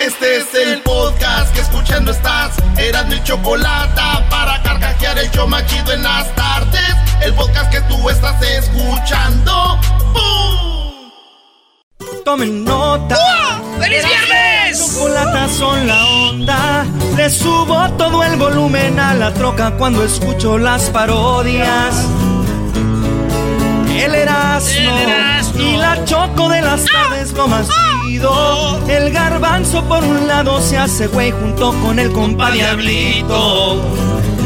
Este es el podcast que escuchando estás. Eran mi chocolate para carcajear el yo machido en las tardes. El podcast que tú estás escuchando. ¡Bum! Tomen nota. ¡Feliz viernes! Chocolatas son la onda. Le subo todo el volumen a la troca cuando escucho las parodias. El Erasmo, El Erasmo. y la Choco de las tardes lo más chido. El garbanzo por un lado se hace güey junto con el compa Diablito.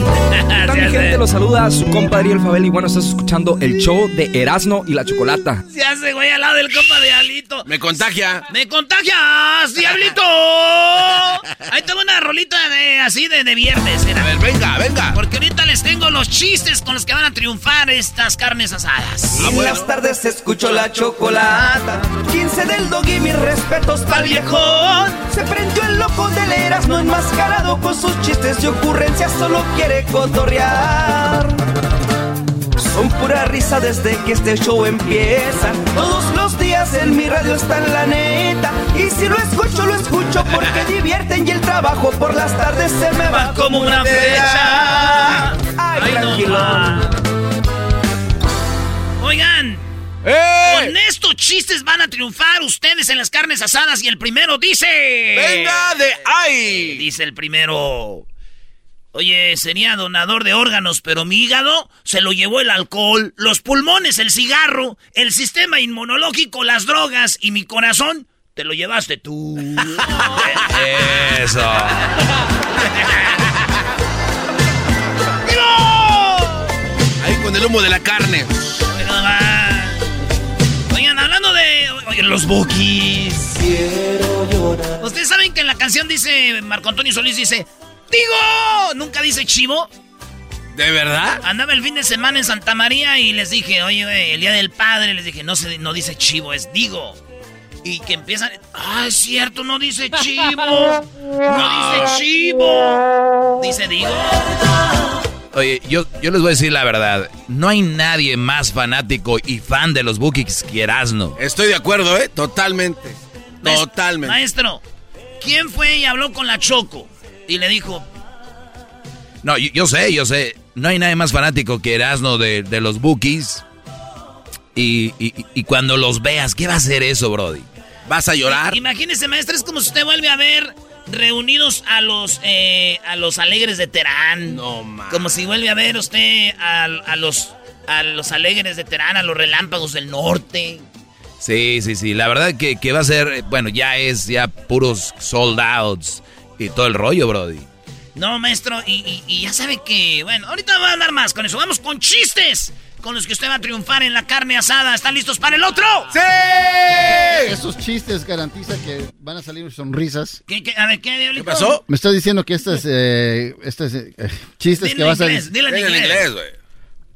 Mi gente, los saluda su compa Ariel Fabel y bueno, estás escuchando el show de Erasmo y la Chocolata. Se hace güey al lado del compa de Alito. Me contagia. ¡Me contagias, diablito! Ahí tengo una rolita de así de, de viernes, era. A ver, venga, venga. Porque ahorita les tengo los chistes con los que van a triunfar estas carnes asadas. En las tardes escucho la chocolata. 15 del dog y mis respetos pa'l viejón. Se prendió el loco del Erasmo enmascarado con sus chistes y ocurrencias, solo quiere cotorrear. Son pura risa desde que este show empieza. Todos los días en mi radio está en la neta. Y si lo escucho, lo escucho porque divierten y el trabajo por las tardes se me va como una flecha. Ay, tranquilo. Oigan, ¡Eh! con estos chistes van a triunfar ustedes en las carnes asadas y el primero dice... ¡Venga de ahí! Dice el primero. Oye, sería donador de órganos, pero mi hígado se lo llevó el alcohol, los pulmones, el cigarro, el sistema inmunológico, las drogas y mi corazón te lo llevaste tú. Eso. Ahí con el humo de la carne. Bueno, va. Oigan, hablando de oigan, los bookies. Ustedes saben que en la canción dice, Marco Antonio Solís dice, digo, nunca dice chivo. ¿De verdad? Andaba el fin de semana en Santa María y les dije, oye, el día del padre, les dije, no, se, no dice chivo, es digo. Y que empiezan, ah, es cierto, no dice chivo. No dice chivo. Dice digo. Oye, yo, yo les voy a decir la verdad. No hay nadie más fanático y fan de los Bookies que Erasmo. Estoy de acuerdo, ¿eh? Totalmente. Totalmente. Maestro, ¿quién fue y habló con la Choco? Y le dijo, No, yo, yo sé, yo sé. No hay nadie más fanático que Erasmo de, de los Bookies. Y, y- y cuando los veas, ¿qué va a hacer eso, Brody? ¿Vas a llorar? Imagínese, maestra, es como si usted vuelve a ver reunidos a los eh, a los alegres de Terán. No, ma. Como si vuelve a ver usted a, a los a los alegres de Terán, a los relámpagos del norte. Sí, sí, sí. La verdad que, que va a ser, eh, bueno, ya es ya puros sold outs y todo el rollo, Brody. No, maestro, y, y- y ya sabe que, bueno, ahorita va a andar más con eso. Vamos con chistes con los que usted va a triunfar en la carne asada. ¿Están listos para el otro? ¡Sí! Esos chistes garantizan que van a salir sonrisas. ¿Qué, qué- a ver, ¿qué, pasó? Me estás diciendo que estos, eh, estos eh, chistes Dile que vas a inglés, decir. dile en inglés, güey.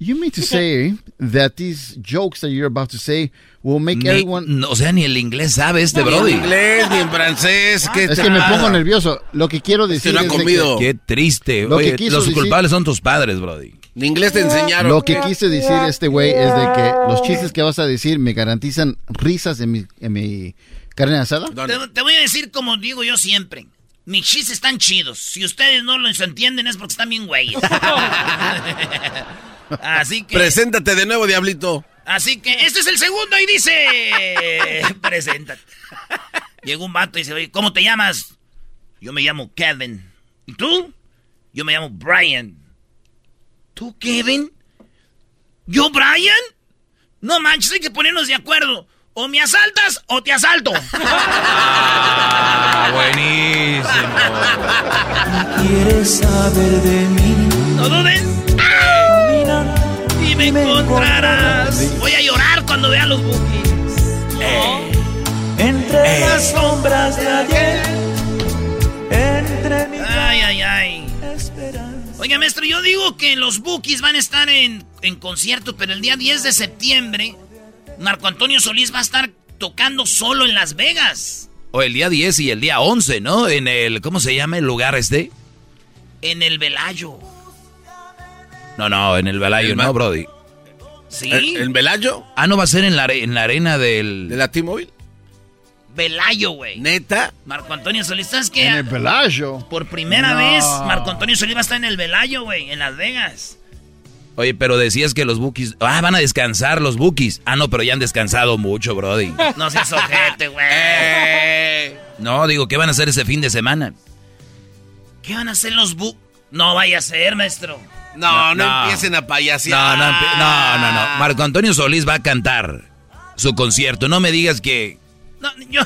You mean to say that these jokes that you're about to say will make Ni- everyone. no, o sea, ni el inglés sabe este Ni Brody. en inglés, ni en francés. ¿qué Es que me pongo nervioso. Lo que quiero decir no ha es de comido. Qué triste. Lo Oye, los decir- culpables son tus padres, Brody. Ni inglés te enseñaron. Lo que quise decir este güey es de que los chistes que vas a decir me garantizan risas en mi, en mi carne asada. Te, te voy a decir como digo yo siempre. Mis chistes están chidos. Si ustedes no los entienden es porque están bien güeyes. así que... Preséntate de nuevo, diablito. Así que este es el segundo y dice... Preséntate. Llegó un vato y dice, oye, ¿cómo te llamas? Yo me llamo Kevin. ¿Y tú? Yo me llamo Brian. ¿Tú, Kevin? ¿Yo, Brian? No manches, hay que ponernos de acuerdo. O me asaltas o te asalto. Ah, buenísimo. ¿Quieres saber de mí? No duden. Me encontrarás. Voy a llorar cuando vea los bookies. Eh. Entre las sombras de ayer. Entre mi Ay, ay, ay. Oiga, maestro, yo digo que los bookies van a estar en, en concierto, pero el día 10 de septiembre, Marco Antonio Solís va a estar tocando solo en Las Vegas. O el día 10 y el día 11, ¿no? En el, ¿cómo se llama el lugar este? En el Velayo. No, no, en el Velayo, ¿El no, Brody. ¿Sí? ¿El, el Velayo? Ah, ¿no va a ser en la, en la arena del... ¿De la T-Mobile? Velayo, güey. ¿Neta? Marco Antonio Solís, ¿sabes qué? En el Pelayo. Por primera No. vez, Marco Antonio Solís va a estar en el Velayo, güey, en Las Vegas. Oye, pero decías que los bookies... Ah, van a descansar los bookies. Ah, no, pero ya han descansado mucho, Brody. No seas ojete, güey. Eh. No, digo, ¿qué van a hacer ese fin de semana? ¿Qué van a hacer los bu... No vaya a ser, maestro. No, no, No. empiecen a No, payasear. no, no, no, no. Marco Antonio Solís va a cantar su concierto. No me digas que... No, yo...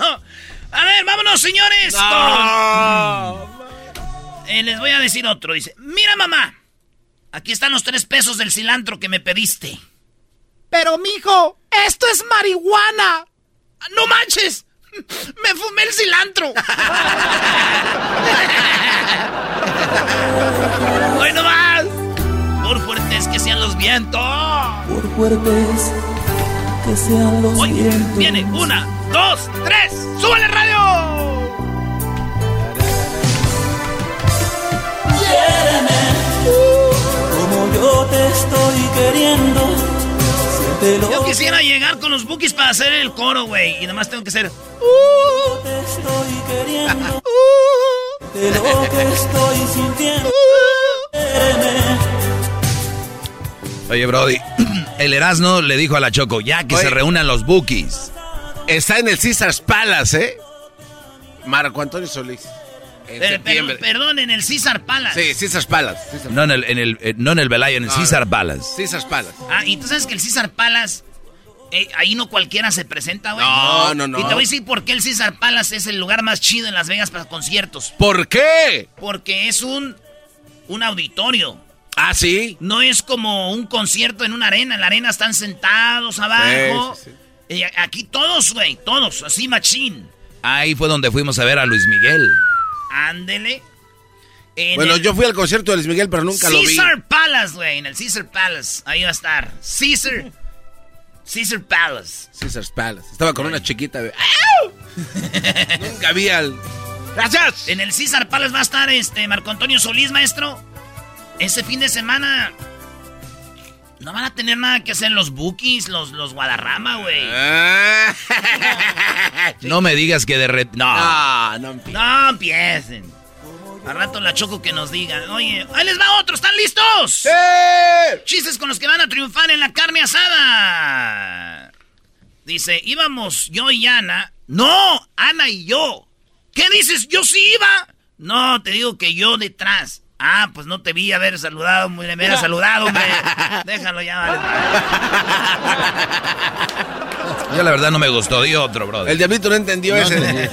A ver, vámonos, señores. No. con- Eh, les voy a decir otro. Dice, mira, mamá. Aquí están los tres pesos del cilantro que me pediste. Pero, mijo, esto es marihuana. ¡No manches! Me fumé el cilantro. ¡Hoy no más! Sean los vientos. por fuertes que sean los Hoy vientos. viene una, dos, tres. ¡Súbale radio! Como yo te estoy queriendo. Siéntelo. Yo quisiera llegar con los bookies para hacer el coro, güey. Y además tengo que ser. Yo te estoy queriendo. De lo que estoy sintiendo. Quiéreme. Oye, Brody, el Erasmo le dijo a la Choco, ya que Oye. se reúnan los bookies. Está en el Caesars Palace, ¿eh? Marco Antonio Solís. En Per- septiembre. per- perdón, en el César Palace. Sí, Caesars Palace. No en el, en el, eh, no en el Velayo, en el No, Caesar no. Palace. Caesars Palace. Ah, y tú sabes que el César Palace. eh, ahí no cualquiera se presenta, güey. No, no, no. Y te voy a decir por qué el César Palace es el lugar más chido en Las Vegas para conciertos. ¿Por qué? Porque es un. Un auditorio. Ah, sí. No es como un concierto en una arena. En la arena están sentados abajo. Sí, sí, aquí todos, güey, todos, así machín. Ahí fue donde fuimos a ver a Luis Miguel. Ándele. En Bueno, el yo fui al concierto de Luis Miguel, pero nunca lo vi. Caesar Palace, güey, en el Caesar Palace. Ahí va a estar. Caesar. Caesar Palace. Caesars Palace. Estaba con una chiquita. nunca vi al. ¡Gracias! En el Caesar Palace va a estar este Marco Antonio Solís, maestro. Ese fin de semana. No van a tener nada que hacer los Bookies, los, los Guadarrama, güey. Ah. No me digas que de re... No. No, no empie- No empiecen. Al rato la choco que nos diga. Oye, ahí les va otro, ¿están listos? Chistes con los que van a triunfar en la carne asada. Dice, íbamos yo y Ana. No, Ana y yo. ¿Qué dices? Yo sí iba. No, te digo que yo detrás. Ah, pues no te vi haber saludado, me hubiera saludado, hombre. Déjalo ya, vale. Yo la verdad no me gustó. Di otro, Brody. El diablito no entendió ese.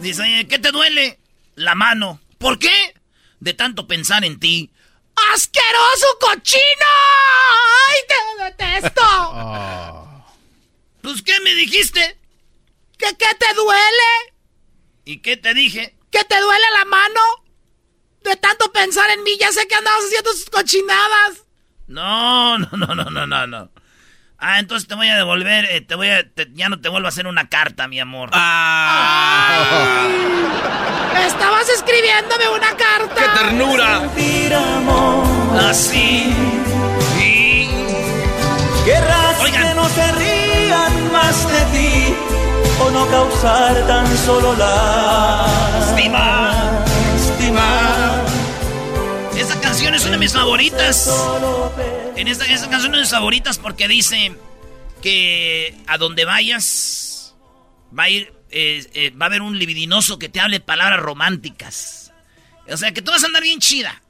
Dice, oye, ¿qué te duele? La mano. ¿Por qué? De tanto pensar en ti. ¡Asqueroso cochino! ¡Ay, te detesto! Ah. Pues, ¿qué me dijiste? ¿Que qué te duele? ¿Y qué te dije? ¿Que te duele la mano? De tanto pensar en mí, ya sé que andabas haciendo sus cochinadas. No, no, no, no, no, no, no. Ah, entonces te voy a devolver, eh, te voy a, te- ya no te vuelvo a hacer una carta, mi amor. ¡Ah! Estabas escribiéndome una carta. ¡Qué ternura! Así. Sí. Querrás Oigan. que no se rían más de ti o no causar tan solo Lástima. lástima. Canción es una de mis favoritas. En esta, esa canción es de mis favoritas porque dice que a donde vayas va a ir, eh, eh, va a haber un libidinoso que te hable palabras románticas. O sea, que tú vas a andar bien chida.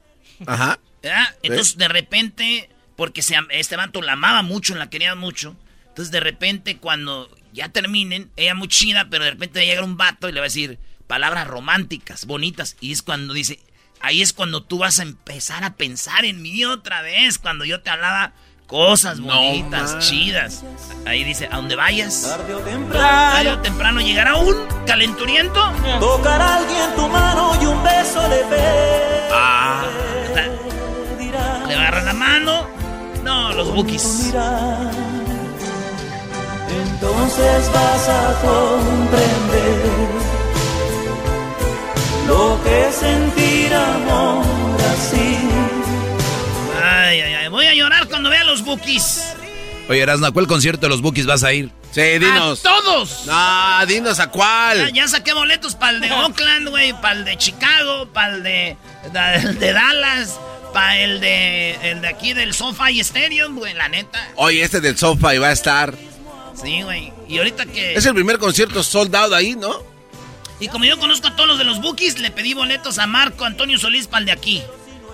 Ajá. ¿verdad? Entonces, de repente, porque se, este vato la amaba mucho, la quería mucho. Entonces, de repente, cuando ya terminen, ella muy chida, pero de repente va a llegar un vato y le va a decir palabras románticas, bonitas. Y es cuando dice, ahí es cuando tú vas a empezar a pensar en mí otra vez, cuando yo te hablaba cosas bonitas, chidas. Ahí dice, a donde vayas, tarde o temprano, temprano llegará un calenturiento. Tocar a alguien tu mano y un beso le ve. Ah. Le agarra la mano. No, los bookies. Entonces vas a comprender lo que es sentir amor así. Ay, ay, ay. Voy a llorar cuando vea los bookies. Oye, Erasno, ¿a cuál concierto de los Bookies vas a ir? Sí, dinos. ¡A todos! No, dinos a cuál. ya saqué boletos para el de Oakland, güey, para el de Chicago, para el de, el de Dallas, para el de, el de aquí del SoFi Stadium, güey, la neta. Oye, este del sofá y va a estar. Sí, güey. Y ahorita que... Es el primer concierto sold out ahí, ¿no? Y como yo conozco a todos los de los bookies, le pedí boletos a Marco Antonio Solís para el de aquí.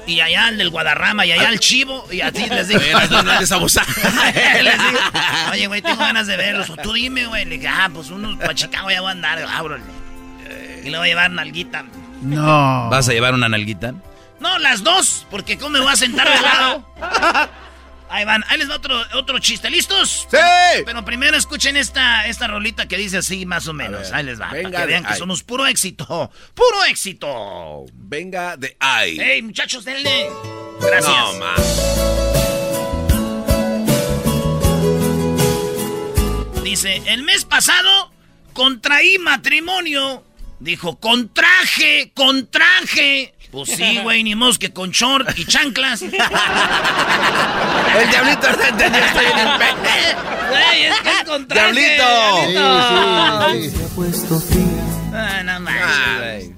Y allá el del Guadarrama, y allá el Chivo, y así les digo. Oye, no, no. Les digo, Oye, güey, tengo ganas de verlos. O tú dime, güey. Le dije, ah, pues unos para Chicago ya voy a andar. Órale. Y le voy a llevar nalguita. No. ¿Vas a llevar una nalguita? No, las dos, porque ¿cómo me voy a sentar de lado? Ahí van, ahí les va otro, otro chiste. ¿Listos? ¡Sí! Pero primero escuchen esta, esta rolita que dice así, más o menos. ver, ahí les va, venga para que vean que somos puro éxito. ¡Puro éxito! Venga de ahí. ¡Ey, muchachos, denle! Gracias. No. Dice, el mes pasado contraí matrimonio. Dijo, contraje, contraje. Pues sí, güey, ni modo que con short y chanclas. El diablito no entendió, estoy en el pe... Güey, es que es. ¡Diablito! Sí, sí, sí. Ah, no manches, güey.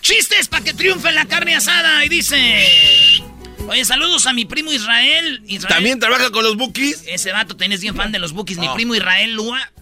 Chistes para que triunfe la carne asada. Y dice... Oye, saludos a mi primo Israel. Israel ¿También trabaja con los bookies? Ese vato, tenés bien fan de los bookies. Mi Oh. primo Israel Lua.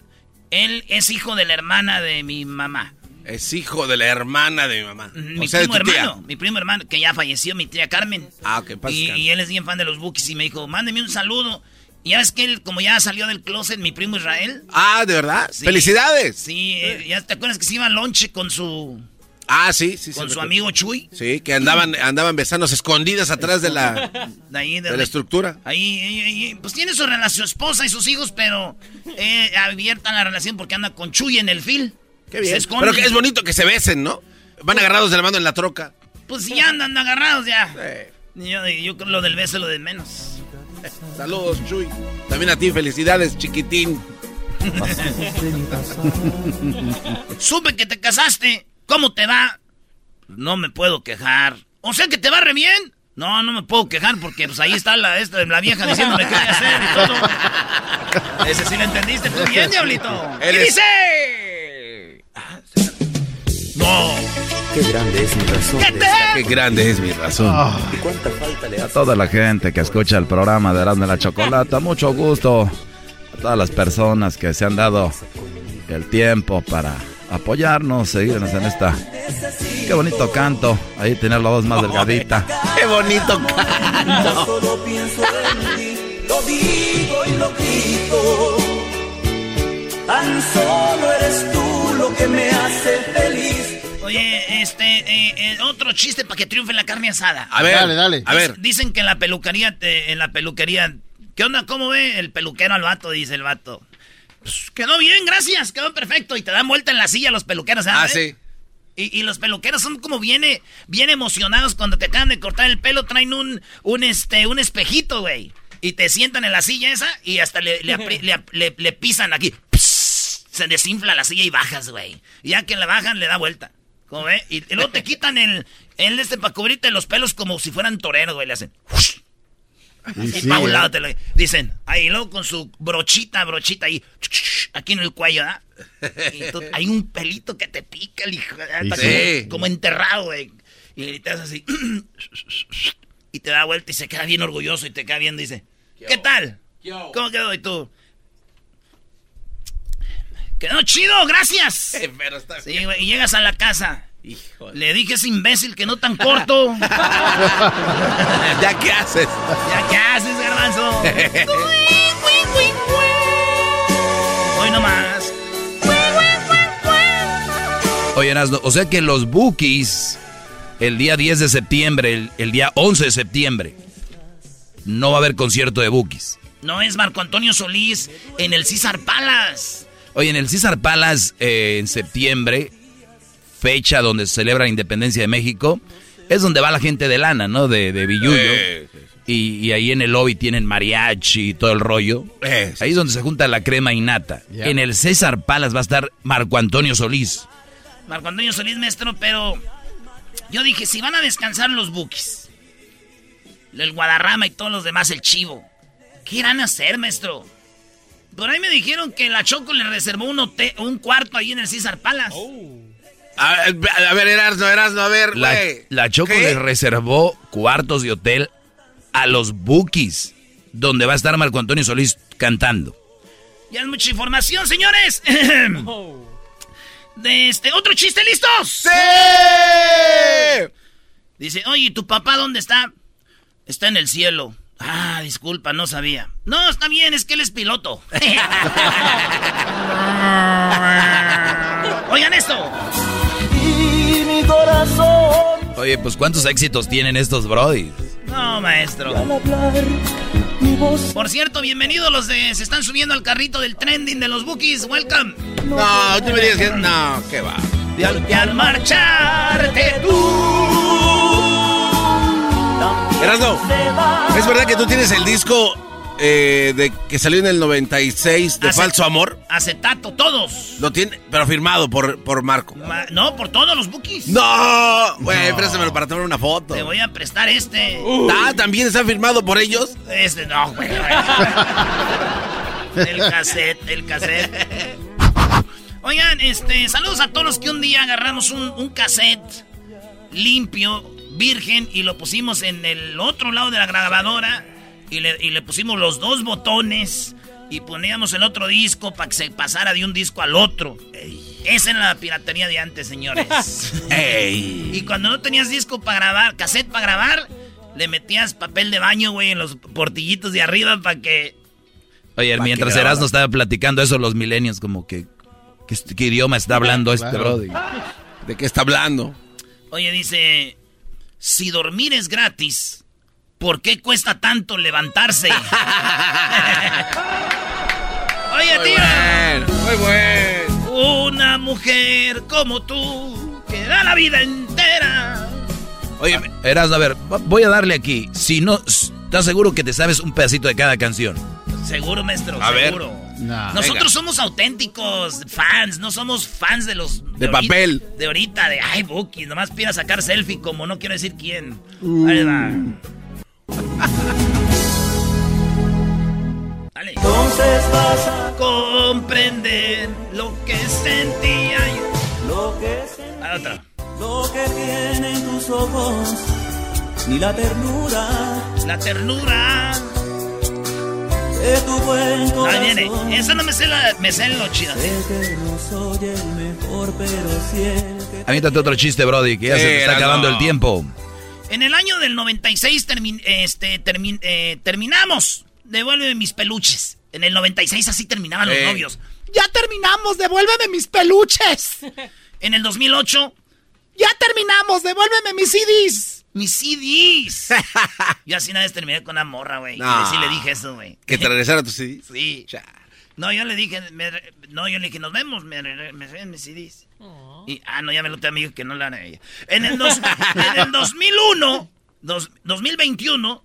Él es hijo de la hermana de mi mamá. Es hijo de la hermana de mi mamá. Mi o sea, de primo tía. hermano. Mi primo hermano, que ya falleció, mi tía Carmen. Ah, ok, pasa. Y, y él es bien fan de los bookies y me dijo, mándeme un saludo. Y ya ves que él, como ya salió del closet, mi primo Israel. Ah, ¿de verdad? Sí. ¡Felicidades! Sí, eh, ya te acuerdas que se iba a lonche con su, Ah, sí, sí. sí, con su amigo Chuy. Sí, que andaban, andaban besándose escondidas atrás de la, De ahí, de, de la estructura. ahí, ahí, ahí, pues tiene su relación, su esposa y sus hijos, pero eh, abierta la relación porque anda con Chuy en el fil. Qué bien. Se esconde. Pero que es bonito que se besen, ¿no? Van agarrados de la mano en la troca. Pues ya andan agarrados ya. Yo, yo creo lo del beso es lo de menos. Saludos, Chuy. También a ti, felicidades, chiquitín. Supe que te casaste. ¿Cómo te va? No me puedo quejar. O sea que te va re bien. No, no me puedo quejar porque pues ahí está la, esta, la vieja diciéndome qué voy a hacer y todo. Ese sí lo entendiste tú bien, diablito. ¿Qué dice? No. Qué grande es mi razón. ¿Qué de grande es mi razón. ¿Y cuánta falta le A toda la gente que escucha el programa de Erasmo la Chocolata, mucho gusto. A todas las personas que se han dado el tiempo para apoyarnos, seguirnos en esta. Qué bonito canto. Ahí tener la voz más delgadita. Qué bonito canto. Solo pienso en ti, lo digo y lo grito. Tan solo eres tú lo que me hace feliz. Oye, este, eh, eh, otro chiste para que triunfe la carne asada. A ver, Dale, dale. A ver. Dicen que en la peluquería, te- en la peluquería, ¿qué onda? ¿Cómo ve el peluquero al vato? Dice el vato. "Pues, quedó bien, gracias, quedó perfecto. Y te dan vuelta en la silla los peluqueros, Ah, ¿sabes? sí. Y, y los peluqueros son como bien, eh, bien emocionados cuando te acaban de cortar el pelo, traen un, un, este, un espejito, güey. Y te sientan en la silla esa y hasta le, le, apri- le ap- le- le pisan aquí. Se desinfla la silla y bajas, güey. Y ya que la bajan, le da vuelta. ¿Cómo ve? Y, y luego te quitan el, el este para cubrirte los pelos como si fueran toreros, güey. Le hacen. Y Y sí, pa' un ¿eh? lado te lo dicen. Ahí luego con su brochita, brochita ahí. Aquí en el cuello, ¿ah? Hay un pelito que te pica, el hijo. Está Sí. como, como enterrado, güey. Y te haces así. Y te da vuelta y se queda bien orgulloso y te queda viendo y dice: ¿Qué tal? ¿Cómo quedó? Y tú. Quedó chido, gracias. Pero está Sí, güey, y llegas a la casa Le dije ese imbécil que no tan corto. ¿Ya qué haces? ¿Ya qué haces, garbanzo? Hoy nomás. Oye, Erasno, o sea que los Bookies, el día 10 de septiembre, el, el día 11 de septiembre, no va a haber concierto de Bookies. No es Marco Antonio Solís en el César Palace. Oye, en el César Palace eh, en septiembre, fecha donde se celebra la independencia de México, es donde va la gente de lana, ¿no? De, de Billuyo. Eh, sí, sí. Y, y ahí en el lobby tienen mariachi y todo el rollo. Eh, sí. Ahí es donde se junta la crema y nata. En el César Palace va a estar Marco Antonio Solís. Marco Antonio Solís, maestro, pero yo dije, si van a descansar los Bookies, el Guadarrama y todos los demás, el Chivo, ¿qué irán a hacer, maestro? Por ahí me dijeron que la Choco le reservó un, hotel, un cuarto ahí en el César Palace. A, a ver, Erasno, Erasno, a ver, La, Choco ¿Qué? le reservó cuartos de hotel a los Bookies, donde va a estar Marco Antonio Solís cantando. Ya es mucha información, señores. De este, otro chiste, ¿listos? ¡Sí! Dice, oye, ¿tu papá dónde está? Está en el cielo. Ah, disculpa, no sabía. No, está bien, es que él es piloto. Oigan esto. Y mi corazón Oye, pues ¿cuántos éxitos tienen estos Brody? No, maestro. Por cierto, bienvenidos los de... Se están subiendo al carrito del trending de los bookies. Welcome. No, tú me digas que. No, ¿qué va? Y al, y al marcharte tú. Erasno. ¿es verdad que tú tienes el disco eh, de que salió en el 96 de Ace- Falso Amor? Acetato, todos. Lo tiene, pero firmado por, por Marco. Ma- no, por todos los bookies. ¡No! Güey, préstamelo para tomar una foto. Te voy a prestar este. Ah, ¿también está firmado por ellos? Este no, güey. el cassette, el cassette. Oigan, este, saludos a todos los que un día agarramos un, un cassette limpio, virgen, y lo pusimos en el otro lado de la grabadora. Y le, y le pusimos los dos botones. Y poníamos el otro disco para que se pasara de un disco al otro. Esa es la piratería de antes, señores. ¡Ey! Y cuando no tenías disco para grabar, cassette para grabar, le metías papel de baño, güey, en los portillitos de arriba para que... Oye, Pa' mientras que grabara. Erasmo estaba platicando eso, los milenios como que... ¿Qué, qué idioma está hablando este Claro. Brody? ¿De qué está hablando? Oye, dice, si dormir es gratis, ¿por qué cuesta tanto levantarse? Oye, Muy tío, muy bueno. una mujer como tú, que da la vida entera. Oye, Erasmo, a ver, voy a darle aquí. Si no, ¿estás seguro que te sabes un pedacito de cada canción? Seguro, maestro, A ver. Nosotros Venga. somos auténticos fans, no somos fans de los... De ahorita- papel. de ahorita, de, ay, Buki, nomás pida sacar selfie como no quiero decir quién. Uh. Ahí va. Dale. Entonces vas a Comprender lo que sentía yo. lo que es A otra. lo que tienen tus ojos, ni la ternura La ternura. De tu buen Ahí viene. Esa no me sé, la, me sé lo chido. Sé que no soy el mejor, pero sí el que Aviéntate otro chiste, Brody, que ya Sí, se te está acabando el tiempo. En el año del 96 termin- este, termin- eh, terminamos. Devuélveme mis peluches. En el 96 así terminaban los novios. Ya terminamos, devuélveme mis peluches. en el 2008, ya terminamos, devuélveme mis CDs. Mis CDs. Yo así una vez terminé con una morra, güey. No. Y sí le dije eso, güey. que te regresara tu CD. Sí. No, yo le dije, me no, yo le dije, nos vemos, me, me regresan mis CDs. Y, ah, no, ya me lo tengo amigo que no la han ella. En el, dos- en el 2001, dos- 2021,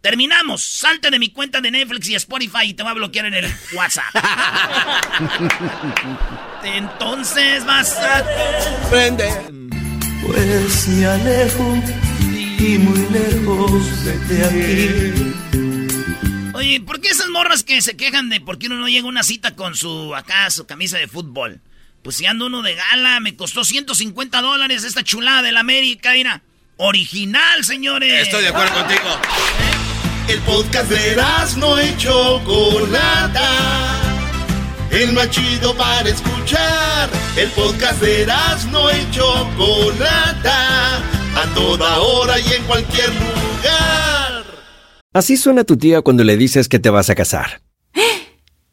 terminamos. Salte de mi cuenta de Netflix y Spotify y te voy a bloquear en el WhatsApp. Entonces vas a... Prende. Pues me alejo y muy lejos de aquí. Oye, ¿por qué esas morras que se quejan de por qué uno no llega a una cita con su, acá, su camisa de fútbol? Pues si ando uno de gala, me costó 150 dólares esta chulada del América, mira. Original, señores. Estoy de acuerdo contigo. El podcast de no y Chocolata. El más chido para escuchar. El podcast de no y Chocolata, a toda hora y en cualquier lugar. Así suena tu tía cuando le dices que te vas a casar.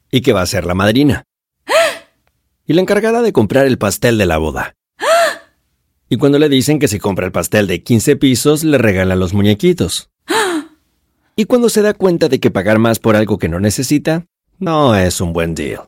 Y que va a ser la madrina. Y la encargada de comprar el pastel de la boda. Y cuando le dicen que si compra el pastel de 15 pisos, le regalan los muñequitos. Y cuando se da cuenta de que pagar más por algo que no necesita, no es un buen deal.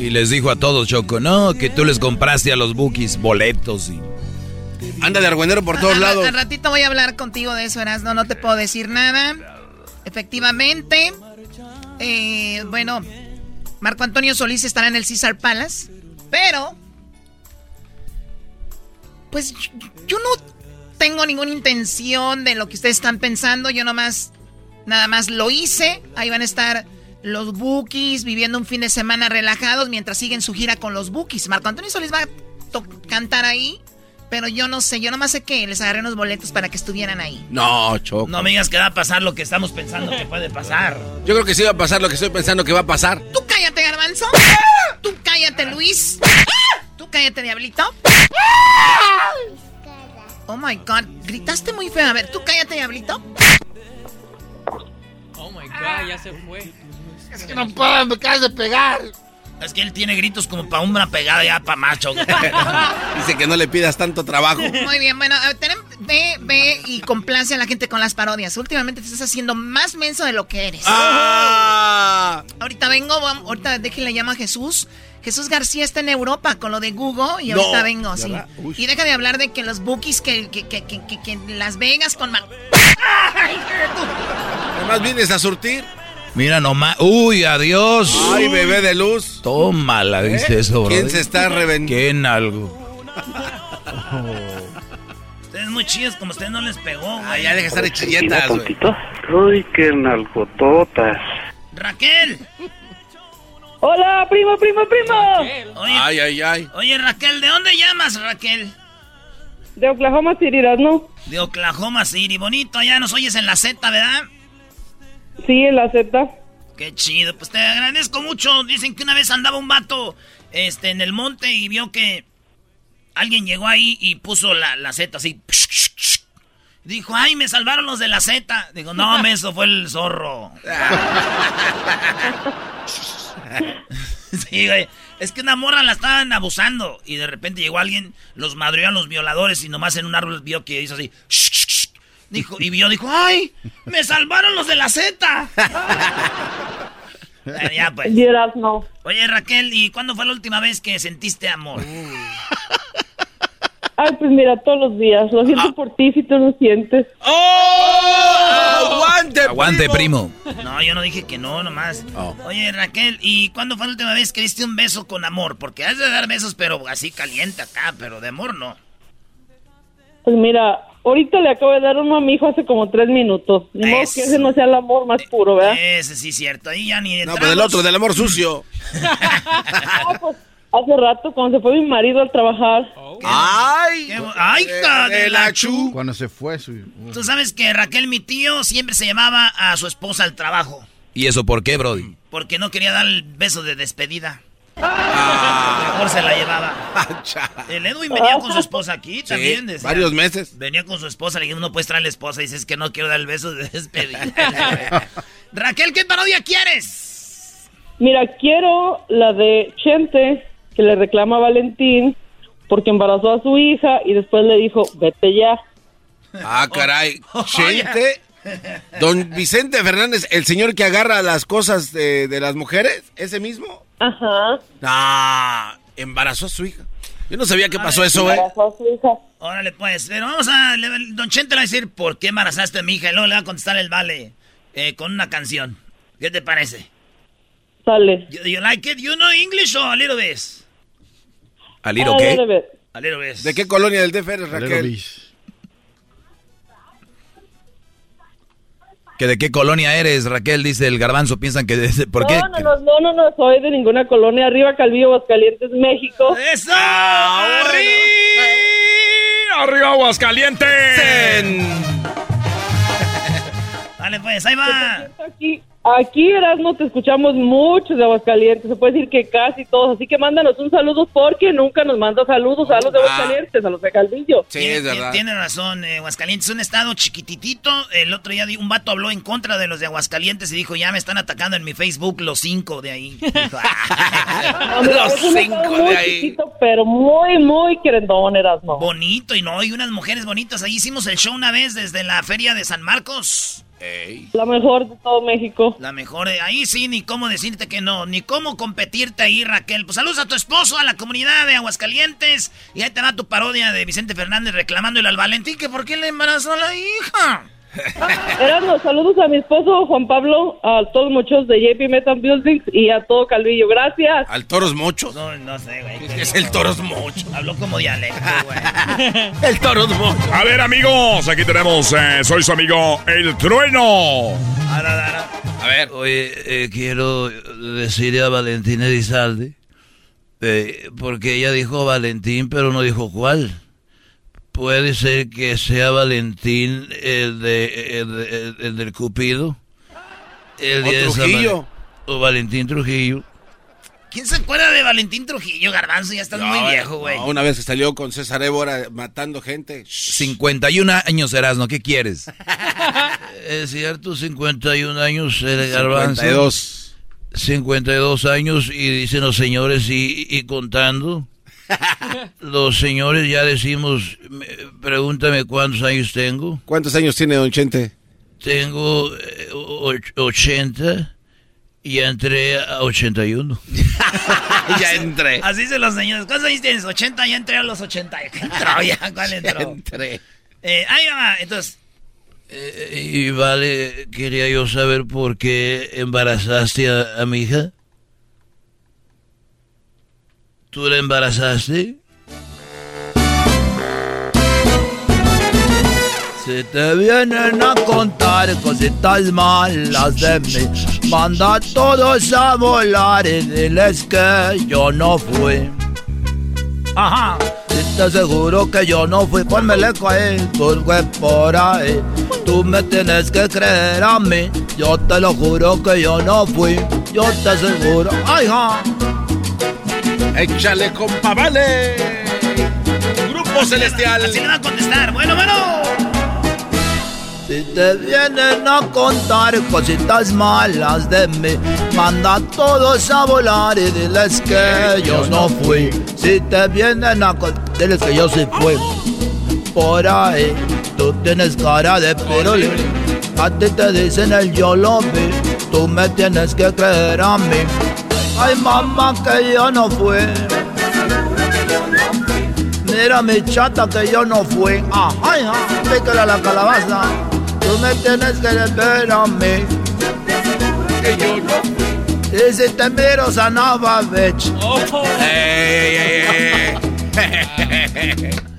Y les dijo a todos, Choco, no, que tú les compraste a los bookies boletos y... Anda de argüenero por todos lados. Al ratito voy a hablar contigo de eso, Erasno, no te puedo decir nada. Efectivamente, eh, bueno, Marco Antonio Solís estará en el César Palace, pero... Pues yo no tengo ninguna intención de lo que ustedes están pensando, yo nomás, nada más lo hice, ahí van a estar los Bookies viviendo un fin de semana relajados mientras siguen su gira con los Bookies. Marco Antonio Solís va a cantar ahí, pero yo no sé, yo nomás sé que les agarré unos boletos para que estuvieran ahí. No, Choco. No me digas que va a pasar lo que estamos pensando que puede pasar. Yo creo que sí va a pasar lo que estoy pensando que va a pasar. Tú cállate, Garbanzo. Tú cállate, Luis. Tú cállate, Diablito. Oh my god, gritaste muy feo. A ver, tú cállate, Diablito. Oh my god, ya se fue. Es que no puedo, me acabas de pegar. Es que él tiene gritos como para una pegada ya para macho. Dice que no le pidas tanto trabajo. Muy bien, bueno, ve, ve y complace a la gente con las parodias. Últimamente te estás haciendo más menso de lo que eres. Ah. Ahorita vengo, ahorita déjenle llama a Jesús. Jesús García está en Europa con lo de Google y ahorita vengo, sí. Y deja de hablar de que los bookies que, que, que, que, Las Vegas con... Además vienes a surtir. Mira nomás. Uy, adiós. Ay, bebé de luz. Tómala, ¿viste ¿Eh? eso, bro? ¿Quién se está reventando? algo? Ustedes muy chidos, como ustedes no les pegó, güey. Ah, ya deja estar de chilletas, güey. Uy, qué nalgototas. Raquel. Hola, primo, primo, primo. Oye, ay, ay, ay. Oye, Raquel, ¿de dónde llamas, Raquel? De Oklahoma City, ¿no? De Oklahoma City, bonito. Allá nos oyes en la Z, ¿verdad? Sí, la Z. Qué chido, pues te agradezco mucho. Dicen que una vez andaba un vato este, en el monte y vio que alguien llegó ahí y puso la, la Z así. Dijo, ay, me salvaron los de la Z. Digo, no, eso fue el zorro. sí, güey. Es que una morra la estaban abusando. Y de repente llegó alguien, los madrió a los violadores y nomás en un árbol vio que hizo así. Dijo, y vio, dijo, ¡ay! ¡Me salvaron los de la Z! ya, pues. no. Oye, Raquel, ¿y cuándo fue la última vez que sentiste amor? Ay, pues mira, todos los días. Lo siento ah. por ti si tú lo sientes. ¡Oh! ¡Aguante, Aguante, primo. No, yo no dije que no, nomás. Oh. Oye, Raquel, ¿y cuándo fue la última vez que diste un beso con amor? Porque has de dar besos, pero así caliente acá, pero de amor no. Pues mira, ahorita le acabo de dar uno a mi hijo hace como tres minutos. Ni modo Es- que ese no sea el amor más puro, ¿verdad? Ese sí es cierto. Ahí ya ni No, pero del otro, del amor sucio. Hace rato, cuando se fue mi marido al trabajar. ¡Ay! Qué ¡Ay, hija de la chu! Cuando se fue su... Tú sabes que Raquel, mi tío, siempre se llamaba a su esposa al trabajo. ¿Y eso por qué, Brody? Porque no quería dar el beso de despedida. Mejor se la llevaba. El Edwin venía con su esposa aquí también. decía. varios meses. Venía con su esposa, le dije, no puedes traer a la esposa. Y dices que no quiero dar el beso de despedida. Raquel, ¿qué parodia quieres? Mira, quiero la de Chente, que le reclama a Valentín porque embarazó a su hija y después le dijo, vete ya. Ah, caray. Chente. Don Vicente Fernández, el señor que agarra las cosas de, de las mujeres, ¿ese mismo? Ajá. Ah, embarazó a su hija. Yo no sabía qué pasó eso, ¿eh? Embarazó a su hija. Órale, pues. Pero vamos a. le- Don Chente le va a decir por qué embarazaste a mi hija. Y luego le va a contestar el vale eh, con una canción. ¿Qué te parece? Sale. You, you like it? You know English or a little bit? ¿A Ah, debe ver. A little bit. ¿De qué colonia del DF eres, Raquel? ¿Que ¿De qué colonia eres, Raquel? Dice el garbanzo. Piensan que... de- ¿Por qué? No, no, no, no, no, no soy de ninguna colonia. Arriba Calvillo, Aguascalientes, México. ¡Eso! ¡Arriba Aguascalientes! Dale, pues, ahí va. Aquí, aquí Erasmo, te escuchamos mucho de Aguascalientes. Se puede decir que casi todos. Así que mándanos un saludo porque nunca nos manda saludos a los de Ah. Aguascalientes, a los de Calvillo. Tiene, tiene- tiene razón, eh, Aguascalientes es un estado chiquititito. El otro día un vato habló en contra de los de Aguascalientes y dijo, ya me están atacando en mi Facebook los cinco de ahí. No, mira, es un estado muy chiquito, pero muy, muy querendón, Erasmo. Bonito, y no, y unas mujeres bonitas. Ahí hicimos el show una vez desde la feria de San Marcos. La mejor de todo México. La mejor, eh, ahí sí, ni cómo decirte que no, ni cómo competirte ahí, Raquel. Pues saludos a tu esposo, a la comunidad de Aguascalientes. Y ahí te va tu parodia de Vicente Fernández reclamándole al Valentín que por qué le embarazó a la hija. Erasmo, saludos a mi esposo Juan Pablo, a todos los muchachos de JP Metal Buildings y a todo Calvillo. Gracias. ¿Al Toros Mochos? No, no sé, güey. Es que es el Toros Mochos. Habló como dialecto, güey. el Toros Mochos. A ver, amigos, aquí tenemos, eh, soy su amigo El Trueno. A ver. Oye, eh, quiero decirle a Valentina Elizalde, eh, porque ella dijo Valentín, pero no dijo cuál. Puede ser que sea Valentín el, de, el, de- el- el del Cupido. El O día Trujillo. O Valentín Trujillo. ¿Quién se acuerda de Valentín Trujillo, Garbanzo? Ya estás muy No, viejo, güey. no, una vez que salió con César Évora matando gente. 51 años, Erasno, ¿qué quieres? es cierto, 51 años el garbanzo. 52. 52 años y dicen los señores y, y contando. los señores ya decimos, me- pregúntame cuántos años tengo. ¿Cuántos años tiene Don Chente? Tengo eh, och- 80 y entré a 81. ya entré. Así se los señores. ¿Cuántos años tienes? 80, ya entré a los 80. ¿Qué entró ya? ¿Cuál entró? entré. Eh, ahí va, entonces. Eh, y vale, quería yo saber por qué embarazaste a, a mi hija. ¿Tú la embarazaste? Si te vienen a contar cositas malas de mí, manda a todos a volar y diles que yo no fui. Ajá. Si te aseguro que yo no fui, ponmele ahí, tú fue por ahí. Tú me tienes que creer a mí, yo te lo juro que yo no fui, yo te aseguro. Ay, ja. Échale, compa, vale. Grupo Celestial. Así le va a contestar. Bueno, bueno. Si te vienen a contar cositas malas de mí, manda a todos a volar y diles que yo no fui. Si te vienen a contar, diles que yo sí fui. Por ahí, tú tienes cara de pirulín. A ti te dicen el yo lo vi, tú me tienes que creer a mí. Ay, mamá, que yo no fui. Mira mi chata que yo no fui. Ajá, ajá, pícale a la calabaza. Tú me tienes que ver a mí. Que yo no fui. Y si te miro, sanaba, bitch. Ey, ey, ey, ey.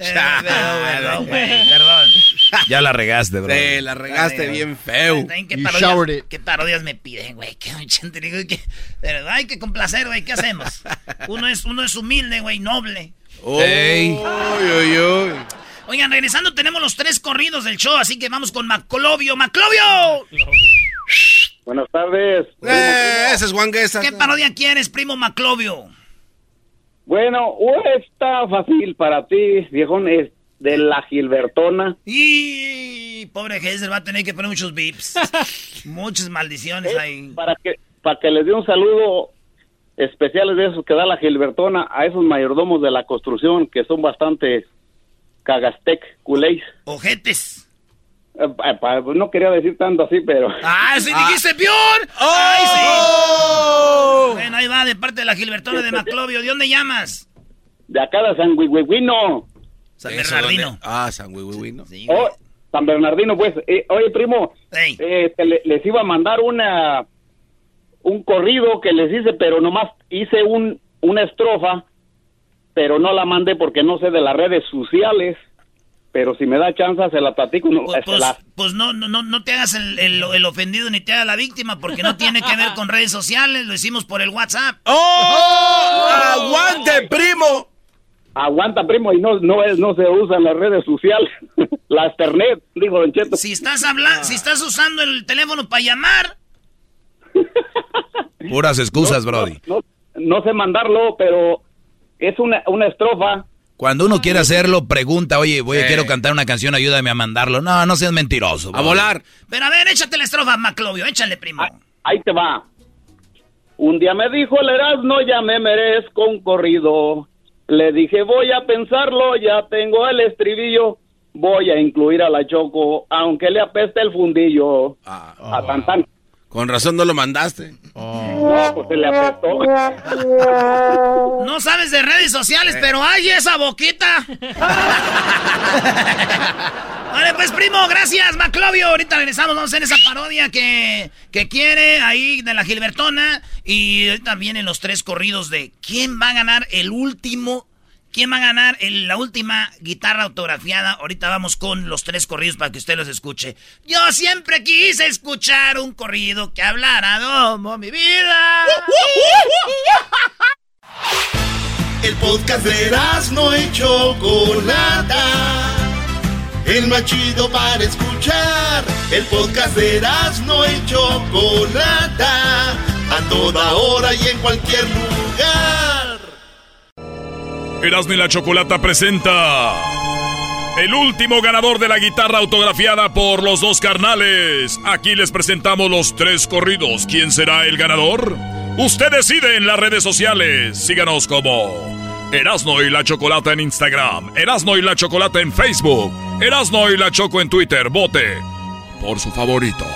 Eh, perdón, güey, perdón. Ya la regaste, bro. Sí, la regaste bien feo. ¿Qué You parodias, qué parodias me piden, güey? ¿Qué, te digo que, pero hay que complacer, güey. ¿Qué hacemos? Uno es, uno es humilde, güey, noble. Ey. Uy, uy, uy. Oigan, regresando tenemos los tres corridos del show, así que vamos con Maclovio. ¡Maclovio! Buenas tardes. Eh, ese es Juan Guesa. ¿Qué parodia quieres, primo Maclovio? Bueno, está fácil para ti, viejón, es de la Gilbertona. Y pobre Geyser va a tener que poner muchos bips. Muchas maldiciones ahí. Para que, para que les dé un saludo especial de esos que da la Gilbertona a esos mayordomos de la construcción que son bastante cagastec, culéis. Ojetes. Eh, no quería decir tanto así, pero... ¡Ah, sí dijiste peor! ¡Ay, sí! Bueno, ahí va, de parte de la Gilbertona de Maclovio. ¿De dónde llamas? De acá de San Huihuihuino. San Eso, Bernardino. Ah, San Huihuihuino. Oh, San Bernardino, pues. Eh, oye, primo, eh, te le- les iba a mandar una un corrido que les hice, pero nomás hice un una estrofa, pero no la mandé porque no sé de las redes sociales. Pero si me da chance, se la platico. no, Pues, pues, la- pues no, no, no, no te hagas el, el- el ofendido ni te hagas la víctima porque no tiene que ver con redes sociales, lo hicimos por el WhatsApp. ¡Oh! ¡Aguante, primo! Aguanta, primo, y no, no, es, no se usan las redes sociales. la Ethernet, dijo Don Cheto. Si estás hablando, si estás usando el teléfono para llamar, Puras excusas, Brody. No, no sé mandarlo, pero es una, una estrofa. Cuando uno quiere hacerlo, pregunta, oye, voy, quiero cantar una canción, ayúdame a mandarlo. No, no seas mentiroso. A volar. pero a ver, échate la estrofa, Maclovio, échale, primo. Ahí te va. Un día me dijo el Erasmo, ya me merezco un corrido. Le dije, voy a pensarlo, ya tengo el estribillo. Voy a incluir a la Choco, aunque le apeste el fundillo. A tan tan. Con razón no lo mandaste. No, pues se le apestó. No sabes de redes sociales, pero ¡ay, esa boquita! vale, pues, primo, gracias, Maclovio. Ahorita regresamos, vamos a hacer esa parodia que, que quiere ahí de la Gilbertona. Y ahorita vienen los tres corridos de quién va a ganar el último. ¿Quién va a ganar el- la última guitarra autografiada? Ahorita vamos con los tres corridos para que usted los escuche. Yo siempre quise escuchar un corrido que hablara como mi vida. El podcast de no y Chocolata. El más chido para escuchar. El podcast de no y Chocolata. A toda hora y en cualquier lugar. Erasmo y la Chocolata presenta el último ganador de la guitarra autografiada por los dos carnales. Aquí les presentamos los tres corridos. ¿Quién será el ganador? Usted decide en las redes sociales. Síganos como Erasno y la Chocolata en Instagram, Erasno y la Chocolata en Facebook, Erasno y la Choco en Twitter. Vote por su favorito.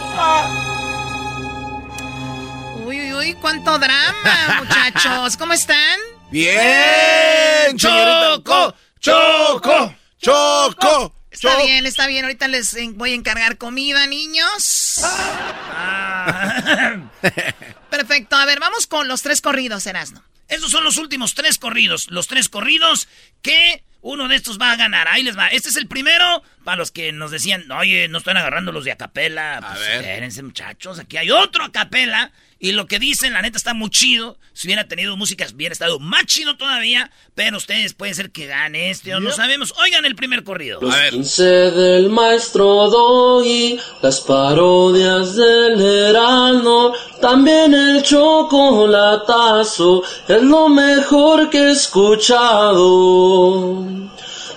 Uy, uy, uy, cuánto drama, muchachos. ¿Cómo están? Bien, Choco, Choco, Choco. Está bien, está bien. Ahorita les voy a encargar comida, niños. Ah. Perfecto. A ver, vamos con los tres corridos, Erasno. Esos son los últimos tres corridos. Los tres corridos que uno de estos va a ganar. Ahí les va. Este es el primero. Para los que nos decían, oye, no están agarrando los de acapela. Pues ver. espérense, muchachos. Aquí hay otro acapela. Y lo que dicen, la neta, está muy chido. Si hubiera tenido música, hubiera estado más chido todavía. Pero ustedes puede ser que gane este o no sabemos. Oigan el primer corrido. Los 15 del maestro Doggy, las parodias del Heraldo, también el chocolatazo, es lo mejor que he escuchado.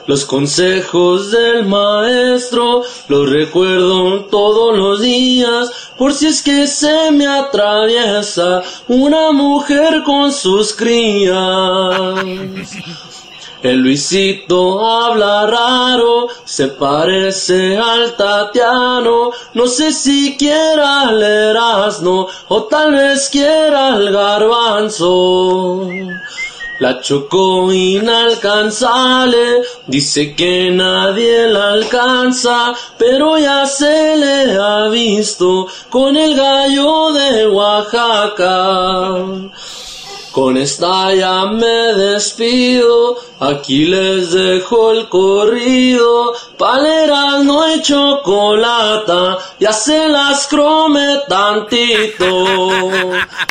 Los consejos del maestro los recuerdo todos los días, por si es que se me atraviesa una mujer con sus crías. El Luisito habla raro, se parece al Tatiano, no sé si quiera al Erasmo o tal vez quiera al Garbanzo. La chocó inalcanzable, dice que nadie la alcanza, pero ya se le ha visto con el gallo de Oaxaca. Con esta ya me despido, aquí les dejo el corrido. Paleras no hay chocolata, ya se las crome tantito.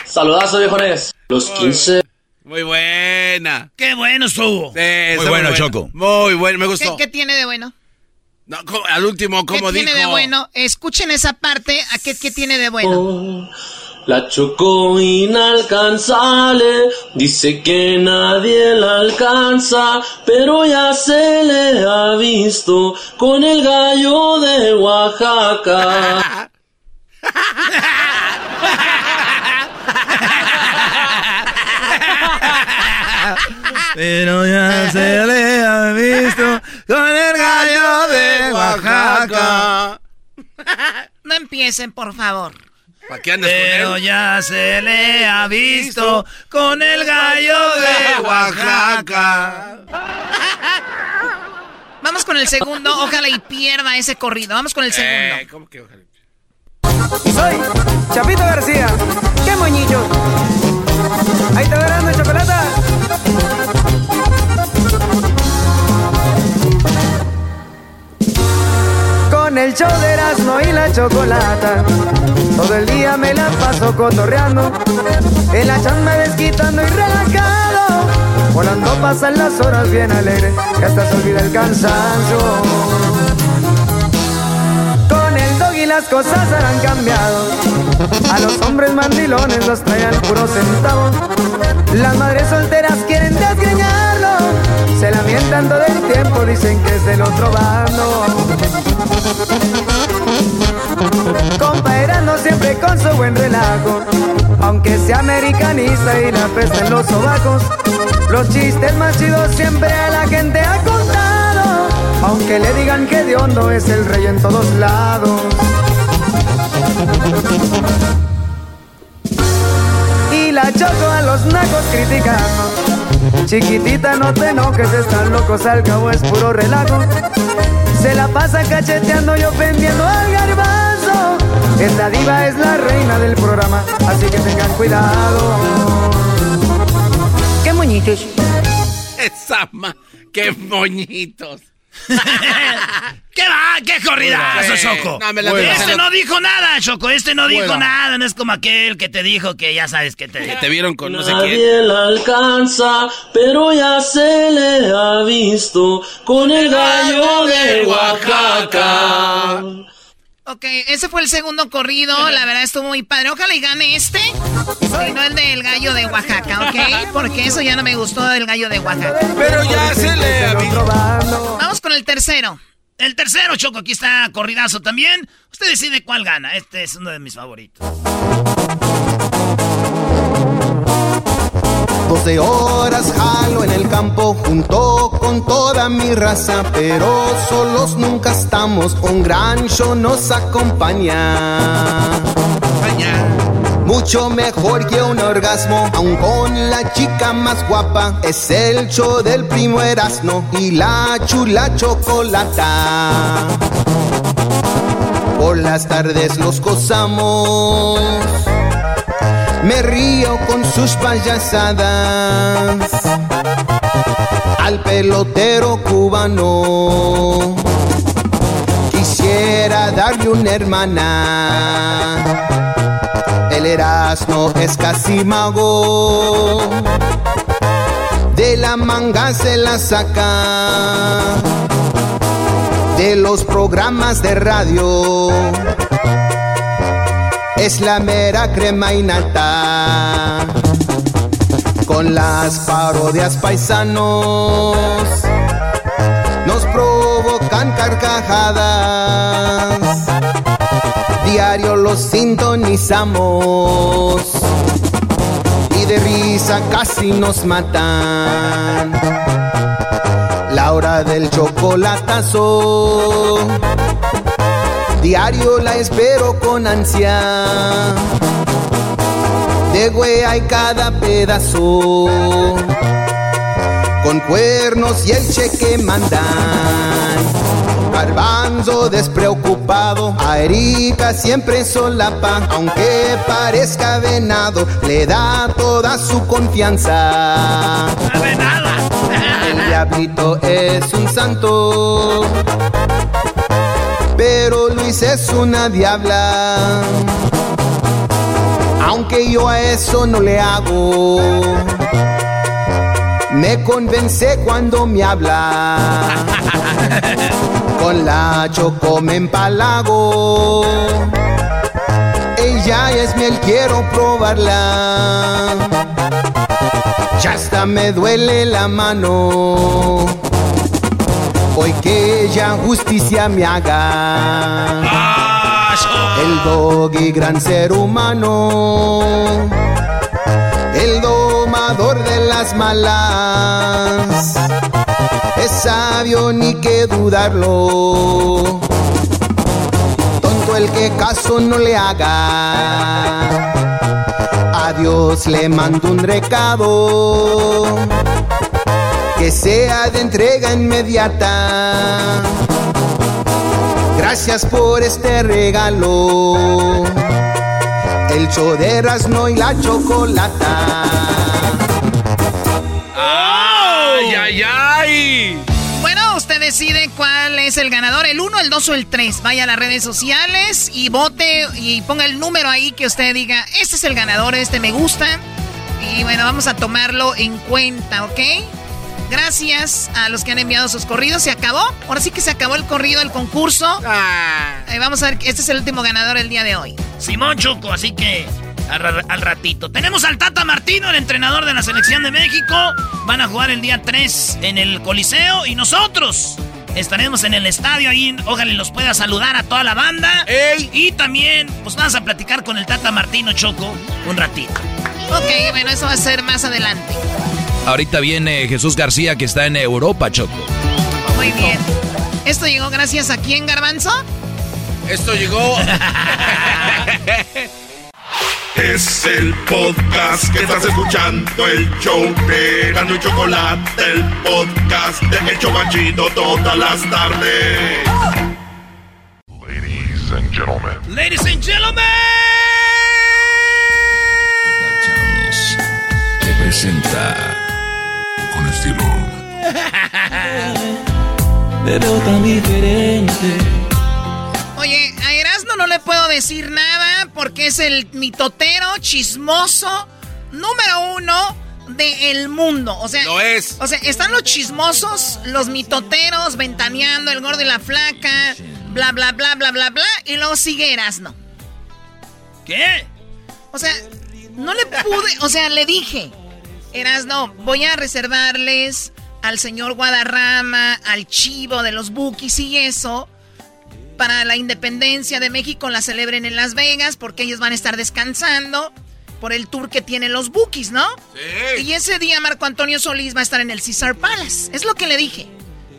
Saludazo viejones, los 15. Muy buena. Qué bueno estuvo. muy bueno, Choco. Muy bueno, me gustó. ¿Qué, tiene de bueno? No, al último, como ¿Qué dijo? tiene de bueno? Escuchen esa parte. ¿A qué, qué tiene de bueno? La chocó inalcanzable, dice que nadie la alcanza, pero ya se le ha visto con el gallo de Oaxaca. Pero ya se le ha visto con el gallo de Oaxaca. No empiecen, por favor. ¿Para qué andas Pero con él? ya se le ha visto con el gallo de Oaxaca. Vamos con el segundo. Ojalá y pierda ese corrido. Vamos con el segundo. Eh, ¿Cómo que ojalá? Soy Chapito García. ¡Qué moñillo! Con el show de Erasmo y la chocolata. Todo el día me la paso cotorreando. En la chamba desquitando y relajado. Volando pasan las horas bien alegre. Que hasta se olvida el cansancio. Con el dog y las cosas han cambiado. A los hombres mandilones los traen puros centavos. Las madres solteras quieren desgreñarlo. Se lamentan todo el tiempo, dicen que es del otro bando. Comparando siempre con su buen relajo. Aunque sea americanista y la pesta en los sobacos. Los chistes más chidos siempre a la gente ha contado. Aunque le digan que de hondo es el rey en todos lados. Y la choco a los nacos criticando. Chiquitita, no te enojes, están locos, al cabo es puro relajo. Se la pasa cacheteando y ofendiendo al garbanzo. Esta diva es la reina del programa, así que tengan cuidado. ¡Qué moñitos! Esa ma... ¡Qué moñitos! ¿Qué va? ¿Qué corridazo, Choco? no, me la- este la- no dijo nada, Choco. Este no dijo nada. No es como aquel que te dijo que ya sabes que te... Que te vieron con no sé quién. Nadie la alcanza, pero ya se le ha visto con el gallo de Oaxaca. Ok, ese fue el segundo corrido. La verdad estuvo muy padre. Ojalá y gane este. Y no el del gallo de Oaxaca, ¿ok? Porque eso ya no me gustó del gallo de Oaxaca. Pero ya se le ha visto. Vamos con el tercero. El tercero, Choco, aquí está corridazo también. Usted decide cuál gana. Este es uno de mis favoritos. 12 horas jalo en el campo junto con toda mi raza, pero solos nunca estamos, un gran show nos acompaña. Mucho mejor que un orgasmo, aun con la chica más guapa, es el show del primo Erasmo y la chula chocolata. Por las tardes los gozamos. Me río con sus payasadas. Al pelotero cubano quisiera darle una hermana. El Erasmo es casi mago. De la manga se la saca. De los programas de radio es la mera crema y nata. Con las parodias paisanos nos provocan carcajadas. Diario los sintonizamos y de risa casi nos matan. La hora del chocolatazo Diario la espero con ansia. De güey hay cada pedazo. Con cuernos y el cheque mandan. Garbanzo despreocupado, a Erika siempre solapa, aunque parezca venado, le da toda su confianza. El diablito es un santo, pero Luis es una diabla. Aunque yo a eso no le hago, me convence cuando me habla. Con la choco me empalago. Ella es miel, quiero probarla. Ya hasta me duele la mano. Hoy que ella justicia me haga. El doggy, gran ser humano. El domador de las malas. Es sabio ni que dudarlo. Tonto el que caso no le haga. A Dios le mando un recado. Que sea de entrega inmediata. Gracias por este regalo. El show de Erasmo y la chocolata. ¡Ay, ay, ay! Bueno, usted decide cuál es el ganador, el 1, el 2 o el 3. Vaya a las redes sociales y vote y ponga el número ahí que usted diga, este es el ganador, este me gusta. Y bueno, vamos a tomarlo en cuenta, ¿ok? Gracias a los que han enviado sus corridos. Se acabó. Ahora sí que se acabó el corrido, el concurso. Ah. Eh, vamos a ver, este es el último ganador el día de hoy. Simón Choco, así que al, ra- al ratito. Tenemos al Tata Martino, el entrenador de la selección de México. Van a jugar el día 3 en el Coliseo y nosotros estaremos en el estadio ahí. Ojalá y los pueda saludar a toda la banda. Y también, pues vamos a platicar con el Tata Martino Choco un ratito. Ok, bueno, eso va a ser más adelante. Ahorita viene Jesús García que está en Europa, Choco. Muy bien. ¿Esto llegó gracias a quién, Garbanzo? Esto llegó. Es el podcast que estás escuchando, el show de Gano y Chocolate, el podcast de El Chobachito todas las tardes. Ladies and gentlemen. Ladies and gentlemen. Te presenta con estilo. Me veo tan diferente. Oye, a Erasmo no le puedo decir nada porque es el mitotero chismoso número uno del mundo. O sea, Lo es. O sea, están los chismosos, los mitoteros, ventaneando, el gordo y la flaca, bla, bla, bla, bla, bla, bla. Y luego sigue Erasmo. ¿Qué? O sea, no le pude, o sea, le dije, Erasno, voy a reservarles al señor Guadarrama, al chivo de los bookies y eso, para la independencia de México la celebren en Las Vegas, porque ellos van a estar descansando por el tour que tienen los bookies, ¿no? Sí. Y ese día Marco Antonio Solís va a estar en el Caesar Palace, es lo que le dije.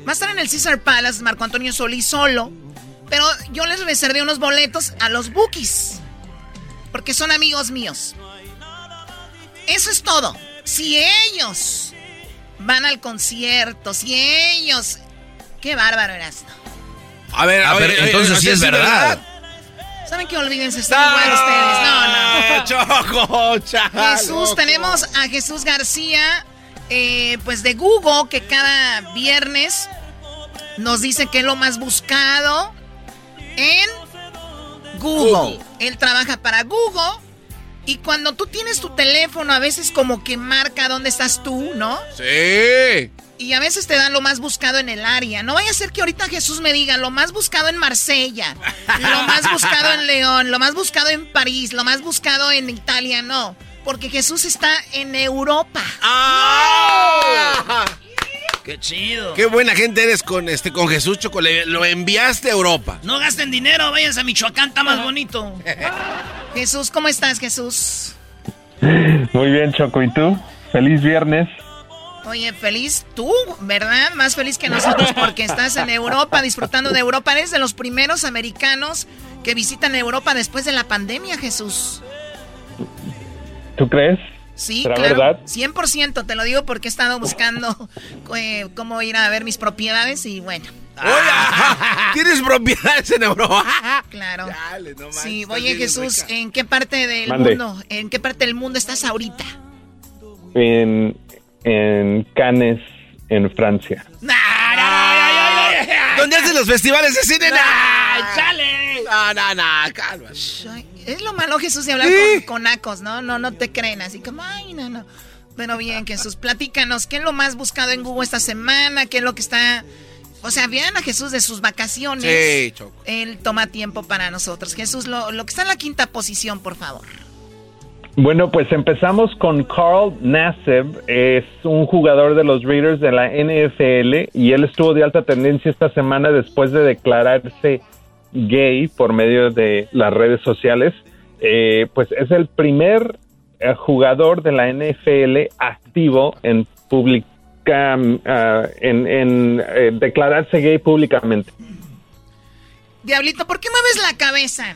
Va a estar en el Caesar Palace Marco Antonio Solís solo, pero yo les reservé unos boletos a los bookies porque son amigos míos. Eso es todo. Si ellos van al concierto, si ellos... Qué bárbaro eras. A ver, Ah, a ver, pero eh, entonces sí es verdad. ¿Saben qué? Olvídense, están igual ustedes. No, no. Choco, chale. Jesús, tenemos a Jesús García, eh, pues de Google, que cada viernes nos dice que es lo más buscado en Google. Google. Él trabaja para Google. Y cuando tú tienes tu teléfono, a veces como que marca dónde estás tú, ¿no? Sí. Y a veces te dan lo más buscado en el área. No vaya a ser que ahorita Jesús me diga lo más buscado en Marsella, lo más buscado en León, lo más buscado en París, lo más buscado en Italia. No, porque Jesús está en Europa. ¡Ah! Qué chido. Qué buena gente eres con este con Jesús Choco. le- Lo enviaste a Europa. No gasten dinero, váyanse a Michoacán, está más bonito. Jesús, ¿cómo estás, Jesús? Muy bien, Choco. ¿Y tú? Feliz viernes. Oye, feliz tú, ¿verdad? Más feliz que nosotros porque estás en Europa, disfrutando de Europa. Eres de los primeros americanos que visitan Europa después de la pandemia, Jesús. ¿Tú crees? Sí, ¿Será claro. verdad? 100%, te lo digo porque he estado buscando eh, cómo ir a ver mis propiedades y bueno, ¿Tienes propiedades en Europa? Claro. Dale, no sí, oye Jesús, ¿en qué parte del Mande. mundo, en qué parte del mundo estás ahorita? En, en Cannes, en Francia. ¿Dónde hacen los festivales de cine? ¡Ay, chale! No, no, no, calma. Es lo malo, Jesús, de hablar con, con nacos, ¿no? No, no te creen, así como, ay, no, no. Pero bien, Jesús, platícanos, ¿qué es lo más buscado en Google esta semana? ¿Qué es lo que está...? O sea, vean a Jesús de sus vacaciones. Sí, Choco. Él toma tiempo para nosotros. Jesús, lo, lo que está en la quinta posición, por favor. Bueno, pues empezamos con Carl Nassib, es un jugador de los Raiders de la NFL y él estuvo de alta tendencia esta semana después de declararse gay por medio de las redes sociales. Eh, pues es el primer eh, jugador de la NFL activo en publica, ah, en, en, eh, declararse gay públicamente. Diablito, ¿por qué mueves la cabeza?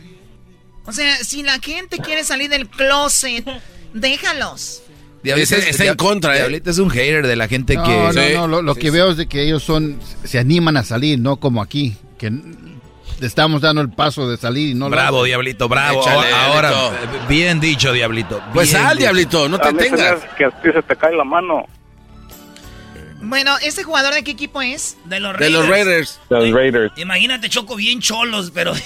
O sea, si la gente quiere salir del closet, déjalos. Diablito está en contra, ¿eh? Diablito es un hater de la gente No, que... no, no, lo, lo Sí, que sí. veo es de que ellos son, se animan a salir, no como aquí, que estamos dando el paso de salir y no lo Bravo. Diablito, bravo. Échale, ahora, Diablito. bien dicho, Diablito. Pues bien sal, dicho. diablito, no te tengas. que a ti se te cae la mano. Bueno, ¿este jugador de qué equipo es? De los De Raiders. los Raiders. Los Raiders. Imagínate, Choco, bien cholos, pero...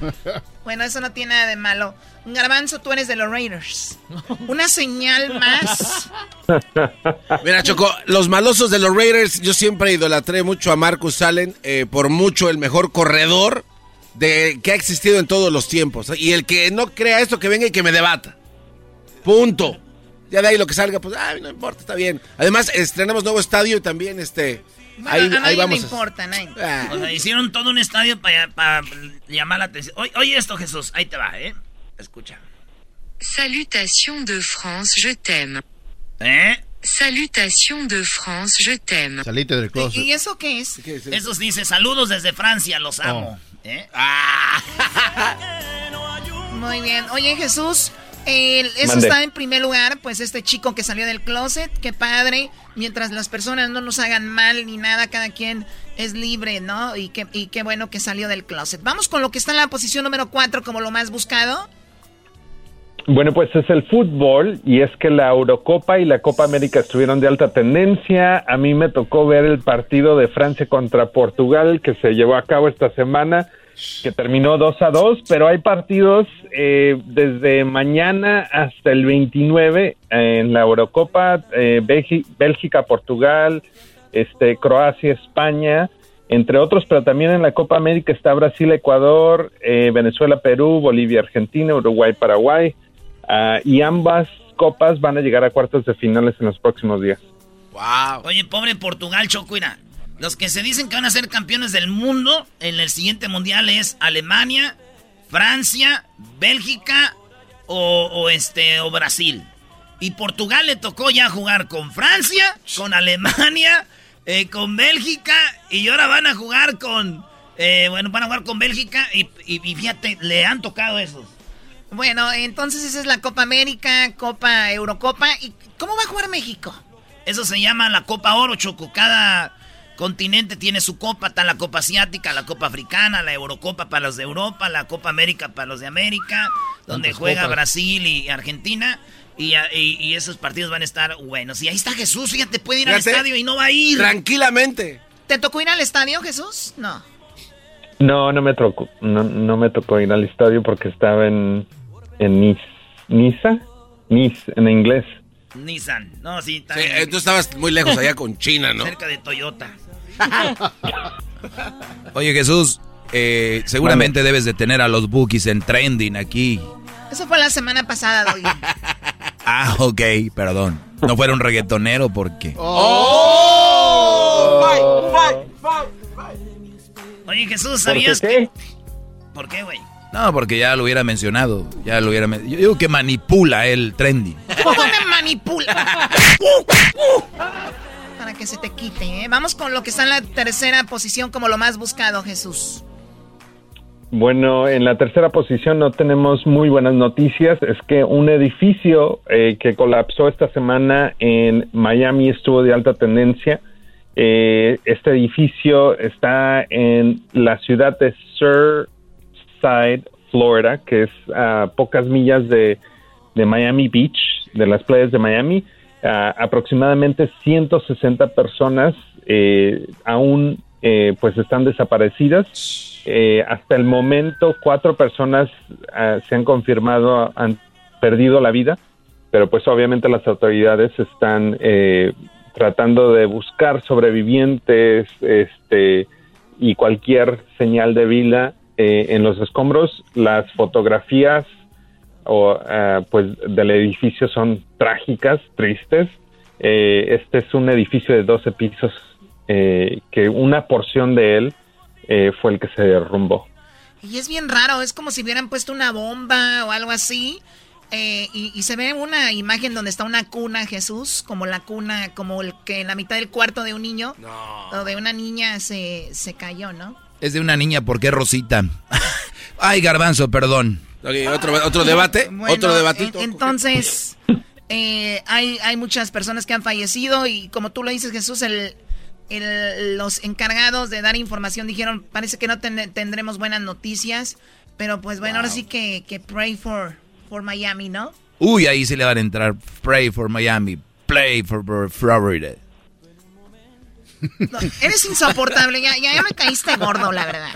Bueno, eso no tiene nada de malo. Garbanzo, tú eres de los Raiders. Una señal más. Mira, Choco, los malosos de los Raiders, yo siempre idolatré mucho a Marcus Allen, eh, por mucho el mejor corredor de que ha existido en todos los tiempos. Y el que no crea esto, que venga y que me debata. Punto. Ya de ahí lo que salga, pues, ay, no importa, está bien. Además, estrenamos nuevo estadio y también, este... Bueno, ahí, a ahí nadie le vamos. a- importa, a nadie. Ah. O sea, hicieron todo un estadio para llamar la atención. Oye, oye esto, Jesús. Ahí te va, ¿eh? Escucha. Salutations de France, je t'aime. ¿Eh? Salutations de France, je t'aime. Salite del ¿Y, closet. y eso qué es? Eso dice, saludos desde Francia, los amo. ¿Eh? Muy bien. Oye, Jesús, el- eso está en primer lugar, pues este chico que salió del closet, qué padre. Mientras las personas no nos hagan mal ni nada, cada quien es libre, ¿no? Y qué, y qué bueno que salió del closet. Vamos con lo que está en la posición número 4 como lo más buscado. Bueno, pues es el fútbol y es que la Eurocopa y la Copa América estuvieron de alta tendencia. A mí me tocó ver el partido de Francia contra Portugal que se llevó a cabo esta semana, que terminó 2 a 2, pero hay partidos eh, desde mañana hasta el 29 en la Eurocopa, eh, Bélgi- Bélgica, Portugal, este, Croacia, España, entre otros, pero también en la Copa América está Brasil, Ecuador, eh, Venezuela, Perú, Bolivia, Argentina, Uruguay, Paraguay, ah, y ambas copas van a llegar a cuartos de finales en los próximos días. Wow. Oye, pobre Portugal, Choco, mira. Los que se dicen que van a ser campeones del mundo en el siguiente mundial es Alemania, Francia, Bélgica o, o este o Brasil. Y Portugal le tocó ya jugar con Francia, con Alemania, eh, con Bélgica y ahora van a jugar con eh, bueno van a jugar con Bélgica y, y- y fíjate le han tocado esos. Bueno, entonces esa es la Copa América, Copa Eurocopa. ¿Y cómo va a jugar México? Eso se llama la Copa Oro, Choco. Cada continente tiene su copa. Está la Copa Asiática, la Copa Africana, la Eurocopa para los de Europa, la Copa América para los de América, donde juega copas. Brasil y Argentina. Y, y- y esos partidos van a estar buenos. Y ahí está Jesús, fíjate, puede ir al estadio y no va a ir. Tranquilamente. ¿Te tocó ir al estadio, Jesús? No. No, no me tocó, no, no me tocó ir al estadio porque estaba en, en Nice, Niza, Nice, en inglés. Nissan. No, sí, eh, tú estabas muy lejos allá con China, ¿no? cerca de Toyota. Oye, Jesús, eh, seguramente debes de tener a los bookies en trending aquí. Eso fue la semana pasada, Doggy. Ah, ok, perdón. No fuera un reggaetonero porque... Oye, Jesús, ¿Por ¿sabías qué? que... ¿Por qué, güey? No, porque ya lo hubiera mencionado. Ya lo hubiera... men- Yo digo que manipula el trending. ¿Cómo me manipula? Que se te quite, ¿eh? Vamos con lo que está en la tercera posición como lo más buscado, Jesús. Bueno, en la tercera posición no tenemos muy buenas noticias. Es que un edificio eh, que colapsó esta semana en Miami estuvo de alta tendencia Eh, este edificio está en la ciudad de Surfside, Florida, que es a pocas millas de, Miami Beach, de las playas de Miami. Aproximadamente 160 personas eh, aún eh, pues están desaparecidas. Eh, hasta el momento cuatro personas ah, se han confirmado han perdido la vida, pero pues obviamente las autoridades están tratando de buscar sobrevivientes este, y cualquier señal de vida eh, en los escombros. Las fotografías o, eh, pues del edificio son trágicas, tristes. Eh, este es un edificio de 12 pisos que una porción de él fue el que se derrumbó. Y es bien raro, es como si hubieran puesto una bomba o algo así eh, y, se ve una imagen donde está una cuna, Jesús, como la cuna, como el que en la mitad del cuarto de un niño o de una niña se, se cayó, ¿no? Es de una niña porque es Rosita. Ay, garbanzo, perdón. Otro, otro debate, otro debatito. entonces, eh, hay, hay muchas personas que han fallecido y como tú lo dices, Jesús, el, los encargados de dar información dijeron, parece que no tendremos buenas noticias, pero pues bueno, ahora sí que, que pray for por Miami, ¿no? Uy, ahí se le van a entrar. Pray for Miami. Play for Florida. Eres insoportable, ya, ya, me caíste gordo, la verdad.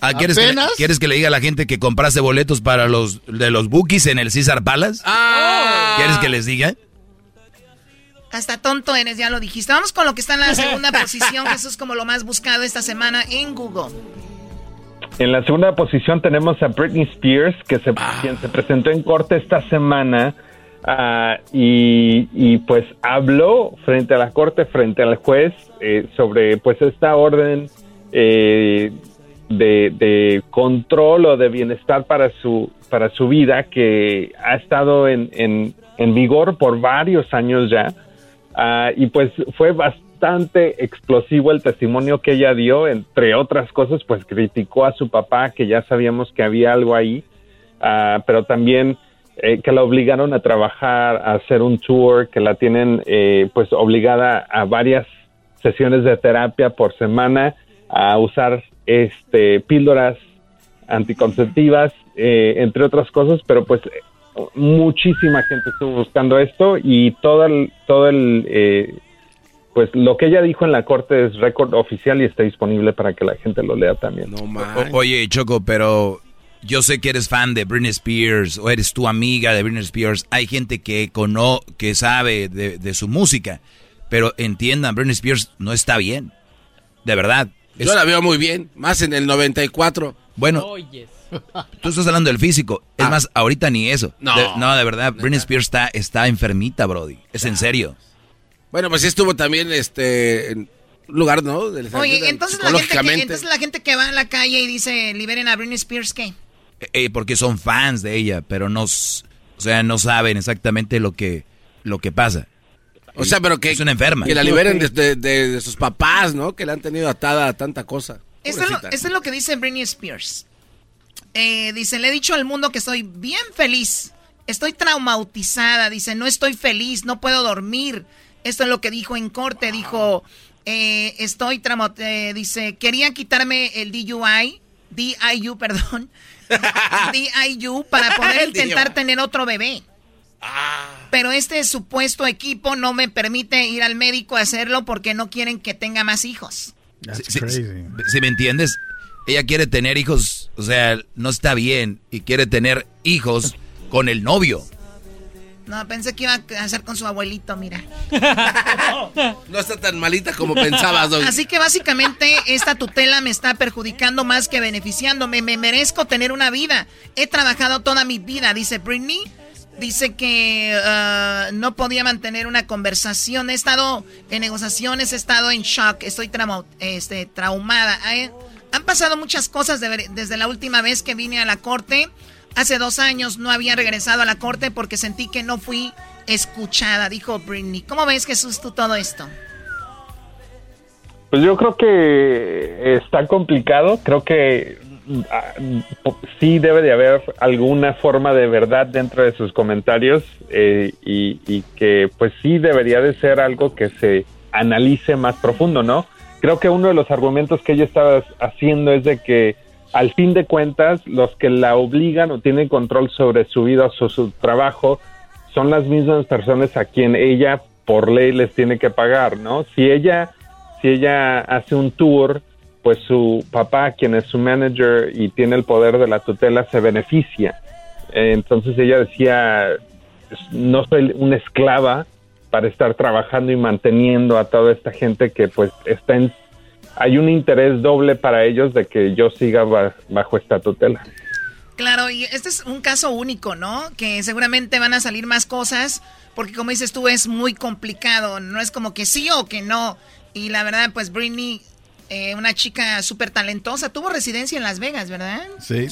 Ah, ¿quieres, que, ¿Quieres que le diga a la gente que compraste boletos para los de los bookies en el César Palace? Ah. ¿Quieres que les diga? Hasta tonto eres, ya lo dijiste. Vamos con lo que está en la segunda posición, eso es como lo más buscado esta semana en Google. En la segunda posición tenemos a Britney Spears, que se, ah. quien se presentó en corte esta semana ah, y, pues habló frente a la corte, frente al juez, eh, sobre pues esta orden eh, de, control o de bienestar para su, para su vida que ha estado en, en, vigor por varios años ya. Ah, y pues fue bastante explosivo el testimonio que ella dio, entre otras cosas, pues criticó a su papá, que ya sabíamos que había algo ahí, ah, pero también eh, que la obligaron a trabajar, a hacer un tour, que la tienen eh, pues obligada a varias sesiones de terapia por semana, a usar este píldoras anticonceptivas, eh, entre otras cosas, pero pues muchísima gente estuvo buscando esto y todo el, todo el pues lo que ella dijo en la corte es récord oficial y está disponible para que la gente lo lea también. oye, Choco, pero yo sé que eres fan de Britney Spears o eres tu amiga de Britney Spears. Hay gente que cono que sabe de, su música, pero entiendan, Britney Spears no está bien. De verdad. Yo la veo muy bien, más en el 94. Bueno, tú estás hablando del físico. Es ah. más, ahorita ni eso. No, de, no, de verdad, Britney Spears está, está enfermita, Brody. Es en serio. Bueno, pues sí estuvo también este en lugar, ¿no? Oye, entonces la, gente que, entonces la gente que va a la calle y dice, liberen a Britney Spears, ¿qué? Eh, porque son fans de ella, pero no, o sea, no saben exactamente lo que, lo que pasa. O sea, pero que... Es una enferma. Que la liberen de, sus papás, ¿no? Que le han tenido atada a tanta cosa. Esto es, lo, que dice Britney Spears. Eh, dice, le he dicho al mundo que estoy bien feliz. Estoy traumatizada. Dice, no estoy feliz, no puedo dormir. Esto es lo que dijo en corte. Dijo, eh, estoy eh, dice, querían quitarme el DUI, DIU, perdón, DIU para poder intentar tener otro bebé. Ah. Pero este supuesto equipo no me permite ir al médico a hacerlo porque no quieren que tenga más hijos. Si, me entiendes, ella quiere tener hijos, o sea, no está bien y quiere tener hijos con el novio. No, pensé que iba a hacer con su abuelito, mira. no está tan malita como pensabas, Así que básicamente esta tutela me está perjudicando más que beneficiándome. Me merezco tener una vida. He trabajado toda mi vida, dice Britney. Dice que uh, no podía mantener una conversación. He estado en negociaciones, he estado en shock, estoy este, traumada. han pasado muchas cosas desde la última vez que vine a la corte. Hace dos años no había regresado a la corte porque sentí que no fui escuchada, dijo Britney. ¿Cómo ves, Jesús, tú todo esto? Pues yo creo que está complicado. Creo que ah, sí debe de haber alguna forma de verdad dentro de sus comentarios eh, y, que pues sí debería de ser algo que se analice más profundo, ¿no? Creo que uno de los argumentos que ella estaba haciendo es de que al fin de cuentas los que la obligan o tienen control sobre su vida o su, trabajo son las mismas personas a quien ella por ley les tiene que pagar, ¿no? Si ella si ella hace un tour, pues su papá, quien es su manager y tiene el poder de la tutela, se beneficia. Entonces ella decía, no soy una esclava para estar trabajando y manteniendo a toda esta gente que pues está en... Hay un interés doble para ellos de que yo siga bajo esta tutela. Claro, y este es un caso único, ¿no? Que seguramente van a salir más cosas, porque como dices tú, es muy complicado, no es como que sí o que no. Y la verdad, pues Britney, eh, una chica súper talentosa, tuvo residencia en Las Vegas, ¿verdad? Sí.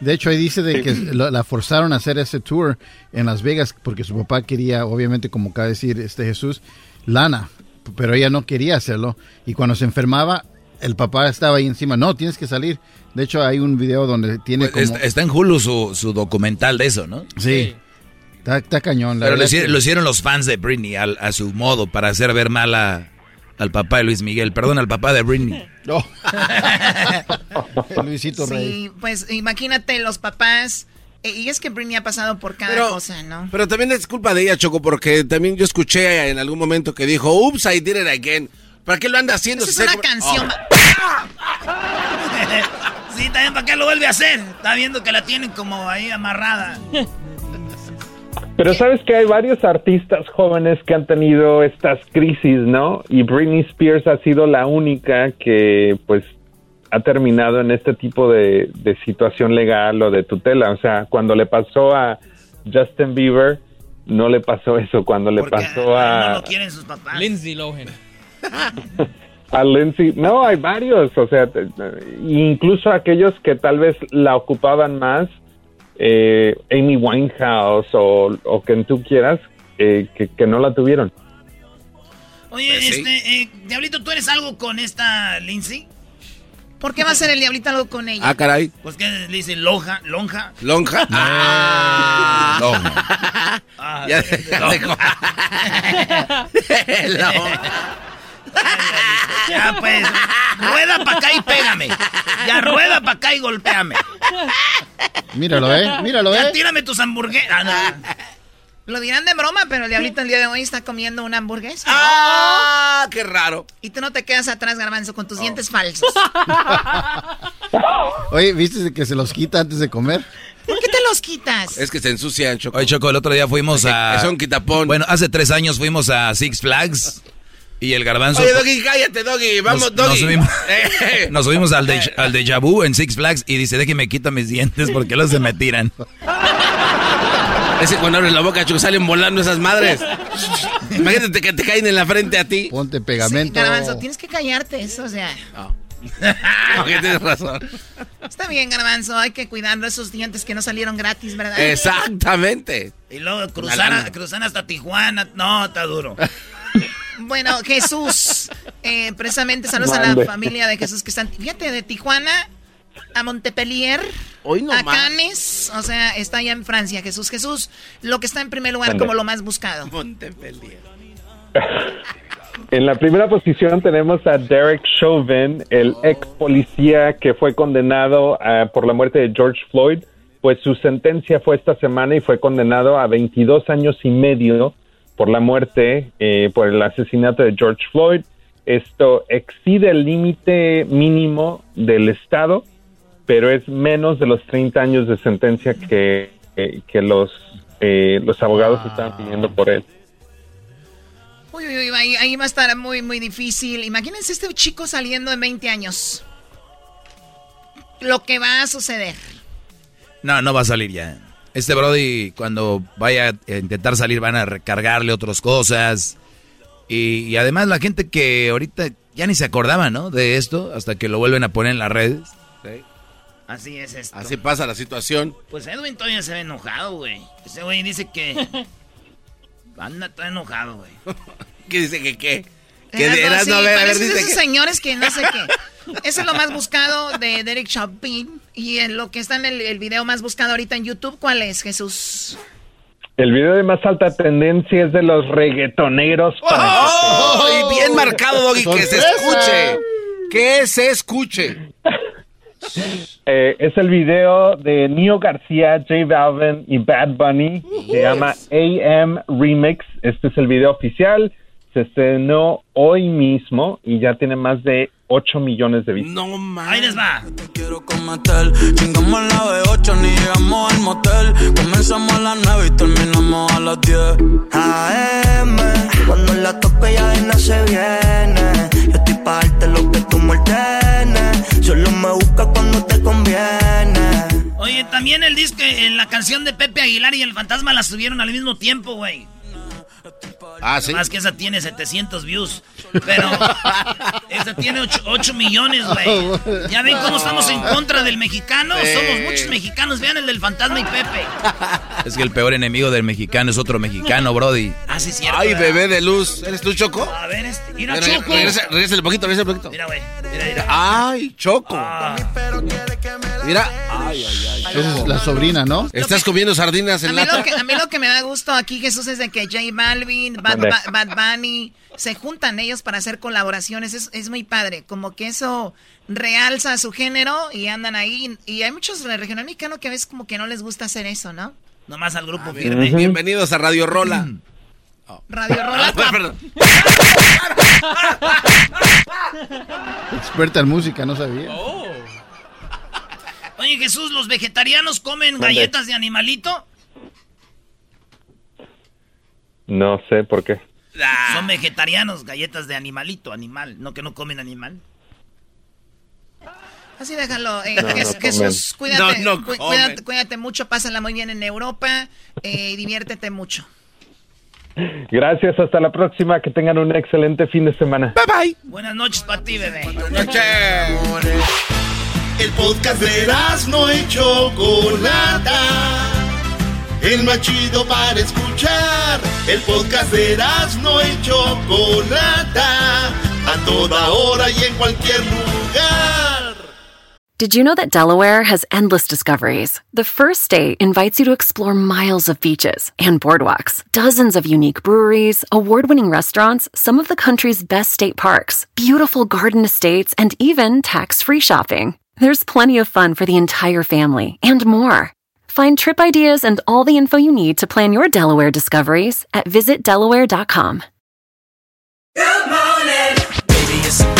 De hecho, ahí dice de que la forzaron a hacer ese tour en Las Vegas porque su papá quería, obviamente, como acaba de decir este Jesús, lana, pero ella no quería hacerlo. Y cuando se enfermaba, el papá estaba ahí encima, no, tienes que salir. De hecho, hay un video donde tiene pues, como... Está, en Hulu su, su, documental de eso, ¿no? Sí. Está, cañón. Pero lo hicieron, los fans de Britney a su modo para hacer ver mal a, al papá de Luis Miguel, perdón, al papá de Britney. No. Luisito Rey. Sí, pues imagínate los papás. Eh, y es que Britney ha pasado por cada cosa, ¿no? Pero también es culpa de ella, Choco, porque también yo escuché en algún momento que dijo, ups, I did it again. ¿Para qué lo anda haciendo? es una canción. Oh. sí, también para qué lo vuelve a hacer. Está viendo que la tienen como ahí amarrada. Pero sabes que hay varios artistas jóvenes que han tenido estas crisis, ¿no? Y Britney Spears ha sido la única que pues ha terminado en este tipo de, situación legal o de tutela. O sea, cuando le pasó a Justin Bieber, no le pasó eso. Cuando le pasó a... No lo quieren sus papás. Lindsay Lohan. a Lindsay, no, hay varios, o sea, incluso aquellos que tal vez la ocupaban más, eh, Amy Winehouse o, o quien tú quieras, eh, que, no la tuvieron. Oye, pues este, eh, Diablito, ¿tú eres algo con esta Lindsay? ¿Por qué va a ser el Diablito algo con ella? Ah, caray. Pues que le dice lonja, lonja. ¿Lonja? Ah. Lonja. Ah, ya, ya pues, rueda para acá y pégame. Ya rueda para acá y golpéame. Míralo, eh, míralo, ya eh. tírame tus hamburguesas. Ah, Lo dirán de broma, pero el diablito el día de hoy está comiendo una hamburguesa. ¡Ah! ¡Qué raro! Y tú no te quedas atrás, garbanzo, con tus oh. dientes falsos. Oye, ¿viste que se los quita antes de comer? ¿Por qué te los quitas? Es que se ensucian, Choco. Oye, Choco, el otro día fuimos a... Es un quitapón. Bueno, hace tres años fuimos a Six Flags y el garbanzo. Oye, Doggy, cállate, Doggy. Vamos, Doggy. Nos subimos, al, de, al Deja Vu en Six Flags y dice, déjeme quita mis dientes porque los se me tiran. Ese cuando abres la boca, Choco, salen volando esas madres. Imagínate que te caen en la frente a ti. Ponte pegamento. garbanzo, tienes que callarte, eso, o sea. No. tienes razón. Está bien, Garbanzo, hay que cuidar esos dientes que no salieron gratis, ¿verdad? Exactamente. Y luego cruzar, cruzar hasta Tijuana. No, está duro. Bueno, Jesús, eh, precisamente saludos a la familia de Jesús que están, fíjate, de Tijuana a Montpellier, a Cannes, o sea, está allá en Francia, Jesús. Jesús, lo que está en primer lugar como lo más buscado. Montpellier. En la primera posición tenemos a Derek Chauvin, el ex policía que fue condenado ah, por la muerte de George Floyd. Pues su sentencia fue esta semana y fue condenado a 22 años y medio por la muerte, eh, por el asesinato de George Floyd. Esto excede el límite mínimo del Estado, pero es menos de los 30 años de sentencia que, que los, eh, los abogados estaban pidiendo por él. Uy, uy, uy, ahí, ahí, va a estar muy, muy difícil. Imagínense este chico saliendo en 20 años. Lo que va a suceder. No, no va a salir ya. Este Brody, cuando vaya a intentar salir, van a recargarle otras cosas. Y, además la gente que ahorita ya ni se acordaba, ¿no? De esto, hasta que lo vuelven a poner en las redes. Así es esto. Así pasa la situación. Pues Edwin todavía se ve enojado, güey. Ese güey dice que... Anda, está enojado, güey. ¿Qué dice que qué? Que de, no, a ver, a ver, dice esos señores que no sé qué. Eso es lo más buscado de Derek Chauvin. Y en lo que está en el, video más buscado ahorita en YouTube, ¿cuál es, Jesús? El video de más alta tendencia es de los reggaetoneros. ¡Oh! y bien bien marcado, Doggy, que se escuche. Que se escuche. Eh, es el video de Neo García, J Balvin y Bad Bunny. Se llama AM Remix. Este es el video oficial. Se estrenó hoy mismo y ya tiene más de 8 millones de vistas. No mames. Ahí les va. Quiero cometer, chingamos la de 8 ni llegamos al motel. Comenzamos a las 9 y terminamos a las 10. AM, cuando la tope ya de no se viene. Yo estoy pa' darte lo que tú me ordenes. Solo me busca cuando te conviene. Oye, también el disco, en la canción de Pepe Aguilar y el fantasma la subieron al mismo tiempo, güey. Ah, sí. Más que esa tiene 700 views. Pero esa tiene 8, millones, güey. ¿Ya ven cómo estamos en contra del mexicano? Somos muchos mexicanos. Vean el del fantasma y Pepe. Es que el peor enemigo del mexicano es otro mexicano, Brody. Ah, sí, cierto. Ay, bebé de luz. ¿Eres tú, Choco? A ver, este. Mira, Choco. regresa, regresa el poquito, regresa el poquito. Mira, güey. Mira, mira. Ay, Choco. Ah. Mira. Ay, ay, ay. Esa es la sobrina, ¿no? Estás comiendo sardinas A en mí, lata. lo que, a mí lo que me da gusto aquí, Jesús, es de que J Balvin, Bad, Bad Bunny, se juntan ellos para hacer colaboraciones. Es, es muy padre. Como que eso realza su género y andan ahí. Y hay muchos regional mexicanos que a veces como que no les gusta hacer eso, ¿no? Nomás al grupo Bien- firme. Bienvenidos a Radio Rola. Radio Rola. Ah, perdón. Experta en música, no sabía. Oye, Jesús, ¿los vegetarianos comen galletas de animalito? No sé por qué. Son vegetarianos, galletas de animalito, animal. No que no comen animal. Así déjalo. eh, No, no. Jesús, cuídate, No, no cu- comen. cuídate, cuídate mucho, pásala muy bien en Europa eh, y diviértete mucho. Gracias, hasta la próxima. Que tengan un excelente fin de semana. Bye bye. Buenas noches para ti, bebé. El podcast de no y Chocolata. El más chido para escuchar. El podcast de no y Chocolata. A toda hora y en cualquier lugar. Did you know that Delaware has endless discoveries? The first state invites you to explore miles of beaches and boardwalks, dozens of unique breweries, award winning restaurants, some of the country's best state parks, beautiful garden estates, and even tax free shopping. There's plenty of fun for the entire family and more. Find trip ideas and all the info you need to plan your Delaware discoveries at visitdelaware.com. Baby, it's a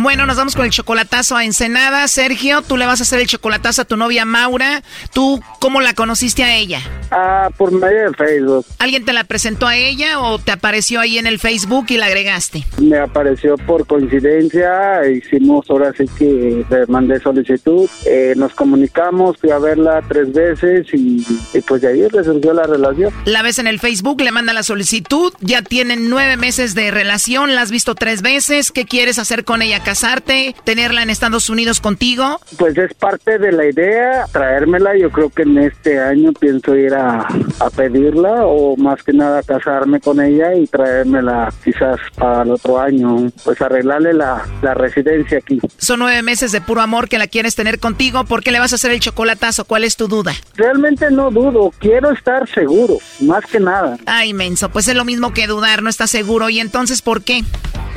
Bueno, nos vamos con el chocolatazo a Ensenada. Sergio, tú le vas a hacer el chocolatazo a tu novia Maura. ¿Tú cómo la conociste a ella? Ah, por medio de Facebook. ¿Alguien te la presentó a ella o te apareció ahí en el Facebook y la agregaste? Me apareció por coincidencia, hicimos ahora sí que le mandé solicitud, eh, nos comunicamos, fui a verla tres veces y, y pues de ahí resurgió la relación. La ves en el Facebook, le manda la solicitud, ya tienen nueve meses de relación, la has visto tres veces. ¿Qué quieres hacer con ella? ¿Casarte? ¿Tenerla en Estados Unidos contigo? Pues es parte de la idea, traérmela, yo creo que en este año pienso ir a, a pedirla o más que nada casarme con ella y traérmela quizás para el otro año, pues arreglarle la, la residencia aquí. Son nueve meses de puro amor que la quieres tener contigo. ¿Por qué le vas a hacer el chocolatazo? ¿Cuál es tu duda? Realmente no dudo, quiero estar seguro, más que nada. Ay, menso, pues es lo mismo que dudar, no estás seguro. ¿Y entonces por qué?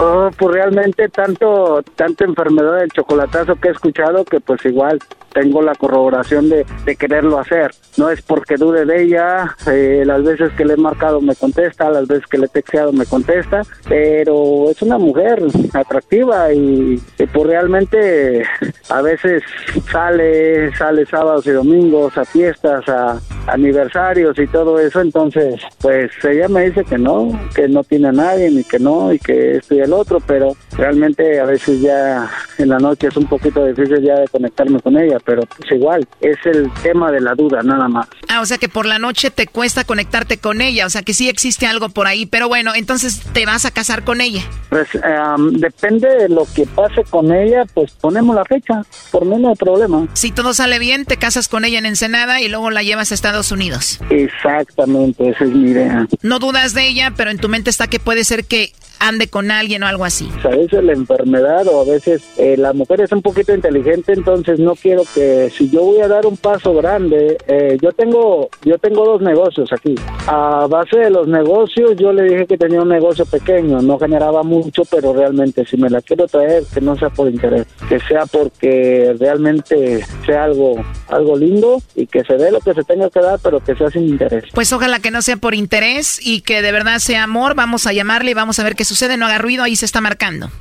Oh, pues realmente tanto, tanta enfermedad del chocolatazo que he escuchado que pues igual tengo la corroboración de, de quererlo hacer. No es porque dude de ella, eh, las veces que le he marcado me contesta, las veces que le he texteado me contesta, pero es una mujer atractiva y, y pues realmente a veces sale, sale sábados y domingos a fiestas, a aniversarios y todo eso, entonces pues ella me dice que no, que no tiene a nadie ni que no y que esto y el otro, pero realmente a veces ya en la noche es un poquito difícil ya de conectarme con ella, pero pues igual es el tema de la duda nada más. Ah, o sea que por la noche te cuesta conectarte con ella, o sea que sí existe algo por ahí, pero bueno, entonces te vas a casar con ella. Pues em, depende de lo que pase con ella, pues ponemos la fecha, por mí no hay problema. Si todo sale bien, te casas con ella en Ensenada y luego la llevas a Estados Unidos. Exactamente, esa es mi idea. No dudas de ella, pero en tu mente está que puede ser que ande con alguien o algo así. A veces la enfermedad o a veces eh, la mujer es un poquito inteligente, entonces no quiero que si yo voy a dar un paso grande, eh, yo tengo yo tengo dos negocios aquí. A base de los negocios yo le dije que tenía un negocio pequeño, no generaba mucho, pero realmente si me la quiero traer que no sea por interés, que sea porque realmente sea algo algo lindo y que se dé lo que se tenga que dar, pero que sea sin interés. Pues ojalá que no sea por interés y que de verdad sea amor. Vamos a llamarle y vamos a ver qué sucede. No haga ruido, ahí se está marcando.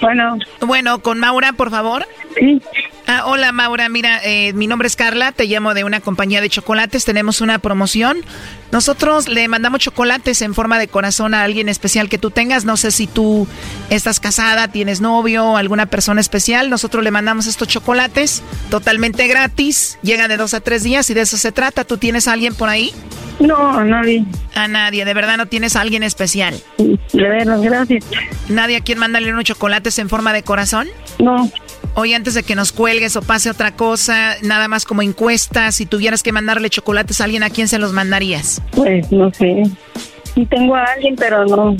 Bueno. Bueno, con Maura, por favor. Sí. Ah, hola Maura, mira, eh, mi nombre es Carla, te llamo de una compañía de chocolates, tenemos una promoción. Nosotros le mandamos chocolates en forma de corazón a alguien especial que tú tengas. No sé si tú estás casada, tienes novio, alguna persona especial. Nosotros le mandamos estos chocolates totalmente gratis. Llega de dos a tres días y de eso se trata. ¿Tú tienes a alguien por ahí? No, a nadie. A nadie, de verdad no tienes a alguien especial. De verdad, gracias. ¿Nadie a quien mandarle unos chocolates en forma de corazón? No. Oye, antes de que nos cuelgues o pase otra cosa, nada más como encuesta, si tuvieras que mandarle chocolates a alguien, ¿a quién se los mandarías? Pues no sé. Sí tengo a alguien, pero no.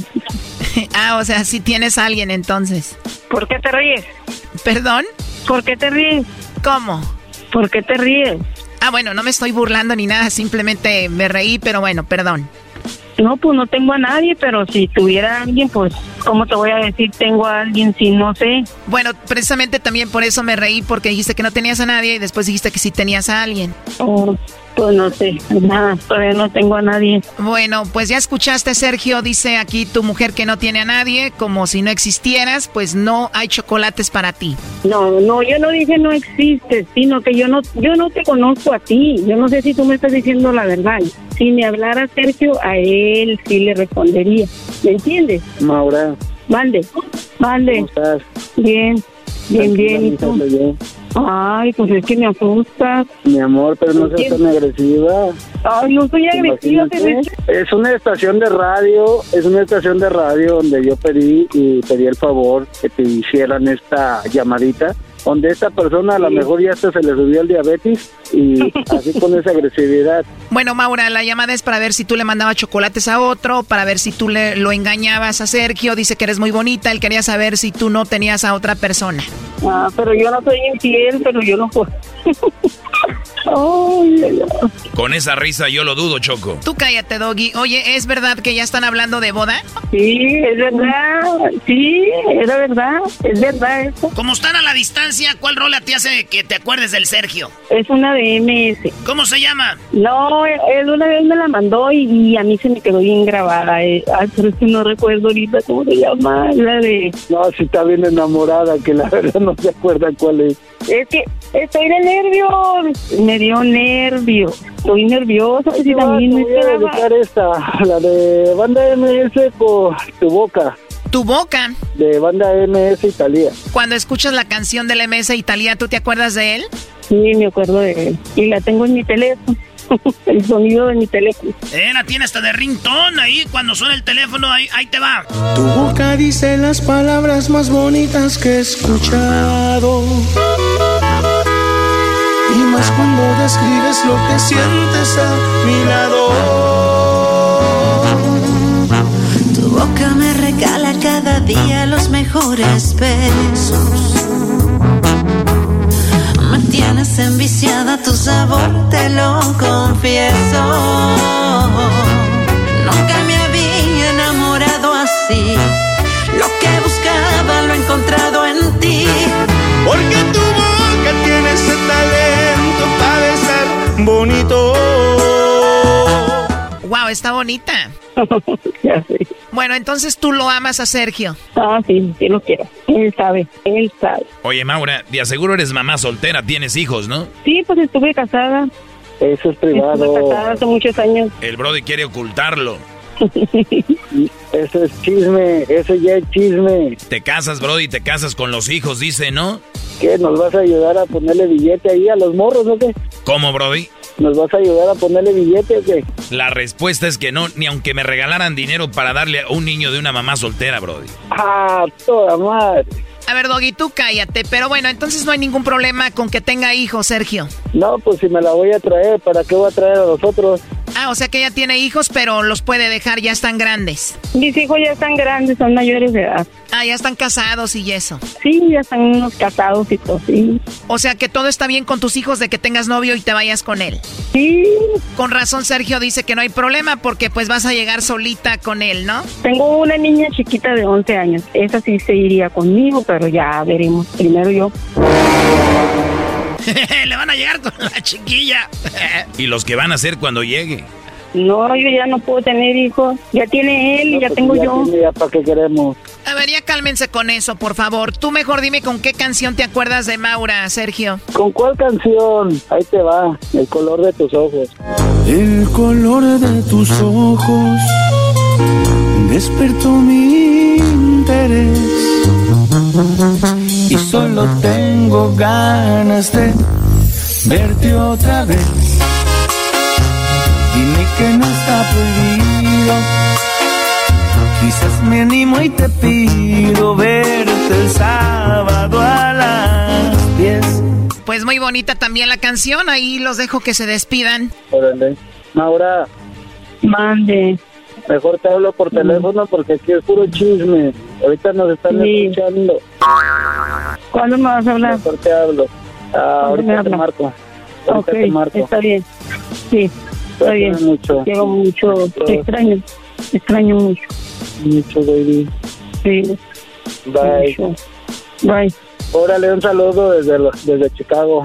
ah, o sea, sí tienes a alguien entonces. ¿Por qué te ríes? ¿Perdón? ¿Por qué te ríes? ¿Cómo? ¿Por qué te ríes? Ah, bueno, no me estoy burlando ni nada, simplemente me reí, pero bueno, perdón. No, pues no tengo a nadie, pero si tuviera a alguien, pues, ¿cómo te voy a decir tengo a alguien si no sé? Bueno, precisamente también por eso me reí, porque dijiste que no tenías a nadie y después dijiste que sí tenías a alguien. Oh, pues no sé, nada, todavía no tengo a nadie. Bueno, pues ya escuchaste, Sergio, dice aquí tu mujer que no tiene a nadie, como si no existieras, pues no hay chocolates para ti. No, no, yo no dije no existes, sino que yo no, yo no te conozco a ti. Yo no sé si tú me estás diciendo la verdad. Si me hablara Sergio, a él sí le respondería. ¿Me entiendes? Maura. Mande, mande. ¿Cómo estás? Bien, bien, bien. ¿Y tú? Bien. Ay, pues es que me asustas. Mi amor, pero no seas tan agresiva. Ay, no soy agresiva. Es una estación de radio, es una estación de radio donde yo pedí y pedí el favor que te hicieran esta llamadita donde esta persona a lo mejor ya hasta se le subió el diabetes y así con esa agresividad. Bueno, Maura, la llamada es para ver si tú le mandabas chocolates a otro, para ver si tú le lo engañabas a Sergio, dice que eres muy bonita, él quería saber si tú no tenías a otra persona. Ah, pero yo no soy infiel, pero yo no puedo. Con esa risa yo lo dudo, Choco. Tú cállate, Doggy. Oye, ¿es verdad que ya están hablando de boda? Sí, es verdad. Sí, es verdad. Es verdad eso. Como están a la distancia, ¿cuál rola te hace que te acuerdes del Sergio? Es una de MS. ¿Cómo se llama? No, él una vez me la mandó y, y a mí se me quedó bien grabada. eh. Ay, pero es que no recuerdo ahorita cómo se llama. La de... No, si está bien enamorada, que la verdad no se acuerda cuál es. Es que estoy de nervios. Me dio nervios. Estoy nerviosa. Sí, va, también me voy a dedicar esta, la de banda MS por tu boca. Tu boca. De banda MS Italia. Cuando escuchas la canción del MS Italia, ¿tú te acuerdas de él? Sí, me acuerdo de él. Y la tengo en mi teléfono. el sonido de mi teléfono. Eh, la tiene hasta de ringtone ahí. Cuando suena el teléfono, ahí, ahí te va. Tu boca dice las palabras más bonitas que he escuchado. Y más cuando describes lo que sientes a mi lado. Tu boca me regala cada día los mejores besos tienes enviciada tu sabor, te lo confieso. Nunca me había enamorado así. Lo que buscaba lo he encontrado en ti. Porque tu boca tiene ese talento para besar bonito. Wow, está bonita. Bueno, entonces tú lo amas a Sergio. Ah, sí, sí lo quiero. Él sabe, él sabe. Oye, Maura, de aseguro eres mamá soltera, tienes hijos, ¿no? Sí, pues estuve casada. Eso es privado. Estuve casada hace muchos años. El Brody quiere ocultarlo. Eso es chisme, eso ya es chisme. Te casas, Brody, te casas con los hijos, dice, ¿no? ¿Qué? ¿Nos vas a ayudar a ponerle billete ahí a los morros o qué? ¿Cómo, Brody? ¿Nos vas a ayudar a ponerle billete o qué? La respuesta es que no, ni aunque me regalaran dinero para darle a un niño de una mamá soltera, Brody. Ah, toda madre. A ver, Doggy, tú cállate. Pero bueno, entonces no hay ningún problema con que tenga hijos, Sergio. No, pues si me la voy a traer, ¿para qué voy a traer a los otros? Ah, o sea que ella tiene hijos, pero los puede dejar, ya están grandes. Mis hijos ya están grandes, son mayores de edad. Ah, ya están casados y eso. Sí, ya están unos casados y todo, sí. O sea que todo está bien con tus hijos de que tengas novio y te vayas con él. Sí. Con razón Sergio dice que no hay problema porque pues vas a llegar solita con él, ¿no? Tengo una niña chiquita de 11 años. Esa sí se iría conmigo, pero ya veremos. Primero yo. Le van a llegar con la chiquilla. ¿Y los que van a hacer cuando llegue? No, yo ya no puedo tener hijos. Ya tiene él y ya pues tengo ya yo. tiene, ya ¿Para qué queremos? A ver, ya cálmense con eso, por favor. Tú mejor dime con qué canción te acuerdas de Maura, Sergio. ¿Con cuál canción? Ahí te va, el color de tus ojos. El color de tus ojos despertó mi interés y solo tengo ganas de verte otra vez. Que no está prohibido. Quizás me animo y te pido verte el sábado a las 10. Pues muy bonita también la canción. Ahí los dejo que se despidan. Órale. Maura, Mande. mejor te hablo por teléfono porque aquí es puro chisme. Ahorita nos están Sí. escuchando. ¿Cuándo me vas a hablar? Mejor te hablo. Ah, ¿Cuándo me ahorita te marco. Ahorita Ok, te marco. está bien. Sí, está bien. mucho. Quiero mucho. Te extraño. Te extraño mucho. Mucho, baby. Sí. Bye. mucho. Bye. Órale, un saludo desde, desde Chicago.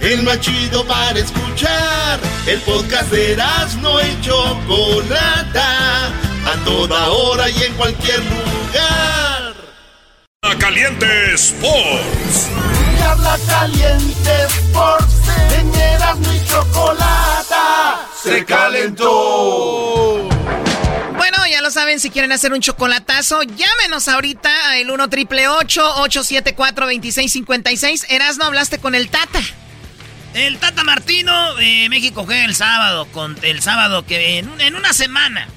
El más chido para escuchar. El podcast de no y Chocolata. A toda hora y en cualquier lugar. Caliente Sports. Charla caliente Sports. En Erasmo y Chocolata. Se calentó. Bueno, ya lo saben, si quieren hacer un chocolatazo, llámenos ahorita al 1 triple 874 2656. Erasno, hablaste con el Tata. El Tata Martino, eh, México juega el sábado, con el sábado que en, un- en una semana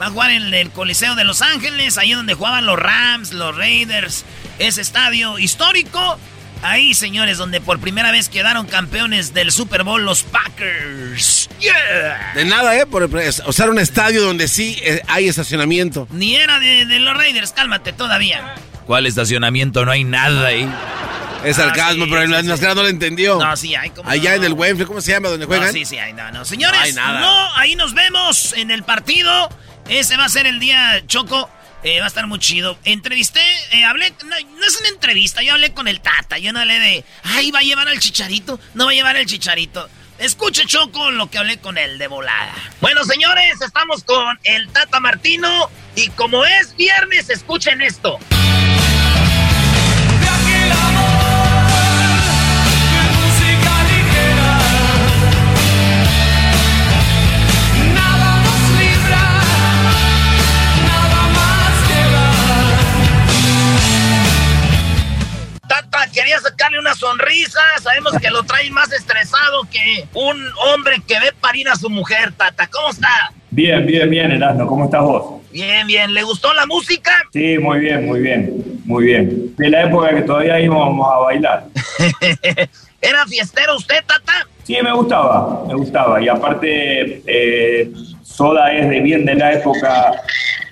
va a jugar en el Coliseo de Los Ángeles, ahí donde jugaban los Rams, los Raiders, ese estadio histórico. Ahí, señores, donde por primera vez quedaron campeones del Super Bowl los Packers. Yeah. De nada, ¿eh? Por usar un estadio donde sí eh, hay estacionamiento. Ni era de, de los Raiders, cálmate todavía. ¿Cuál estacionamiento? No hay nada ahí. Es Ah, sarcasmo, sí, pero el sí, no lo entendió. No, sí hay como. Allá en el Wembley, ¿cómo se llama? ¿Donde juegan? No, sí, sí, hay, no, no. Señores, No hay nada. no, ahí nos vemos en el partido. Ese va a ser el día Choco. Eh, va a estar muy chido. Entrevisté, eh, hablé, no, no es una entrevista, yo hablé con el Tata. Yo no hablé de, ay, va a llevar al chicharito. No va a llevar el chicharito. Escuche, Choco, lo que hablé con él de volada. Bueno, señores, estamos con el Tata Martino. Y como es viernes, escuchen esto. Tata, sacarle una sonrisa. Sabemos que lo trae más estresado que un hombre que ve parir a su mujer, Tata. ¿Cómo está? Bien, bien, bien, Erasmo. ¿Cómo estás vos? Bien, bien. ¿Le gustó la música? Sí, muy bien, muy bien, muy bien. De la época que todavía íbamos a bailar. ¿Era fiestero usted, Tata? Sí, me gustaba, me gustaba. Y aparte, eh, Soda es de bien de la época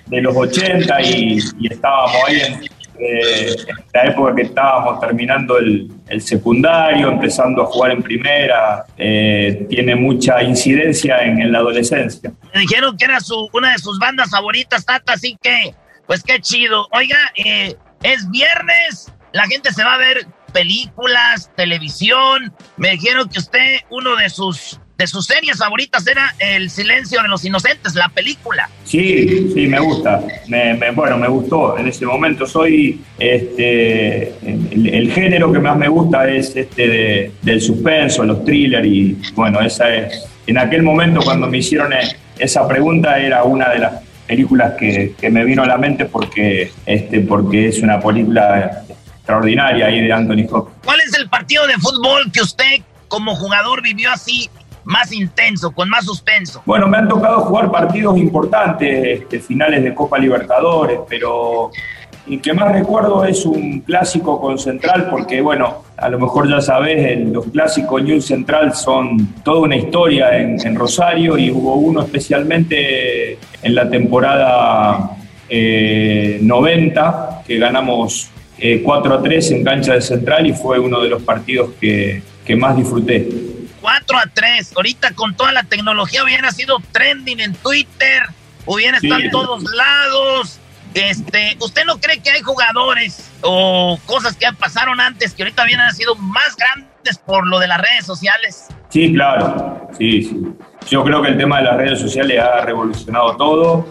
de los 80 y, estábamos ahí en, eh, la época que estábamos terminando el, secundario, empezando a jugar en primera. Eh, tiene mucha incidencia en, la adolescencia. Me dijeron que era su, una de sus bandas favoritas, Tata, así que, pues qué chido. Oiga, es viernes, la gente se va a ver películas, televisión. Me dijeron que usted, uno de sus, de sus series favoritas era El silencio de los inocentes, la película. Sí, sí, me gusta. Me, bueno, me gustó en ese momento. Soy, este, el, género que más me gusta es este de, del suspenso, los thrillers y bueno, esa es, en aquel momento cuando me hicieron esa pregunta era una de las películas que, que, me vino a la mente porque, este, porque es una película extraordinaria ahí de Anthony Hopkins. ¿Cuál es el partido de fútbol que usted como jugador vivió así más intenso, con más suspenso? Bueno, me han tocado jugar partidos importantes, este, finales de Copa Libertadores, pero el que más recuerdo es un clásico con Central, porque bueno, a lo mejor ya sabes, los clásicos New Central son toda una historia en, Rosario y hubo uno especialmente en la temporada 90 eh, que ganamos 4 eh, a 3 en cancha de central y fue uno de los partidos que, más disfruté. 4 a 3, ahorita con toda la tecnología hubiera sido trending en Twitter, hubiera estado en todos lados. Este, ¿Usted no cree que hay jugadores o cosas que pasaron antes que ahorita hubieran sido más grandes por lo de las redes sociales? Sí, claro, sí, sí. Yo creo que el tema de las redes sociales ha revolucionado todo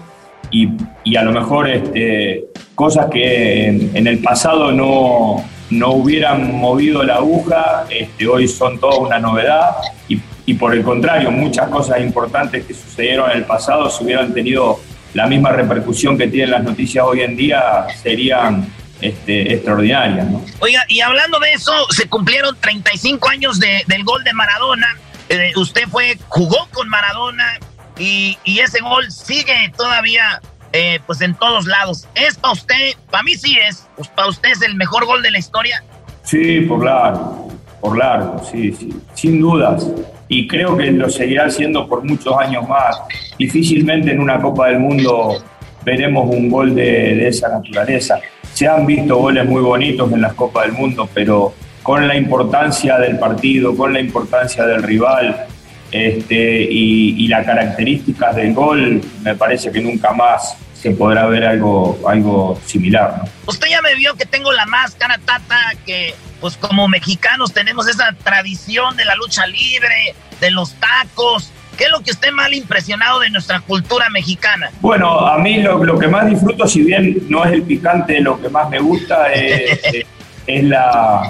y, y a lo mejor este, cosas que en, el pasado no, no, hubieran movido la aguja, este, hoy son toda una novedad y, por el contrario, muchas cosas importantes que sucedieron en el pasado, si hubieran tenido la misma repercusión que tienen las noticias hoy en día, serían este, extraordinarias. Oiga, y hablando de eso, se cumplieron 35 años de, del gol de Maradona. Eh, usted fue, jugó con Maradona y ese gol sigue todavía eh, pues en todos lados. ¿Es para usted? Para mí sí es. Pues para usted es el mejor gol de la historia. Sí, por largo, por largo, sí, sí, sin dudas. Y creo que lo seguirá siendo por muchos años más. Difícilmente en una Copa del Mundo veremos un gol de, de esa naturaleza. Se han visto goles muy bonitos en las Copas del Mundo, pero con la importancia del partido, con la importancia del rival, este, y, las características del gol, me parece que nunca más se podrá ver algo, algo similar. Usted ya me vio que tengo la máscara, Tata, que pues como mexicanos tenemos esa tradición de la lucha libre, de los tacos. ¿Qué es lo que esté mal impresionado de nuestra cultura mexicana? Bueno, a mí lo, que más disfruto, si bien no es el picante, lo que más me gusta es, es la,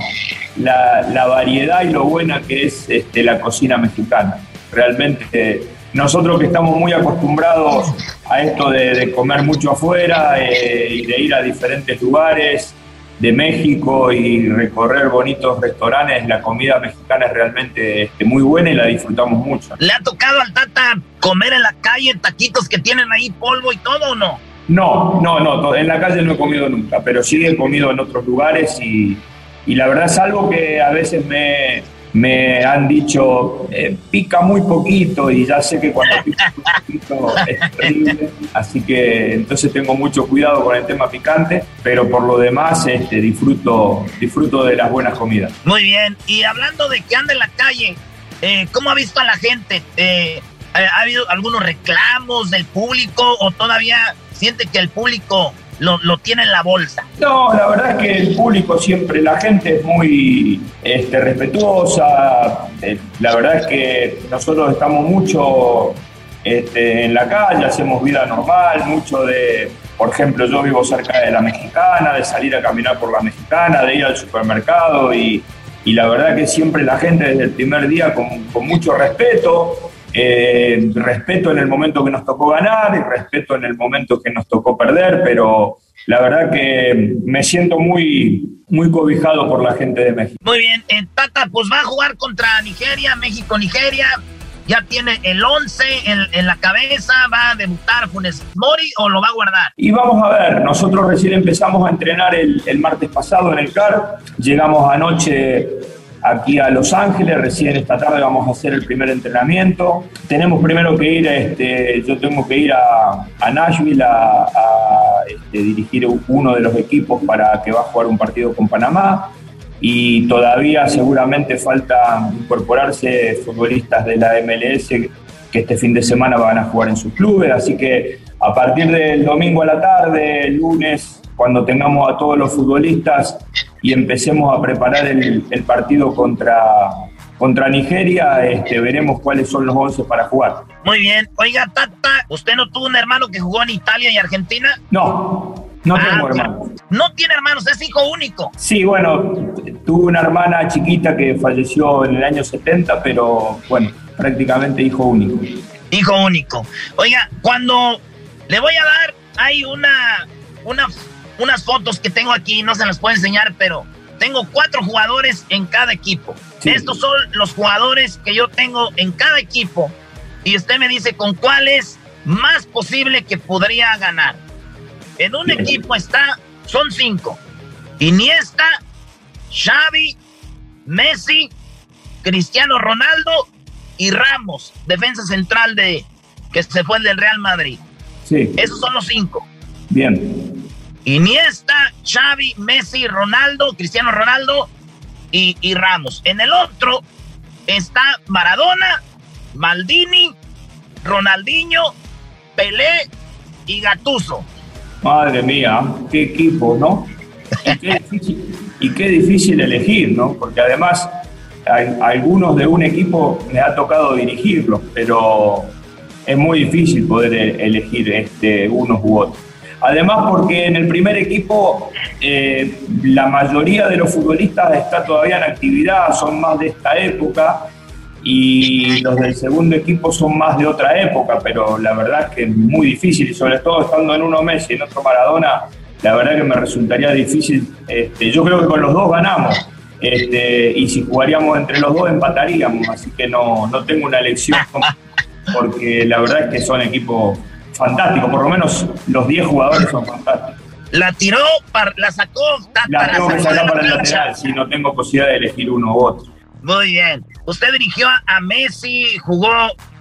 la, variedad y lo buena que es este, la cocina mexicana. Realmente nosotros que estamos muy acostumbrados a esto de, comer mucho afuera eh, y de ir a diferentes lugares de México y recorrer bonitos restaurantes, la comida mexicana es realmente este, muy buena y la disfrutamos mucho. ¿Le ha tocado al Tata comer en la calle taquitos que tienen ahí polvo y todo o no? No, no, no, en la calle no he comido nunca, pero sí he comido en otros lugares y, y la verdad es algo que a veces me, me han dicho eh, pica muy poquito y ya sé que cuando pica muy poquito es terrible, así que entonces tengo mucho cuidado con el tema picante, pero por lo demás este, disfruto, disfruto de las buenas comidas. Muy bien, y hablando de que anda en la calle, eh, ¿cómo ha visto a la gente? Eh, ¿Ha habido algunos reclamos del público o todavía siente que el público lo, lo, tiene en la bolsa? No, la verdad es que el público siempre, la gente es muy este, respetuosa. Eh, la verdad es que nosotros estamos mucho este, en la calle, hacemos vida normal, mucho de, por ejemplo, yo vivo cerca de la mexicana, de salir a caminar por la mexicana, de ir al supermercado y, y la verdad que siempre la gente desde el primer día con, con mucho respeto eh, respeto en el momento que nos tocó ganar y respeto en el momento que nos tocó perder, pero la verdad que me siento muy, muy cobijado por la gente de México. Muy bien, en Tata, pues va a jugar contra Nigeria, México-Nigeria. Ya tiene el 11 en, la cabeza, va a debutar Funes Mori o lo va a guardar. Y vamos a ver, nosotros recién empezamos a entrenar el, el martes pasado en el CAR, llegamos anoche aquí a Los Ángeles. Recién esta tarde vamos a hacer el primer entrenamiento. Tenemos primero que ir, este, yo tengo que ir a, Nashville a, este, dirigir uno de los equipos para que va a jugar un partido con Panamá. Y todavía seguramente falta incorporarse futbolistas de la MLS que este fin de semana van a jugar en sus clubes. Así que a partir del domingo a la tarde, lunes, cuando tengamos a todos los futbolistas y empecemos a preparar el, el partido contra, contra Nigeria, este, veremos cuáles son los 11 para jugar. Muy bien. Oiga, Tata, ¿usted no tuvo un hermano que jugó en Italia y Argentina? No, no Ah, tengo hermanos. No tiene hermanos, es hijo único. Sí, bueno, tuve una hermana chiquita que falleció en el año 70, pero bueno, prácticamente hijo único. Hijo único. Oiga, cuando le voy a dar, hay una, una, unas fotos que tengo aquí, no se las puedo enseñar, pero tengo cuatro jugadores en cada equipo. Estos son los jugadores que yo tengo en cada equipo. Y usted me dice con cuál es más posible que podría ganar. En un equipo está, son cinco. Iniesta, Xavi, Messi, Cristiano Ronaldo y Ramos, defensa central de que se fue del Real Madrid. Sí. Esos son los cinco. Bien. Iniesta, Xavi, Messi, Ronaldo, Cristiano Ronaldo y, Ramos. En el otro está Maradona, Maldini, Ronaldinho, Pelé y Gatuso. Madre mía, qué equipo, ¿no? Y qué difícil, y qué difícil elegir, ¿no? Porque además algunos de un equipo me ha tocado dirigirlos, pero es muy difícil poder e- elegir este, unos u otros. Además porque en el primer equipo eh, la mayoría de los futbolistas está todavía en actividad, son más de esta época y los del segundo equipo son más de otra época, pero la verdad es que es muy difícil y sobre todo estando en uno Messi y en otro Maradona, la verdad que me resultaría difícil. Este, yo creo que con los dos ganamos este, y si jugaríamos entre los dos empataríamos, así que no, no tengo una elección porque la verdad es que son equipos fantásticos, por lo menos los 10 jugadores son fantásticos. La tiró, par- la sacó, Tata, La tengo que sacar para el lateral si no tengo posibilidad de elegir uno u otro. Muy bien. Usted dirigió a- a Messi, jugó,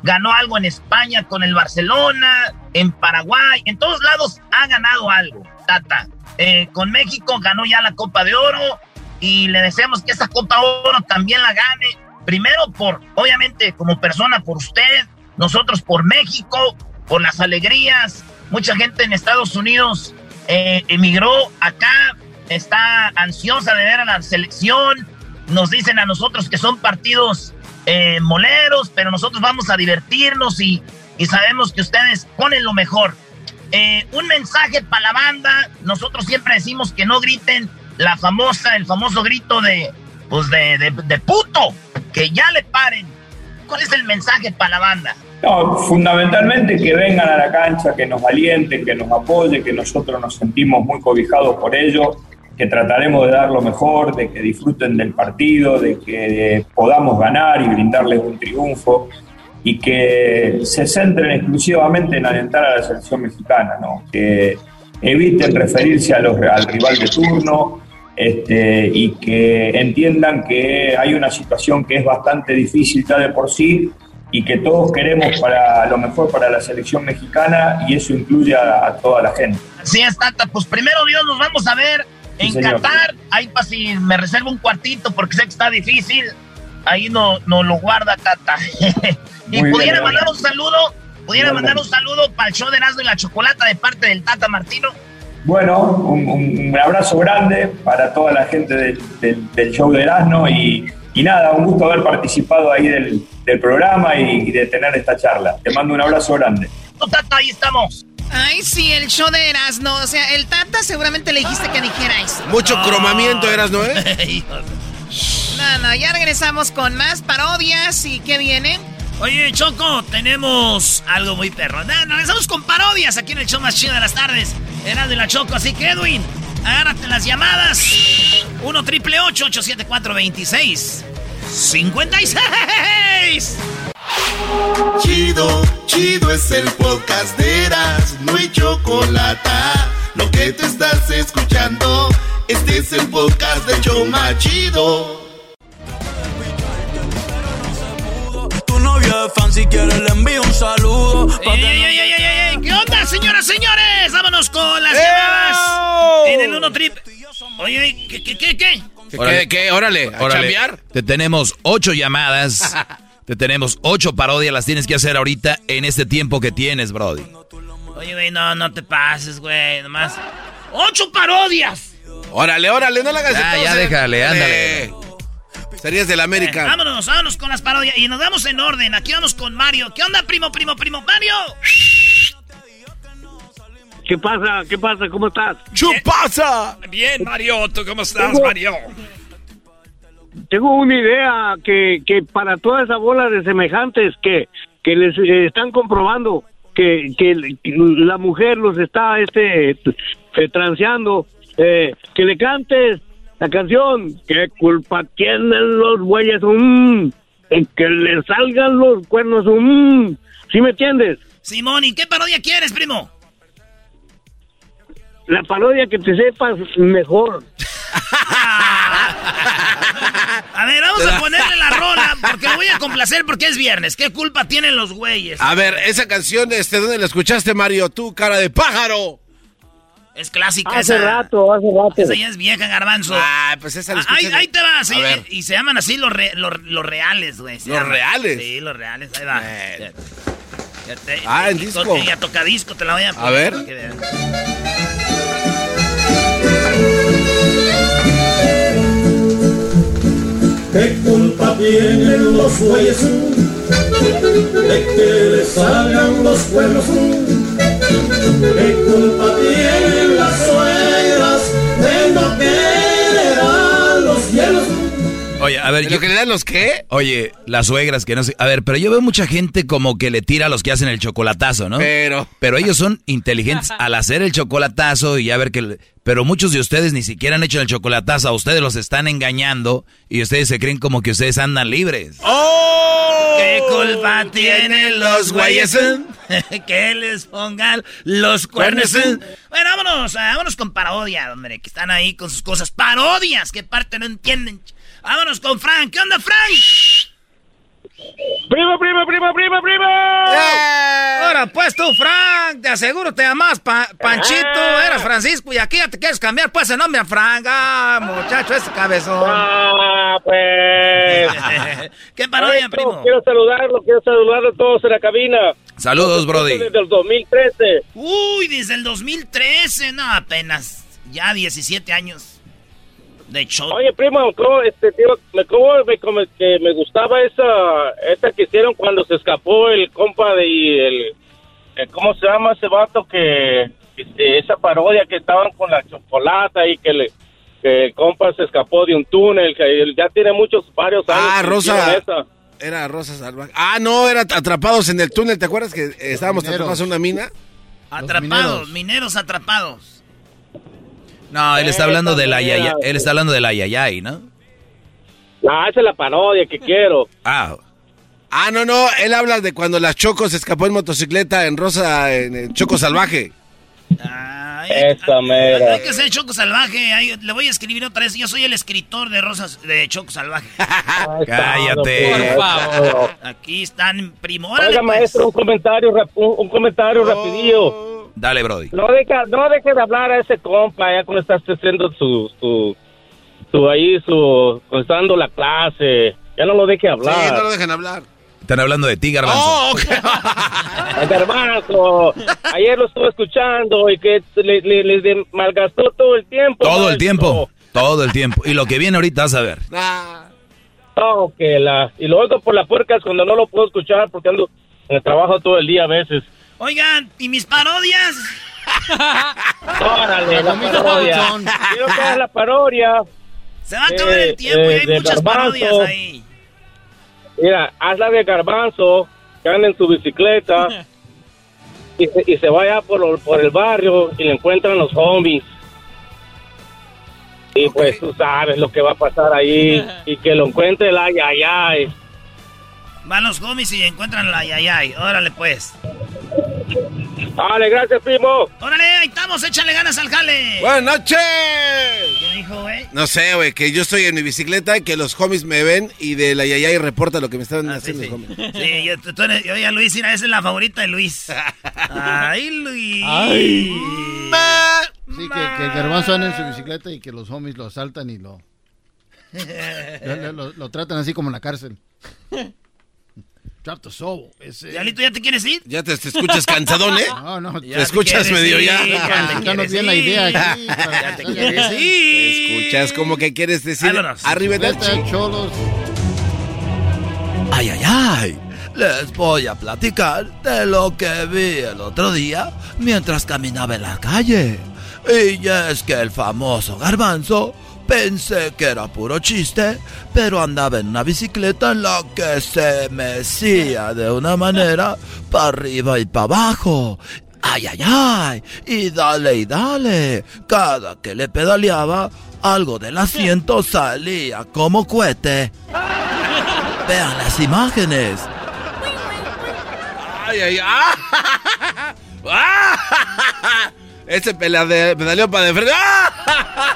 ganó algo en España con el Barcelona, en Paraguay, en todos lados ha ganado algo, Tata. Eh, con México ganó ya la Copa de Oro y le deseamos que esa Copa de Oro también la gane. Primero por, obviamente, como persona, por usted, nosotros por México, por las alegrías. Mucha gente en Estados Unidos eh, emigró acá, está ansiosa de ver a la selección. Nos dicen a nosotros que son partidos eh, moleros, pero nosotros vamos a divertirnos y, y sabemos que ustedes ponen lo mejor. Eh, un mensaje para la banda. Nosotros siempre decimos que no griten la famosa, el famoso grito de, pues de, de, de puto, que ya le paren. ¿Cuál es el mensaje para la banda? No, fundamentalmente que vengan a la cancha, que nos alienten, que nos apoyen, que nosotros nos sentimos muy cobijados por ellos, que trataremos de dar lo mejor, de que disfruten del partido, de que podamos ganar y brindarles un triunfo y que se centren exclusivamente en alentar a la selección mexicana, ¿no? que eviten referirse a los, al rival de turno este, y que entiendan que hay una situación que es bastante difícil ya de por sí y que todos queremos para lo mejor para la selección mexicana y eso incluye a, a toda la gente. Así es, Tata. Pues primero Dios, nos vamos a ver en Sí, señor. Qatar. Ahí para si me reservo un cuartito porque sé que está difícil. Ahí no, no lo guarda, Tata. y Muy pudiera bien, mandar un saludo, pudiera mandar un saludo para el show de Erasmo y la Chocolata de parte del Tata Martino. Bueno, un, un- un abrazo grande para toda la gente del, del- del show de Erasmo y, y nada, un gusto haber participado ahí del, del programa y, y de tener esta charla. Te mando un abrazo grande. No, Tata, ahí estamos. Ay, sí, el show de Erasmo. O sea, el Tata seguramente le dijiste que dijera eso. Mucho No. cromamiento eras, ¿no? Eh? No, no, ya regresamos con más parodias y ¿qué viene? Oye, Choco, tenemos algo muy perro. No, regresamos con parodias aquí en el show más chido de las tardes. Erasmo y la Choco, así que Edwin, agárrate las llamadas. 1 triple 874 26 56 Chido, chido es el podcast de Eras, no hay chocolate. Lo que te estás escuchando, este es el podcast de Choma Chido. Es fan, si quiere le envío un saludo. ¡Ey, ey, ey, ey, ey, ey! ¿Qué onda, señoras, señores? Vámonos con las llamadas en el 1 trip. Oye, oye, ¿qué, qué, qué, qué? Órale. ¿Qué, qué? Órale, ¿a Órale. Te tenemos ocho llamadas. Te tenemos ocho parodias. Las tienes que hacer ahorita en este tiempo que tienes, Brody. Oye, güey, no, no te pases, güey, nomás. ¡Ocho parodias! Órale, órale, no la hagas Ya, de ya déjale, ándale. Eh, Serías del América. Vámonos, vámonos con las parodias. Y nos vamos en orden. Aquí vamos con Mario. ¿Qué onda, primo, primo, primo? ¡Mario! ¿Qué pasa? ¿Qué pasa? ¿Cómo estás? ¡Chupasa! Bien, Mario. ¿Tú cómo estás, Tengo- Mario? Tengo una idea que, que para toda esa bola de semejantes que, que les eh, están comprobando que, que la mujer los está este eh, transeando, eh, que le cantes la canción. ¿Qué culpa tienen los bueyes? Mm, en que le salgan los cuernos. Mm, ¿Sí me entiendes? Simón, ¿y qué parodia quieres, primo? La parodia que te sepas mejor. A ver, vamos a ponerle la rola porque lo voy a complacer porque es viernes. ¿Qué culpa tienen los güeyes? A ver, esa canción, este, ¿dónde la escuchaste, Mario? Tú, cara de pájaro. Es clásica Hace esa. rato, hace rato. Esa ya es vieja, garbanzo. Ah, pues esa la Ah, ahí, ahí te vas, A sí, ver. y se llaman así los, re- los, los reales, güey. ¿Los llaman. reales? Sí, los reales, ahí va. Ya- ya te- Ah, y disco. to- Y a tocadisco te la voy a poner. ver. que veas. ¿Qué culpa tienen los bueyes de que les salgan los cuernos? ¿Qué culpa tienen las suegras de no querer a los hielos? Oye, a ver. ¿De lo que le dan los qué? Oye, las suegras que no sé. A ver, pero yo veo mucha gente como que le tira a los que hacen el chocolatazo, ¿no? Pero. Pero ellos son inteligentes al hacer el chocolatazo y ya ver que. Pero muchos de ustedes ni siquiera han hecho el chocolatazo. A ustedes los están engañando y ustedes se creen como que ustedes andan libres. ¡Oh! ¿Qué culpa tienen los güeyes? que les pongan los cuernos. Bueno, vámonos, ah, vámonos con parodia, hombre, que están ahí con sus cosas. Parodias, que parte no entienden. Vámonos con Frank. ¿Qué onda, Frank? ¡Primo, primo, primo, primo, primo! Ahora, pues tú, Frank, te aseguro te llamas Pa- Panchito, Ah. eras Francisco y aquí ya te quieres cambiar pues el nombre a Frank. Ah, muchacho, ese cabezón. Ah, pues. ¿Qué parodia, primo? Quiero saludarlo, quiero saludar a todos en la cabina. Saludos, Brody. Desde el 2013. Uy, desde el 2013, no, apenas. Ya 17 años. De show. Oye, primo, ¿cómo, este, tío, me, cómo me, como que me gustaba esa, esa que hicieron cuando se escapó el compa de el, el- ¿cómo se llama ese vato que, este, esa parodia que estaban con la chocolata y que, le, que el compa se escapó de un túnel, que ya tiene muchos, varios años. Ah, Rosa. Era Rosa Salvaje. Ah, no, era atrapados en el túnel. ¿Te acuerdas que eh, estábamos mineros. atrapados en una mina? Atrapados, mineros. atrapados. No, él está hablando de la yaya, él está hablando de la yayay, ¿no? Ah, esa es la parodia que quiero. Ah, Ah, no, no. Él habla de cuando la Choco se escapó en motocicleta en Rosa, en el Choco Salvaje. Esa mera. Hay que ser Choco Salvaje. ahí le voy a escribir otra vez. Yo soy el escritor de Rosas de Choco Salvaje. cállate. Por favor. Aquí están primo. Órale, Oiga, pues. maestro, un comentario, un, un comentario rapidillo. Dale, Brody. No deje, no deje de hablar a ese compa ya cuando estás haciendo su, su, su ahí, su, cuando está dando la clase. Ya no lo deje hablar. Sí, no lo dejan hablar. Están hablando de ti, Garbanzo. Oh, ok. Ay, Garbanzo, ayer lo estuve escuchando y que le, le, le malgastó todo el tiempo. Todo el tiempo. Todo el tiempo. Y lo que viene ahorita vas a ver. Oh, que la, y lo oigo por la puerca es cuando no lo puedo escuchar porque ando en el trabajo todo el día a veces. Oigan, ¿y mis parodias? Órale, la parodia. Quiero que la parodia. Se va a acabar el Eh, tiempo y eh, hay de muchas Garbanzo. parodias ahí. Mira, hazla de garbanzo, que anda en su bicicleta y se, y se vaya por, lo- por el barrio y le encuentran los zombies. Y pues tú sabes lo que va a pasar ahí y que lo encuentre el ay, ay, ay. Van los homies y encuentran la yayay. Órale, pues. Vale, gracias, primo. Órale, ahí estamos, échale ganas al jale. Buenas noches. ¿Qué dijo, güey? No sé, güey, que yo estoy en mi bicicleta y que los homies me ven y de la yayay reporta lo que me están haciendo los homies. Sí, yo, tú eres, yo ya Luis, mira, esa es la favorita de Luis. Ay, Luis. Ay. Sí, que, que el garbanzo anda en su bicicleta y que los homies lo asaltan y lo, lo, lo- lo tratan así como en la cárcel. Drop the soul. Ese... Diablito, ¿ya te quieres ir? Ya te, te escuchas cansadón, ¿eh? No, no. Te escuchas medio ya. Explicanos bien la idea aquí. Ya te quieres ir. Te escuchas como que quieres decir Vámonos. arriba de Bicicleta, cholos. Ay, ay, ay. Les voy a platicar de lo que vi el otro día mientras caminaba en la calle. Y es que el famoso garbanzo pensé que era puro chiste, pero andaba en una bicicleta en la que se mecía de una manera para arriba y para abajo. Ay, ay, ay. Y dale y dale. Cada que le pedaleaba, algo del asiento salía como cohete. Vean las imágenes. Ay, ay, ah. Ese pelade- pedaleó para de frente. ¡Ah!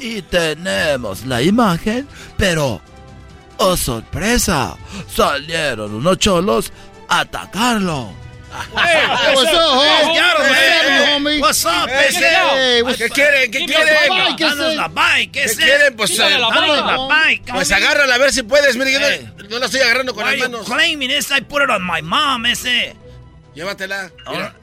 Y tenemos la imagen, pero... ¡Oh, sorpresa! Salieron unos cholos a atacarlo. Hey, what's up, homie? Him, What's up, homie? What's up, Hey, hey, ¿Qué quieren? ¿Qué quieren? bike, ¿qué Danos la bike, ¿qué ¿Qué es? quieren? Pues, Danos eh, la bike, Pues agárrala a ver si puedes. Mire, yo no- Eh. no, la estoy agarrando con Why las you manos. claiming this? I put it on my mom, ese. Llévatela. Mira,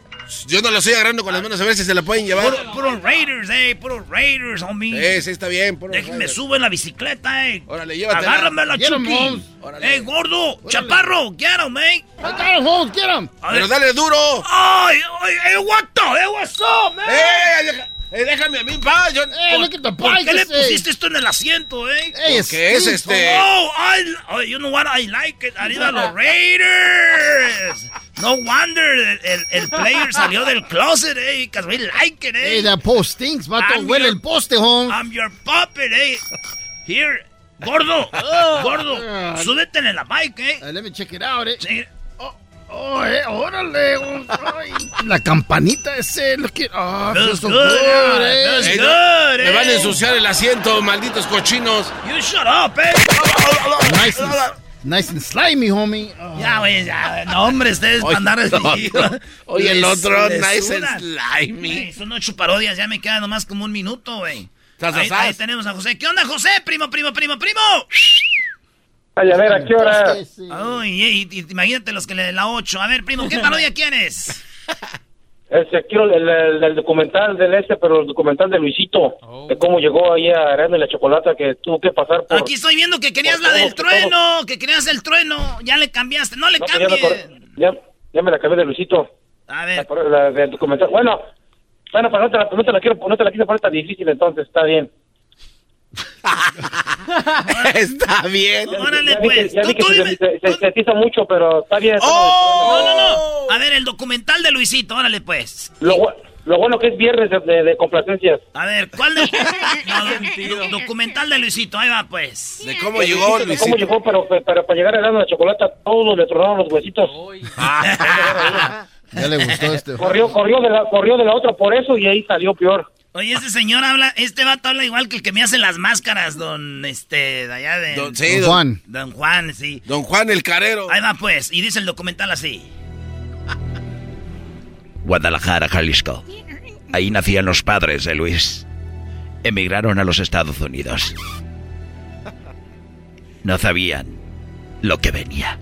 Yo no la estoy agarrando con las manos a ver si se la pueden llevar. Puro, puro Raiders, eh, puro Raiders, homie. Sí, sí, está bien. puro Déjenme subo en la bicicleta, eh. Órale, llévatela. 'em, Chucky. Holmes. Órale. Eh, gordo, chaparro, get him, eh. I got him, Holmes, get him. A Pero dale duro. Ay, ay, eh, what the, eh, what's up, man? ¡Eh! Eh, déjame a mí, pa. Yo, Hey, look at the ¿Por bike. qué le ese. pusiste esto en el asiento, eh? Hey, Porque es Steve, este- Oh, I, oh, you know what? I like it. Arriba los Raiders. No wonder el, el, el player salió del closet, eh, because we like it, Hey, eh. that post stinks, vato. I'm Huele your- el poste, Holmes. I'm your puppet, eh. Here, gordo, gordo, súbete en la bike, eh. Uh, let me check it out, eh. Sí. Oh, eh, órale. oh, ay. La campanita ese. Look at, oh, Feels feels so good, eh. Me van a ensuciar el asiento, malditos cochinos. You shut up, eh. Nice and, nice and slimy, homie. Oh. Ya, güey, ya. No, hombre, ustedes Oye, andar así. el otro. Oye, el otro, nice and slimy. Son ocho parodias, ya me queda nomás como un minuto, güey. Ahí, ahí tenemos a José. ¿Qué onda, José? Primo, primo, primo, primo. Ay, a ver, ¿a qué hora? Ay, y, y- imagínate los que le den la 8. A ver, primo, ¿qué parodia quieres? Este, quiero el, el- el documental del este, pero el documental de Luisito, de cómo llegó ahí a Aranda y la Chocolata, que tuvo que pasar por... Aquí estoy viendo que querías la del trueno, que querías el trueno. Ya le cambiaste, no le No, pues ya, cambies. ya, ya me la acabé de Luisito. A La, ver, la del documental. Bueno, bueno, pero no te la, no te la quiero, no te la quise poner tan difícil, entonces está bien. Está bien. órale, ya vi que, pues. ya Tú, vi que se, dime. se, se sintetiza mucho, pero está bien. está ¡Oh! No, no, no. A ver, el documental de Luisito, órale, pues. Lo, lo bueno que es viernes de, de- de complacencias. A ver, ¿cuál de... No, do- documental de Luisito, ahí va, pues. De cómo llegó De Luisito. ¿Cómo llegó? Pero, pero para llegar a Aranda y la Chocolata, todos le tronaron los huesitos. Ya le gustó este. Corrió, corrió de la, corrió de la otra por eso y ahí salió peor. Oye, este señor habla, este vato habla igual que el que me hace las máscaras, don, este, de allá de... Don, sí, Don don, Juan. Don Juan, sí. don Juan el Carero. Ahí va, pues, y dice el documental así. Guadalajara, Jalisco. Ahí nacían los padres de Luis. Emigraron a los Estados Unidos. No sabían lo que venía.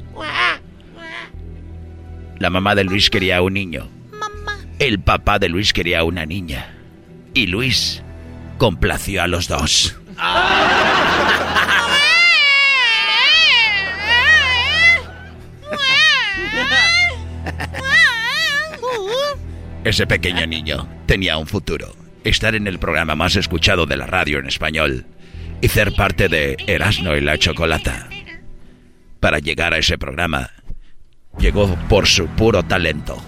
La mamá de Luis quería un niño. El papá de Luis quería una niña. Y Luis complació a los dos. Ese pequeño niño tenía un futuro. Estar en el programa más escuchado de la radio en español y ser parte de Erasmo y la Chocolata. Para llegar a ese programa, llegó por su puro talento.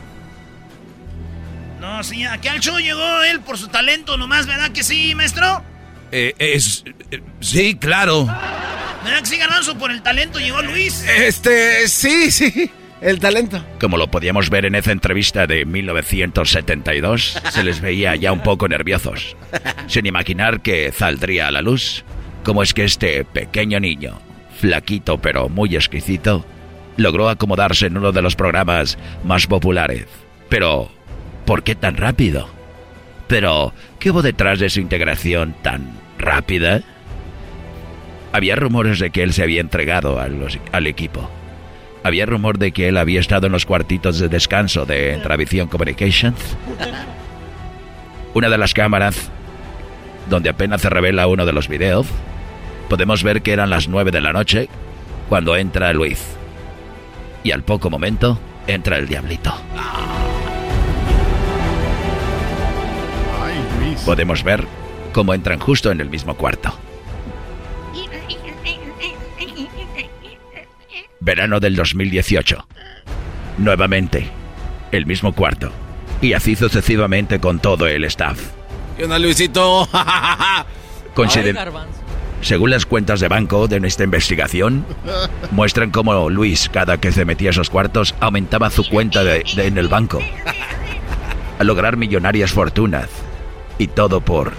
No, sí, aquí al show llegó él por su talento nomás, ¿verdad que sí, maestro? Eh, es. eh, sí, claro. ¿Verdad que sí, Garbanzo? Por el talento llegó Luis. Este, sí, sí. El talento. Como lo podíamos ver en esa entrevista de 1972, se les veía ya un poco nerviosos, sin imaginar que saldría a la luz cómo es que este pequeño niño, flaquito pero muy exquisito, logró acomodarse en uno de los programas más populares. Pero, ¿por qué tan rápido? Pero, ¿qué hubo detrás de su integración tan rápida? Había rumores de que él se había entregado al equipo había rumor de que él había estado en los cuartitos de descanso de Travision Communications. Una de las cámaras, donde apenas se revela uno de los videos, podemos ver que eran las nueve de la noche cuando entra Luis. Y al poco momento entra el diablito. Podemos ver cómo entran justo en el mismo cuarto. Verano del 2018. Nuevamente, el mismo cuarto. Y así sucesivamente con todo el staff. ¿Qué onda, Luisito? Según las cuentas de banco de nuestra investigación, muestran cómo Luis, cada que se metía a esos cuartos, aumentaba su cuenta de, en el banco. A lograr millonarias fortunas. Y todo por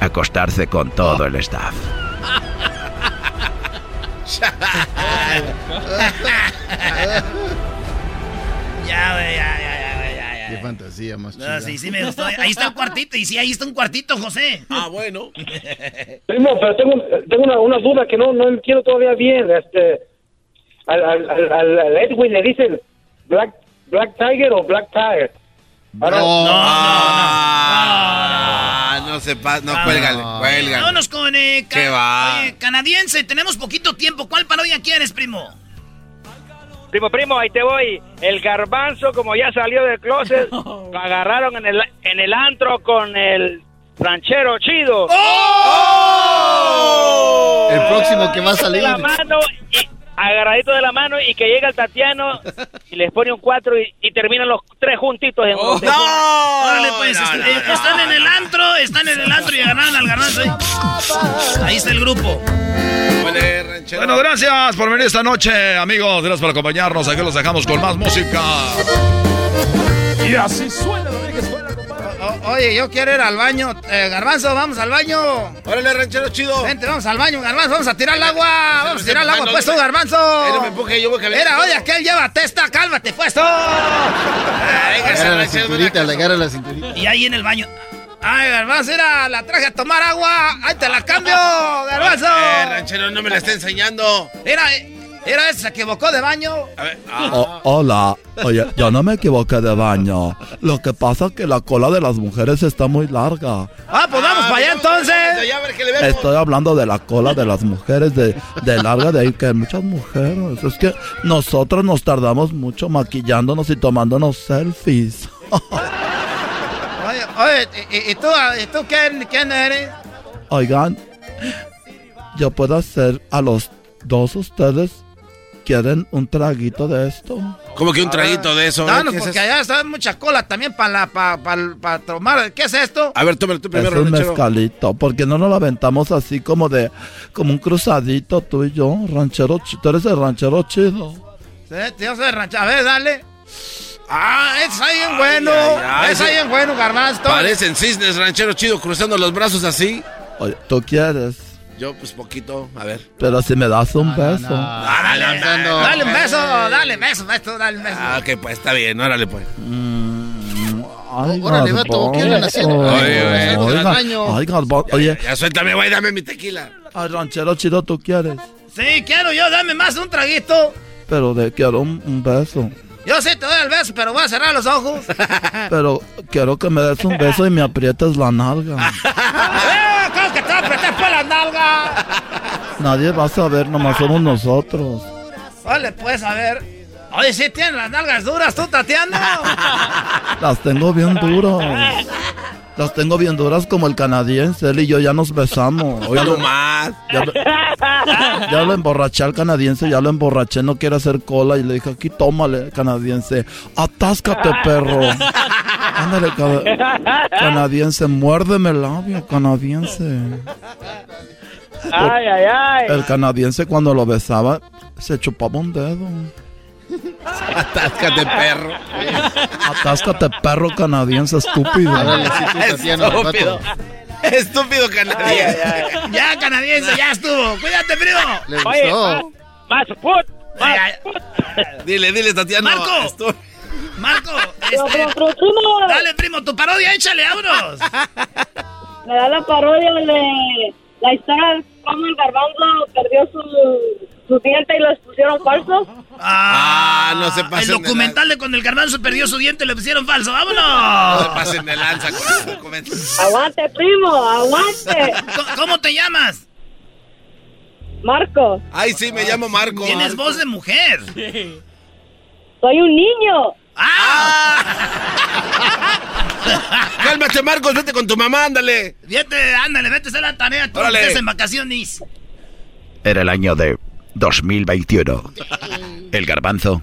acostarse con todo el staff. ya, güey, ya, ya, ya, ya, ya. Qué fantasía más chida. sí, sí me gustó. Ahí está un cuartito, y sí, ahí está un cuartito, José. Ah, bueno. Primo, pero tengo, tengo una, una, duda que no, no entiendo todavía bien. Este, al, al, al, al Edwin le dicen Black, Black Tiger o Black Tiger. No, no, no, no, no, se pasa, no, cuélgale, cuélgale. Vámonos con eh, ¿Qué va? canadiense, tenemos poquito tiempo. ¿Cuál parodia quieres, primo? Primo, primo, ahí te voy. El garbanzo, como ya salió del closet, lo agarraron en el, en el antro con el ranchero chido. ¡Oh! El próximo que va a salir. La mano y, agarradito de la mano y que llega el Tatiano y les pone un cuatro y, y terminan los tres juntitos. En oh, ¡No! Órale, pues, no, no, están en el antro, están en el antro y ganaron al garbanzo. Ahí está el grupo. Bueno, gracias por venir esta noche, amigos. Gracias por acompañarnos. Aquí los dejamos con más música. Y así suena, Oye, yo quiero ir al baño. Eh, garbanzo, vamos al baño. Órale, ranchero chido. Vente, vamos al baño, Garbanzo. Vamos a tirar el agua. Vamos a tirar el agua, puesto, Garbanzo. no me empuje, yo voy a Mira, oye, aquel lleva testa, cálmate, puesto. Agarra la cinturita, le agarra la cinturita. Y ahí en el baño. Ay, Garbanzo, mira, la traje a tomar agua. Ahí te la cambio, Garbanzo. Eh, ranchero, no me la está enseñando. Mira, eh. Era ese, se equivocó de baño. A ver, ah. hola, oye, yo no me equivoqué de baño. Lo que pasa es que la cola de las mujeres está muy larga. Ah, pues vamos para allá entonces. Estoy hablando de la cola de las mujeres, de, de larga, de ahí que hay muchas mujeres. Es que nosotros nos tardamos mucho maquillándonos y tomándonos selfies. oye, oye, ¿y, tú, y tú quién, quién eres? Oigan, yo puedo hacer a los dos ustedes ¿Quieren un traguito de esto? ¿Cómo que un traguito de eso? No, no, porque allá está mucha cola también para para tomar. ¿Qué es esto? A ver, tómalo tú primero, Es un mezcalito. porque no nos lo aventamos así como de... Como un cruzadito tú y yo, ranchero... Tú eres el ranchero chido. Sí, yo soy el ranchero. A ver, dale. Ah, es ahí en bueno. es ahí en bueno, garbanzo. Parecen cisnes, ranchero chido, cruzando los brazos así. Oye, ¿tú quieres? Yo, pues poquito, a ver. Pero si me das un beso. dale, dale, un beso, dale un beso, maestro, dale un beso. Ah, ok, pues está bien, órale, pues. Mm, ay, órale, vato, ¿qué andan haciendo? Oye, oye, oye. Ya, suéltame, güey, dame mi tequila. Ay, ranchero chido, ¿tú quieres? Sí, quiero yo, dame más un traguito. Pero de quiero un, beso. Yo sí te doy el beso, pero voy a cerrar los ojos. Pero quiero que me des un beso y me aprietes la nalga. ¿Cómo que te va a apretar por la nalga? Nadie va a saber, nomás somos nosotros. Vale, pues a ver. Oye, si tienes las nalgas duras, tú, Tatiana. Las tengo bien duras. Las tengo bien duras como el canadiense. Él y yo ya nos besamos. Oye, no más. Ya, ya, lo emborraché al canadiense, ya lo emborraché, no quiere hacer cola. Y le dije, aquí tómale, canadiense. Atáscate, perro. Ándale, canadiense, muérdeme el labio, canadiense. Ay, ay, ay. El canadiense cuando lo besaba se chupaba un dedo. Atáscate, perro. Atáscate, perro canadiense estúpido. Estúpido. Estúpido canadiense. Ya, canadiense, ya estuvo. Cuídate, primo. Le gustó. Más put. Dile, dile, Tatiana. Marco. Marco, este, pero, pero, primo, dale, primo, tu parodia, échale, vámonos. me da la parodia de la historia de cómo el garbanzo perdió su, su diente y los pusieron falsos. Ah, no se El pasen de documental de cuando el garbanzo perdió su diente le pusieron falso. No se ¡Vámonos! pasen de lanza con ese documento. Aguante, primo, aguante. ¿Cómo- ¿Cómo te llamas? Marco, Ay, sí, me llamo Marco. Tienes voz de mujer. Soy un niño. ¡Ah! Cálmate, Marcos, vete con tu mamá, ándale. Vete, ándale, vete a hacer la tarea. Tú Órale. estás en vacaciones. Era el año de 2021. El garbanzo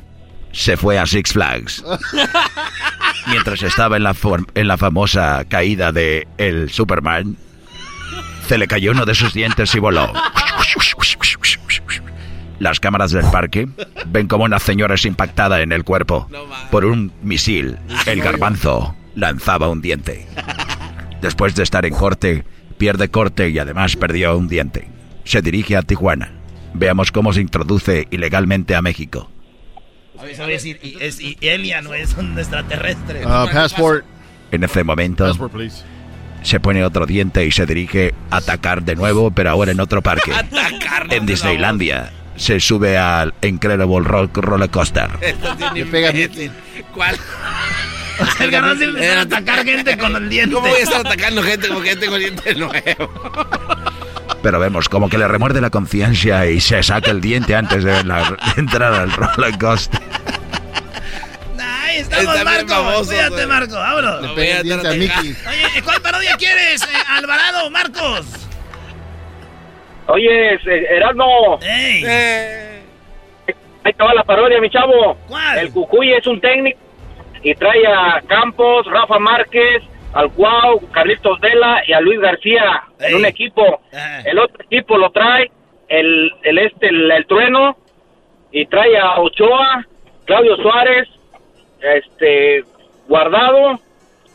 se fue a Six Flags. Mientras estaba en la, en la famosa caída de el Superman, se le cayó uno de sus dientes y voló. Las cámaras del parque ven como una señora es impactada en el cuerpo por un misil. El garbanzo lanzaba un diente. Después de estar en corte, pierde corte y además perdió un diente. Se dirige a Tijuana. Veamos cómo se introduce ilegalmente a México. A ver, a ver si y- es y alien o es un extraterrestre. Ah, passport. En ese momento Passport, please. se pone otro diente y se dirige a atacar de nuevo, pero ahora en otro parque. En Disneylandia se sube al Incredible Rock Roller Coaster. Tiene. ¿Cuál? El a atacar gente con el diente. ¿Cómo voy a estar atacando gente como que ya tengo diente nuevo? Pero vemos como que le remuerde la conciencia y se saca el diente antes de, la- de entrar al roller coaster. Ahí estamos, Está Marco. famoso, Cuídate, güey. Marco. Vámonos. Le pega el diente a Mickey. Oye, ¿cuál parodia quieres, eh, Alvarado, Marcos? Oye, eh, Erasmo. ¡Ey! Ahí te va la parodia, mi chavo. ¿Cuál? El Cucuy es un técnico y trae a Campos, Rafa Márquez, al Cuau, Carlitos Vela y a Luis García en un equipo. Ajá. El otro equipo lo trae el, el este, el, el Trueno y trae a Ochoa, Claudio Suárez, este, Guardado,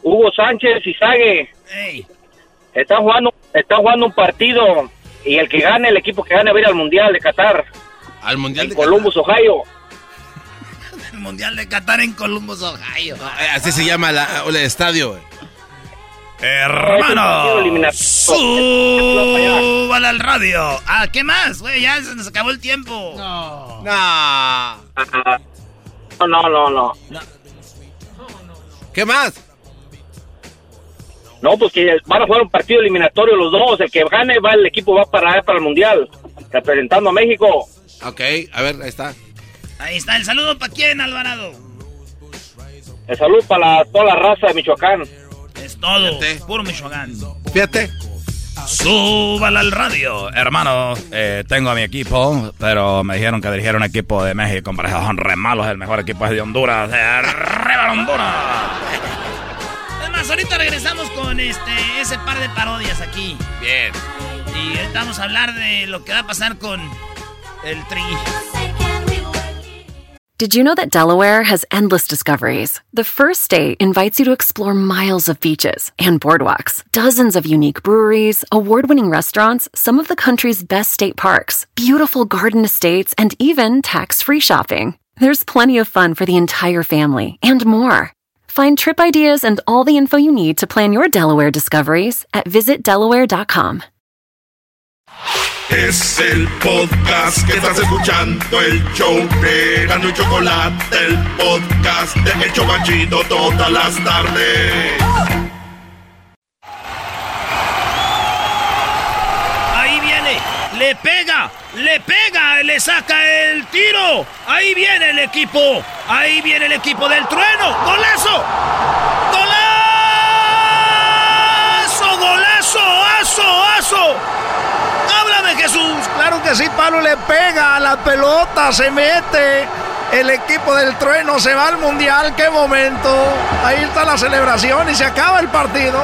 Hugo Sánchez y Sague. Están jugando, están jugando un partido y el que gane, el equipo que gane va a ir al Mundial de Qatar, Al mundial en de Columbus, Ohio. El Mundial de Qatar en Columbus, Ohio. Qatar. Eh, Así se llama la- el estadio. Hermano, súbala al radio. Ah, ¿qué más, güey? Ya se nos acabó el tiempo. No. No, no, no, no. ¿Qué más? No, pues que van a jugar un partido eliminatorio los dos. El que gane va, el equipo va para para el mundial, representando a México. Ok, a ver, ahí está. Ahí está, el saludo para quién, Alvarado. El salud para toda la raza de Michoacán. Es todo, Fíjate. puro Michoacán. Fíjate. Súbala al radio, hermano. Eh, tengo a mi equipo, pero me dijeron que dirigiera un equipo de México. Hombre, son re malos. El mejor equipo es de Honduras. ¡Arriba Honduras! Además, ahorita regresamos con este ese par de parodias aquí. Bien. Y ahorita vamos a hablar de lo que va a pasar con el tri. Did you know that Delaware has endless discoveries? The first state invites you to explore miles of beaches and boardwalks, dozens of unique breweries, award winning restaurants, some of the country's best state parks, beautiful garden estates, and even tax free shopping. There's plenty of fun for the entire family and more. Find trip ideas and all the info you need to plan your Delaware discoveries at visitdelaware.com. Es el podcast que estás escuchando, el show de Gano y Chocolate, el podcast de El Chocachito todas las tardes. Ahí viene, le pega, le pega, le saca el tiro. Ahí viene el equipo, ahí viene el equipo del trueno. ¡Golazo! ¡Golazo! ¡Golazo! ¡Aso! ¡Aso! ¡Háblame, Jesús! Claro que sí, Pablo le pega a la pelota, se mete. El equipo del trueno se va al mundial, qué momento. Ahí está la celebración y se acaba el partido.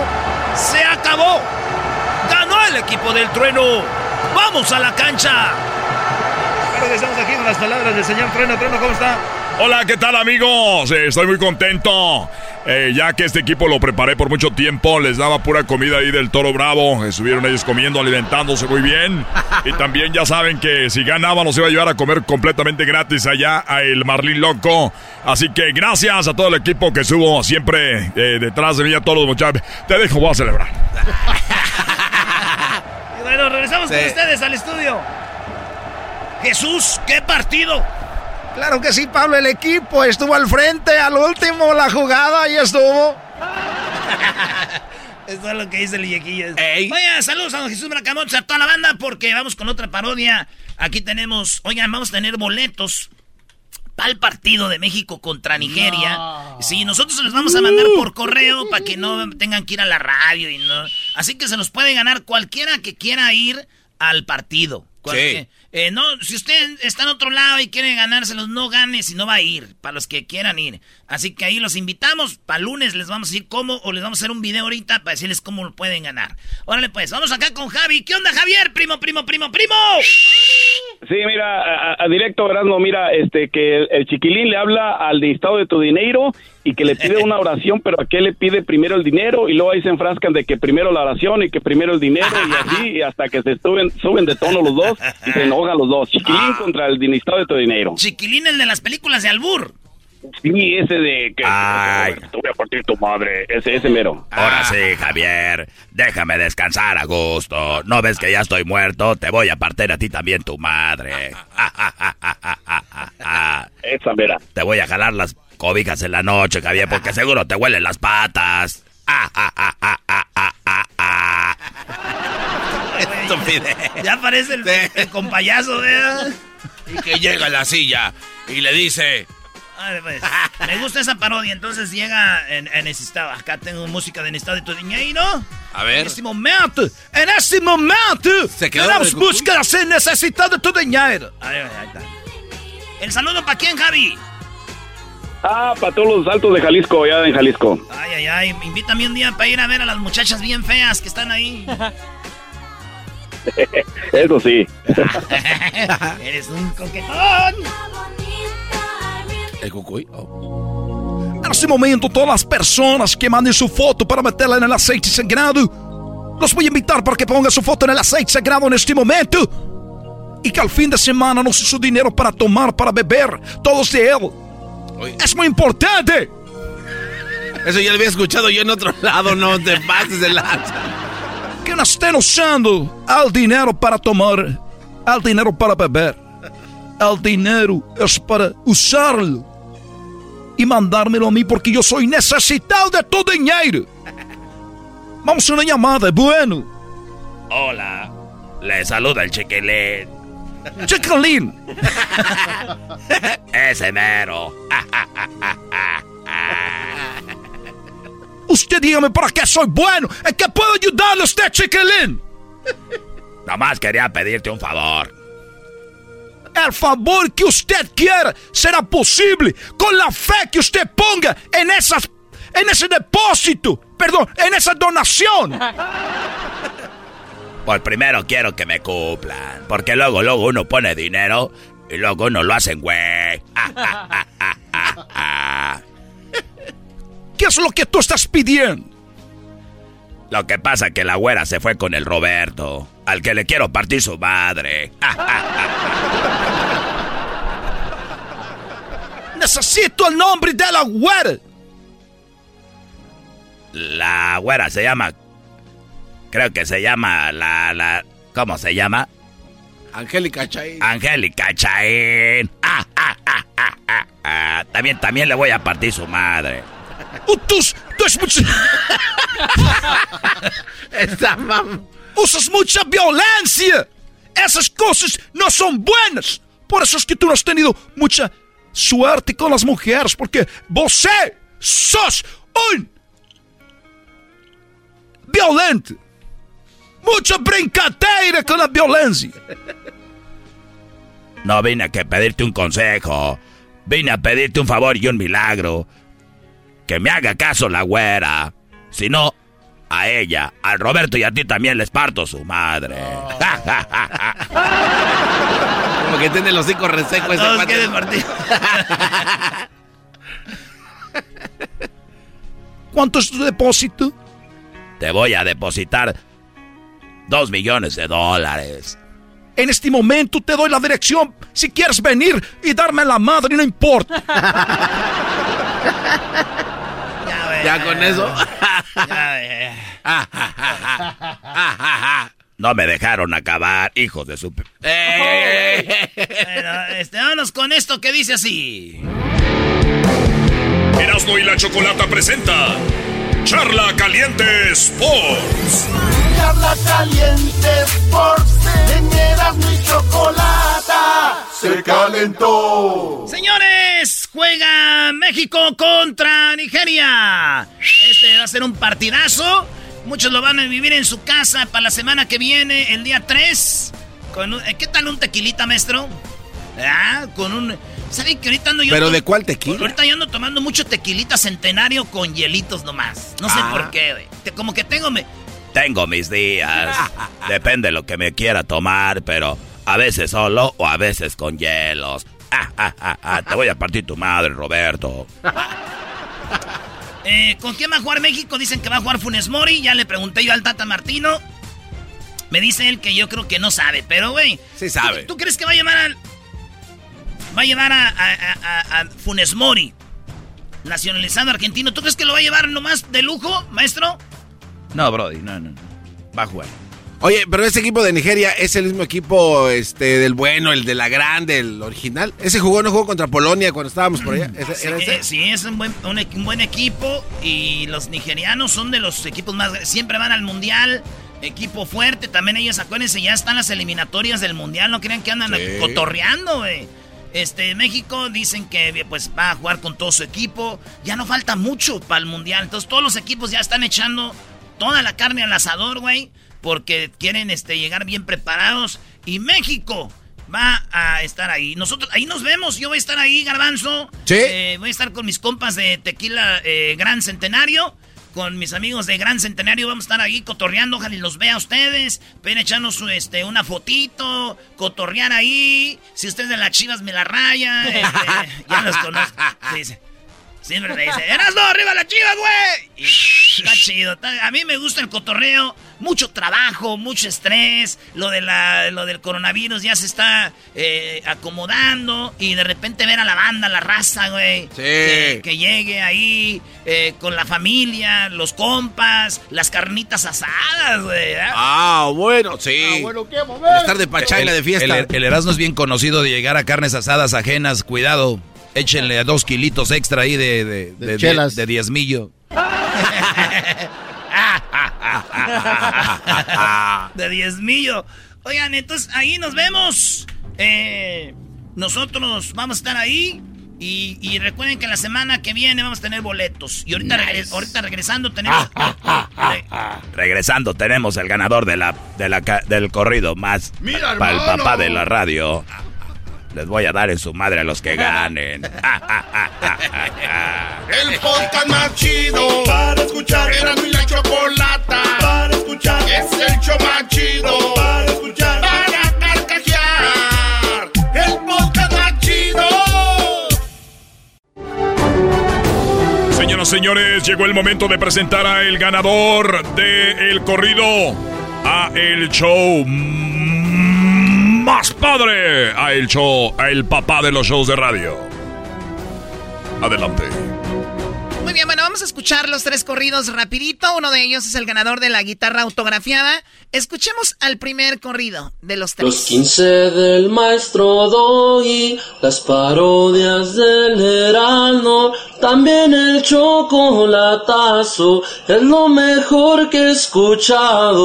¡Se acabó! ¡Ganó el equipo del trueno! ¡Vamos a la cancha! Claro que estamos aquí con las palabras del señor Trueno. Trueno, ¿cómo está? Hola, ¿qué tal amigos? Eh, estoy muy contento. Eh, ya que este equipo lo preparé por mucho tiempo, les daba pura comida ahí del toro bravo. Estuvieron ellos comiendo, alimentándose muy bien. Y también ya saben que si ganaba nos iba a llevar a comer completamente gratis allá a el Marlín Loco. Así que gracias a todo el equipo que estuvo siempre eh, detrás de mí, a todos los muchachos. Te dejo, voy a celebrar. Regresamos con ustedes al estudio. Jesús, ¿qué partido? Claro que sí, Pablo, el equipo estuvo al frente, al último, la jugada, ahí estuvo. Esto es lo que dice el Yequillo. Oigan, saludos a don Jesús Bracamontes, a toda la banda, porque vamos con otra parodia. Aquí tenemos, oigan, vamos a tener boletos el partido de México contra Nigeria. Sí, nosotros se los vamos a mandar por correo para que no tengan que ir a la radio y no. Así que se los puede ganar cualquiera que quiera ir al partido. Sí. Eh, no, si usted está en otro lado y quiere ganárselos, no gane si no va a ir, para los que quieran ir. Así que ahí los invitamos, para lunes les vamos a decir cómo, o les vamos a hacer un video ahorita para decirles cómo lo pueden ganar. Órale pues, vamos acá con Javi. ¿Qué onda Javier? Primo, primo, primo, primo. Sí, mira, a, directo, Erasmo, mira, este, que el, chiquilín le habla al listado de tu dinero y que le pide una oración, pero a qué le pide primero el dinero y luego ahí se enfrascan de que primero la oración y que primero el dinero y así y hasta que se suben, suben de tono los dos y se enojan los dos. Chiquilín ah. contra el listado de tu dinero. Chiquilín el de las películas de Albur. Sí, ese de que Ay. te voy a partir tu madre, ese, ese mero. Ahora ah. sí, Javier, déjame descansar a gusto. ¿No ves que ya estoy muerto? Te voy a partir a ti también tu madre. Esa mera. Te voy a jalar las cobijas en la noche, Javier, porque seguro te huelen las patas. Ya parece el, el compayazo, ¿verdad? Y que llega a la silla y le dice... Pues, me gusta esa parodia, entonces llega en, en Acá tengo música de Necesitado de tu dinero. A ver. En este momento, en este momento, ¿Se quedó tenemos música de Necesitado de tu dinero. Ahí, está. El saludo para quién, Javi. Ah, para todos los altos de Jalisco, allá en Jalisco. Ay, ay, ay. Invítame un día para ir a ver a las muchachas bien feas que están ahí. Eso sí. Eres un coquetón. El cucuy. Oh. En este momento, todas las personas que manden su foto para meterla en el aceite sagrado, los voy a invitar para que pongan su foto en el aceite sagrado en este momento. Y que al fin de semana nos su dinero para tomar, para beber, todos de Es muy importante. Eso ya lo había escuchado yo en otro lado, no te pases de lanza. Que no estén usando el dinero para tomar, el dinero para beber. El dinero es para usarlo y mandármelo a mí porque yo soy necesitado de tu dinero. Vamos a una llamada, bueno. Hola, le saluda el chiquilín. Chiquilín. Ese mero. usted dígame para qué soy bueno. ¿En qué puedo ayudarle a usted, chiquilín? Nomás quería pedirte un favor. El favor que usted quiera será posible con la fe que usted ponga en esas en ese depósito, perdón, en esa donación. Pues primero quiero que me cumplan, porque luego luego uno pone dinero y luego uno lo hacen güey. ¿Qué es lo que tú estás pidiendo? Lo que pasa que la güera se fue con el Roberto, al que le quiero partir su madre. Necesito el nombre de la güera. La güera se llama. Creo que se llama la. la ¿Cómo se llama? Angélica Chaín. Angélica Chaín. Ah, ah, ah, también, también le voy a partir su madre. Tú, tú es mucho... Usas mucha violencia. Esas cosas no son buenas. Por eso es que tú no has tenido mucha suerte con las mujeres, porque vos sos un violento. Mucha brincadeira con la violencia. No vine a que pedirte un consejo. Vine a pedirte un favor y un milagro. Que me haga caso la güera. Si no, a ella, al Roberto y a ti también les parto su madre. Como que tiene los hocico reseco ese Todos cuate. quieren partir. ¿Cuánto es tu depósito? Te voy a depositar dos millones de dólares. En este momento te doy la dirección. Si quieres venir y darme la madre, no importa. Ya con eso. No me dejaron acabar, hijos de su... p- Bueno, este, vámonos con esto que dice así. Erasmo y la Chocolata presenta Charla Caliente Sports. Charla caliente Sports. En Erasmo y Chocolata. Se calentó. Señores, juega México contra Nigeria. Este va a ser un partidazo. Muchos lo van a vivir en su casa para la semana que viene, el día 3. Con un- eh, ¿Qué tal un tequilita, maestro? Ah, con un... ¿Saben que ahorita ando yo... ¿Pero de cuál tequila? Ahorita yo ando tomando mucho tequilita centenario con hielitos nomás. No sé Ah. por qué, güey. Como que tengo... Me... Tengo mis días. Depende de lo que me quiera tomar, pero a veces solo o a veces con hielos. Ah, ah, ah, ah, te voy a partir tu madre, Roberto. Eh, ¿Con quién va a jugar México? Dicen que va a jugar Funes Mori. Ya le pregunté yo al Tata Martino. Me dice él que yo creo que no sabe, pero güey. Sí sabe. ¿tú, tú crees que va a llevar al. Va a llevar a, a- a- a Funes Mori? Nacionalizado argentino. ¿Tú crees que lo va a llevar nomás de lujo, maestro? No, Brody, no, no, no. Va a jugar. Oye, pero ese equipo de Nigeria es el mismo equipo este del bueno, el de la grande, el original. Ese jugó, no jugó contra Polonia cuando estábamos por allá. ¿Ese- Sí, era ese? eh, sí, es un buen, un, equ- un buen equipo y los nigerianos son de los equipos más... Siempre van al mundial, equipo fuerte. También ellos, acuérdense, ya están las eliminatorias del mundial. No crean que andan Sí. cotorreando, güey. Este, México dicen que pues va a jugar con todo su equipo. Ya no falta mucho para el mundial. Entonces todos los equipos ya están echando toda la carne al asador, güey. Porque quieren este, llegar bien preparados. Y México va a estar ahí. Nosotros, ahí nos vemos. Yo voy a estar ahí, Garbanzo. Sí. Eh, voy a estar con mis compas de Tequila eh, Gran Centenario. Con mis amigos de Gran Centenario vamos a estar ahí cotorreando. Ojalá y los vea a ustedes. Ven echarnos este, una fotito. Cotorrear ahí. Si ustedes de las chivas me la raya. este, ya los conozco. Sí, sí. Siempre me dice, ¡Erasno, arriba la chivas, güey! Y Está chido. está- a mí me gusta el cotorreo. Mucho trabajo, mucho estrés. Lo, de la, lo del coronavirus ya se está eh, acomodando. Y de repente ver a la banda, la raza, güey. Sí. Que, que llegue ahí eh, con la familia, los compas, las carnitas asadas, güey. ¿eh? Ah, bueno, sí. Estar de pachanga de fiesta. El, el Erasmo es bien conocido de llegar a carnes asadas ajenas. Cuidado, échenle dos kilitos extra ahí de, de, De de, chelas. de diezmillo. de diezmillo. Oigan, entonces ahí nos vemos. Eh, nosotros vamos a estar ahí. Y, y recuerden que la semana que viene vamos a tener boletos. Y ahorita, regre- ahorita regresando tenemos. Re- Regresando, tenemos el ganador de la, de la, del corrido más Mira, para el papá de la radio. Les voy a dar en su madre a los que ganen. El podcast más chido para escuchar. Era mi la chocolata para escuchar. Es el show más chido para escuchar. Para carcajear. El podcast más chido. Señoras y señores, llegó el momento de presentar a el ganador de el corrido a el show más padre, a el show, a el papá de los shows de radio. Adelante. Muy bien, bueno, vamos a escuchar los tres corridos rapidito. Uno de ellos es el ganador de la guitarra autografiada. Escuchemos al primer corrido de los tres. Los 15 del maestro Doggy, las parodias del Heraldo, también el chocolatazo, es lo mejor que he escuchado.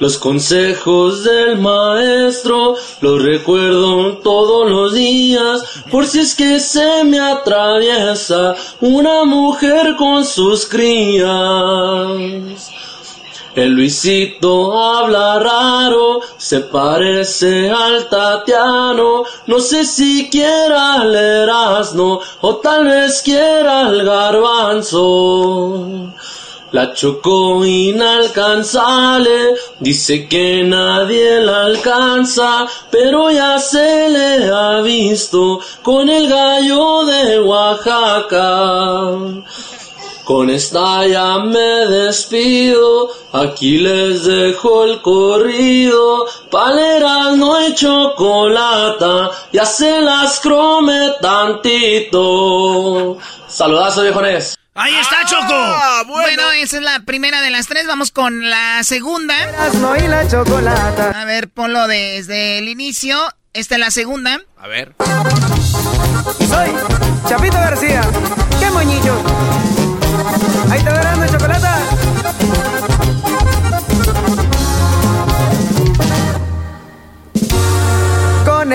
Los consejos del maestro los recuerdo todos los días, por si es que se me atraviesa una mujer con sus crías. El Luisito habla raro, se parece al Tatiano, no sé si quiera el Erasmo o tal vez quiera el garbanzo. La chocó inalcanzable, dice que nadie la alcanza, pero ya se le ha visto con el gallo de Oaxaca. Con esta ya me despido, aquí les dejo el corrido, paleras no hay chocolata, ya se las crome tantito. Saludazo viejones. Ahí está, ah, Choco. bueno. esa es la primera de las tres. Vamos con la segunda. y la chocolata. A ver, ponlo desde el inicio. Esta es la segunda. A ver. Soy Chapito García. ¡Qué moñillo! Ahí te verán de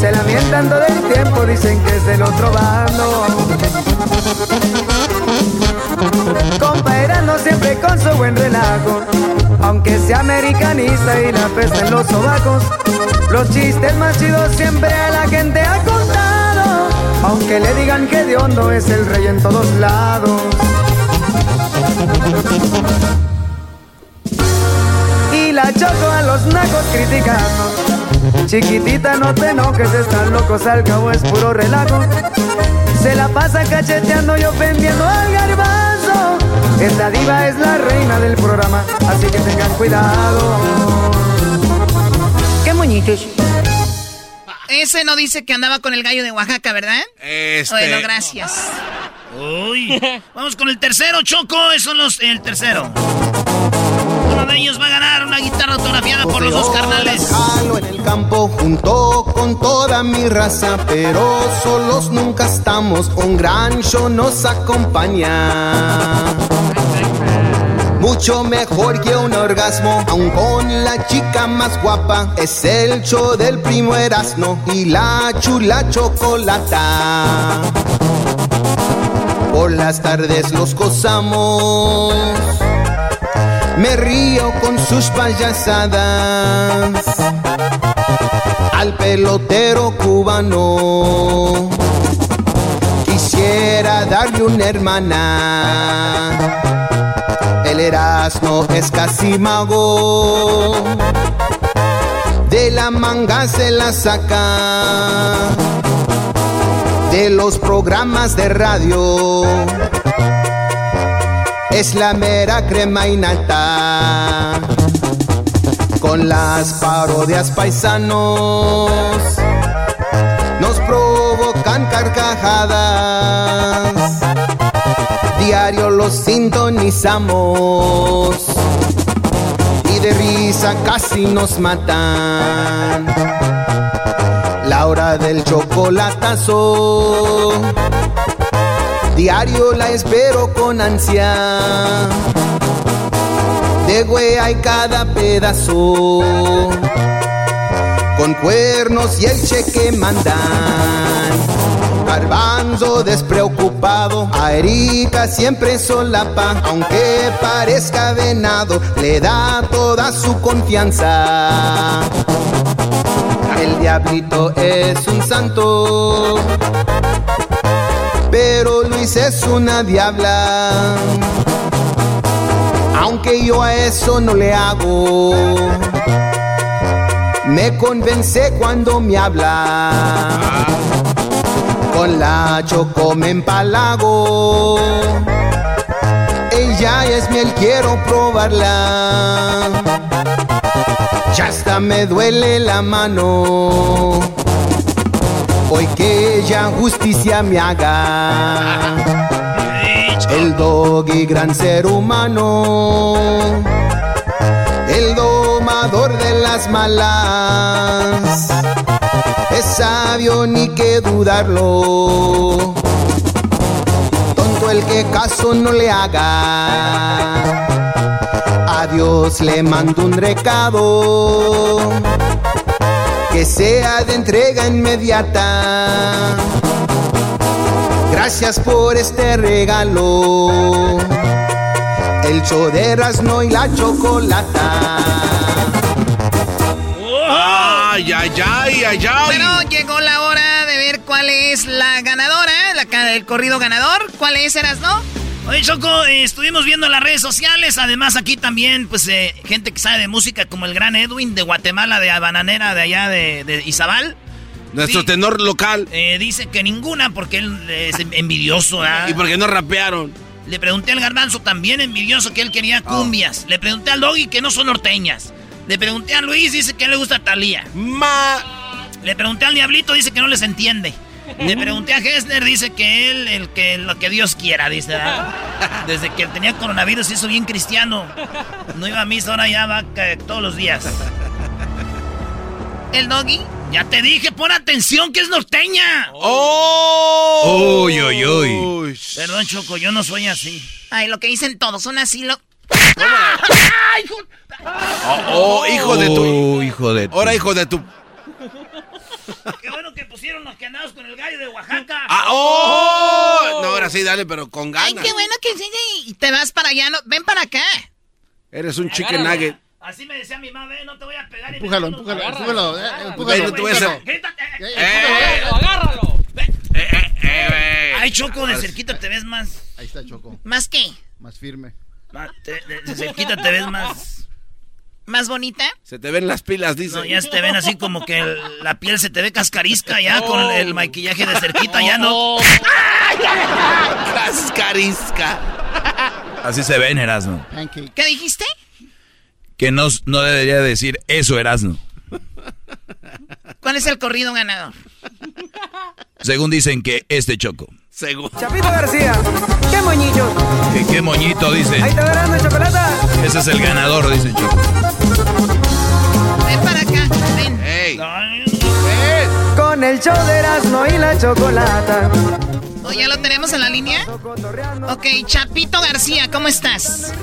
Se lamentan todo el tiempo, dicen que es del otro bando. no siempre con su buen relajo. Aunque sea americanista y la peste en los sobacos. Los chistes más chidos siempre a la gente ha contado. Aunque le digan que de hondo es el rey en todos lados. Y la choco a los nacos criticando. Chiquitita, no te enojes, están locos, al cabo es puro relajo. Se la pasa cacheteando y ofendiendo al garbanzo. Esta diva es la reina del programa, así que tengan cuidado. ¡Qué moñitos! Ese no dice que andaba con el gallo de Oaxaca, ¿verdad? Este... Bueno, gracias. Uy. Vamos con el tercero, Choco. Eso es los, el tercero. Uno de ellos va a ganar una guitarra autografiada por los dos carnales. en el campo junto con toda mi raza, pero solos nunca estamos. Un gran show nos acompaña. Mucho mejor que un orgasmo, aun con la chica más guapa. Es el show del primo Erasmo y la chula chocolata. Por las tardes los gozamos. Me río con sus payasadas. Al pelotero cubano quisiera darle una hermana. El Erasmo es casi mago. De la manga se la saca de los programas de radio. Es la mera crema innata. Con las parodias paisanos nos provocan carcajadas. Diario los sintonizamos y de risa casi nos matan la hora del chocolatazo. Diario la espero con ansia. De güey hay cada pedazo. Con cuernos y el cheque mandan. Garbanzo despreocupado, a Erika siempre solapa, aunque parezca venado, le da toda su confianza. El diablito es un santo, pero Luis es una diabla. Aunque yo a eso no le hago, me convence cuando me habla. Con la choco me empalago. Ella es miel, quiero probarla ya hasta me duele la mano. Hoy que ella justicia me haga. El doggy, gran ser humano. El domador de las malas. Es sabio ni que dudarlo. Tonto el que caso no le haga A Dios le mando un recado que sea de entrega inmediata. Gracias por este regalo. El show de Erasmo y la chocolata. Ay, ay, ay, ay, ay. Bueno, llegó la hora de ver cuál es la ganadora, la, el corrido ganador. ¿Cuál es, Erasno? Oye, Choco, eh, estuvimos viendo las redes sociales. Además, aquí también, pues, eh, gente que sabe de música, como el gran Edwin de Guatemala, de Bananera, de allá de, de Izabal. Nuestro Sí. tenor local. Eh, dice que ninguna, porque él es envidioso, ¿ah? ¿Y por qué no rapearon? Le pregunté al garbanzo, también envidioso, que él quería cumbias. Le pregunté al Doggy, que no son norteñas. Le pregunté a Luis, dice que le gusta Talía. Ma. Le pregunté al Diablito, dice que no les entiende. Le pregunté a Gessner, dice que él, el que lo que Dios quiera, dice. ¿verdad? Desde que tenía coronavirus se hizo bien cristiano. No iba a misa, ahora ya va eh, todos los días. ¿El Doggy? Ya te dije, pon atención que es norteña. ¡Oh! Uy, uy, uy. Perdón, Choco, yo no soy así. Ay, lo que dicen todos, son así lo... Oh, oh, hijo de tu. Oh, hijo de tu- Ahora, hijo de tu. Bueno que los canados con el gallo de Oaxaca. Ah, ¡Oh! No, ahora sí, dale, pero con Ay, ganas. qué bueno que... Y te vas para allá, no, ven para acá. Eres un chicken nugget. Así me decía mi mamá, ve, no te voy a pegar. Empújalo, empújalo, Agárralo. empújalo, eh, empújalo, hacer- Quítate. ¡Eh! agárralo. eh, Ay, Choco, de cerquita te ves más. Ahí está Choco, ¿Más qué? más firme. más- te- de, de cerquita te ves más. ¿Más bonita? Se te ven las pilas, dice. No, ya se te ven así como que el- la piel se te ve cascarisca ya con el maquillaje de cerquita, ya no. Cascarisca. Así se ven, Erasmo. ¿Qué dijiste? Que no, no debería decir eso, Erasmo. ¿Cuál es el corrido ganador? Según dicen que este choco. Seguro. Chapito García, qué moñillo. Que qué moñito, dicen. Ahí te verán de chocolate. Ese es el ganador, dicen choco. Ven para acá, ven. ¡Ey! Con el show de Erasmo y la chocolata. ¿O ya lo tenemos en la línea? Ok, Chapito García, ¿cómo estás?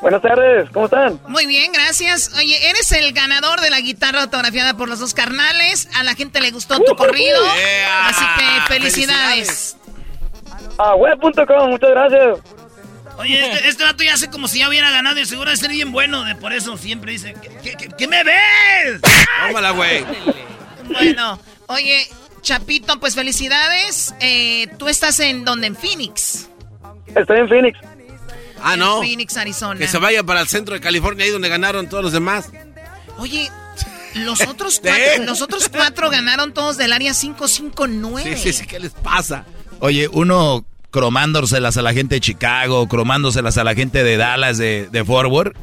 Buenas tardes, ¿cómo están? Muy bien, gracias. Oye, eres el ganador de la guitarra autografiada por los dos carnales. A la gente le gustó tu corrido. Yeah. Así que felicidades. A web.com, muchas gracias. Oye, este, este vato ya hace como si ya hubiera ganado y seguro de ser bien bueno. De por eso siempre dice, ¿qué, qué- qué me ves? Tómala, güey. Bueno, oye, Chapito, pues felicidades. Eh, Tú estás en donde? En Phoenix. Estoy en Phoenix. Ah, no. Phoenix, Arizona. Que se vaya para el centro de California, ahí donde ganaron todos los demás. Oye, los otros ¿Eh? cuatro, los otros cuatro ganaron todos del área 559. Sí, sí, sí, ¿qué les pasa? Oye, uno cromándoselas a la gente de Chicago, cromándoselas a la gente de Dallas, de, de Forward.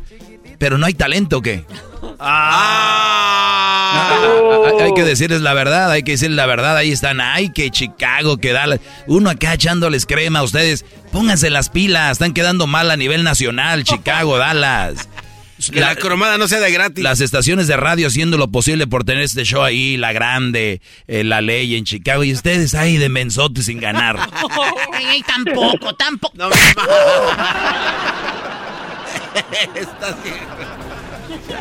Pero no hay talento, ¿o ¿qué? Ah. Hay- Hay que decirles la verdad, hay que decirles la verdad. Ahí están, ay, que Chicago, que Dallas. Uno acá echándoles crema a ustedes. Pónganse las pilas, están quedando mal a nivel nacional, Chicago, Dallas. Que la cromada no sea de gratis. Las estaciones de radio haciendo lo posible por tener este show ahí, La Grande, eh, La Ley en Chicago, y ustedes ahí de mensotes sin ganar. Ey, ey, tampoco, tampoco. No, Estás bien.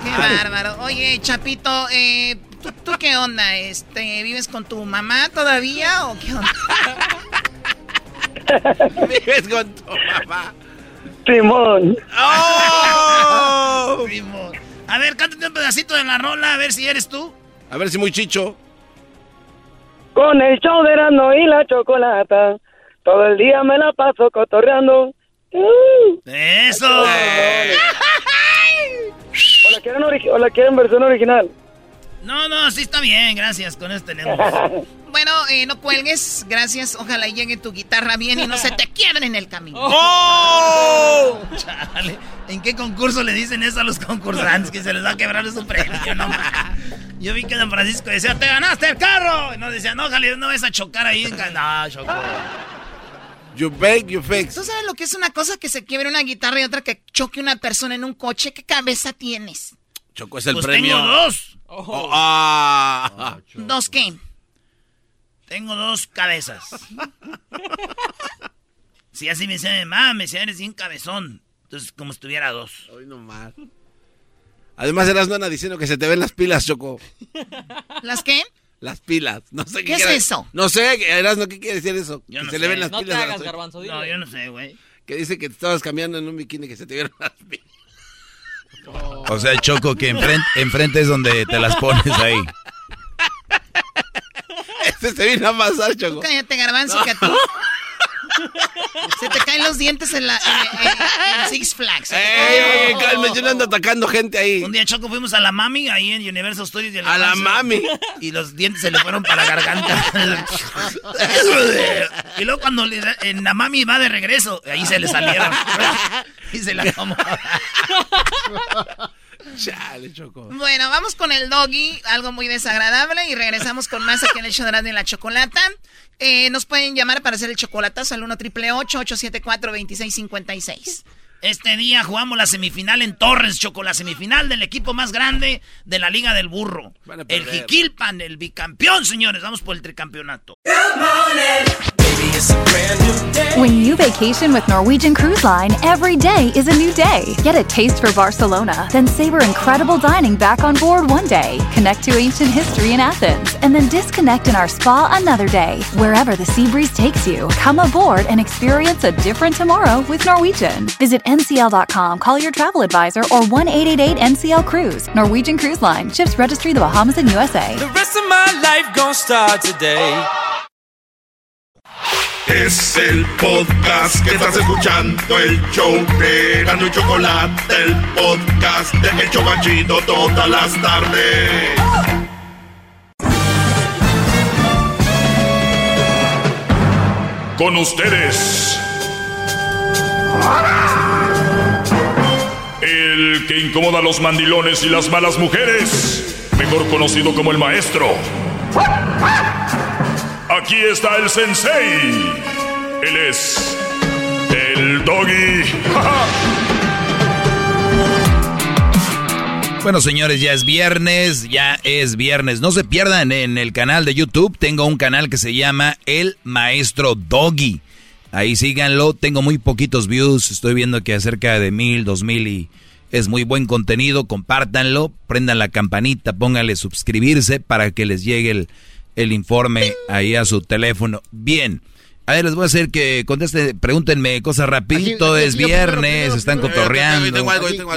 Qué bárbaro. Oye, Chapito, eh, ¿tú, tú qué onda? Este, ¿Vives con tu mamá todavía o qué onda? Vives con tu mamá. Simón. ¡Oh! Primo. A ver, cántate un pedacito de la rola, a ver si eres tú. A ver si muy chicho. Con el show de Erasmo y la chocolata. Todo el día me la paso cotorreando. Eso. ¿O la quieren, ori- o la quieren versión original? No, no, sí está bien, gracias, con eso tenemos. Bueno, eh, no cuelgues, gracias. Ojalá llegue tu guitarra bien y no se te quiebre en el camino. ¡Oh! Chale, ¿en qué concurso le dicen eso a los concursantes? Que se les va a quebrar su premio, no. Yo vi que Don Francisco decía, ¡te ganaste el carro! Y no decía, no, ojalá no vas a chocar ahí. en ca-". No, chocó. You bake, you fix. ¿Tú sabes lo que es una cosa que se quiebre una guitarra y otra que choque una persona en un coche? ¿Qué cabeza tienes? Choco es el Pues premio. tengo dos. Oh, ah. ¿Dos qué? Tengo dos cabezas. Si así me decía mi mamá, me decía, eres bien cabezón. Entonces, como si tuviera dos. Hoy nomás. Además, eras nana diciendo que se te ven las pilas, Choco. ¿Las qué? Las pilas. No sé ¿Qué es quiere- eso? No sé, eras no qué quiere decir eso. Yo que no se sé. le ven las No te pilas. hagas, garbanzo. No, yo no sé, güey. Que dice que te estabas cambiando en un bikini que se te vieron las pilas. O sea, Choco, que enfrente, enfrente es donde te las pones ahí. Este se vino a pasar, Tú Choco. cállate, garbanzo, que a ti. Se te caen los dientes en, la, en, en- en Six Flags. Ey, calma, yo no ando atacando gente ahí. Un día, Choco, fuimos a la mami, ahí en Universal Studios. A la mami. Y los dientes se le fueron para la garganta. y luego cuando le en la mami va de regreso, ahí se le salieron. y se la acomodó. Chale, Choco. Bueno, vamos con el doggy, algo muy desagradable, y regresamos con más aquí en el show de la Chocolata. Eh, nos pueden llamar para hacer el chocolatazo al 1 triple 874 2656 Este día jugamos la semifinal en Torres, Choco, la semifinal del equipo más grande de la Liga del Burro. El. Jiquilpan, el bicampeón, señores. Vamos por el tricampeonato. When you vacation with Norwegian Cruise Line, every day is a new day. Get a taste for Barcelona, then savor incredible dining back on board one day. Connect to ancient history in Athens, and then disconnect in our spa another day. Wherever the sea breeze takes you, come aboard and experience a different tomorrow with Norwegian. Visit ncl.com, call your travel advisor, or 1 888 NCL Cruise. Norwegian Cruise Line, ships registry the Bahamas and USA. The rest of my life gon' start today. Es el podcast que estás escuchando, el show de Gano y Chocolate, el podcast de El Chobachito todas las tardes. Con ustedes. El que incomoda a los mandilones y las malas mujeres. Mejor conocido como el maestro. Aquí está el sensei. Él es el doggy. Bueno, señores, ya es viernes, ya es viernes. No se pierdan en el canal de YouTube. Tengo un canal que se llama El Maestro Doggy. Ahí síganlo. Tengo muy poquitos views. Estoy viendo que acerca de mil, dos mil y es muy buen contenido. Compártanlo, prendan la campanita, pónganle suscribirse para que les llegue el, el informe ahí a su teléfono. Bien. A ver, les voy a hacer que contesten, pregúntenme cosas rapidito, Aquí- es aquí yo primero, viernes, primero, están primero. cotorreando.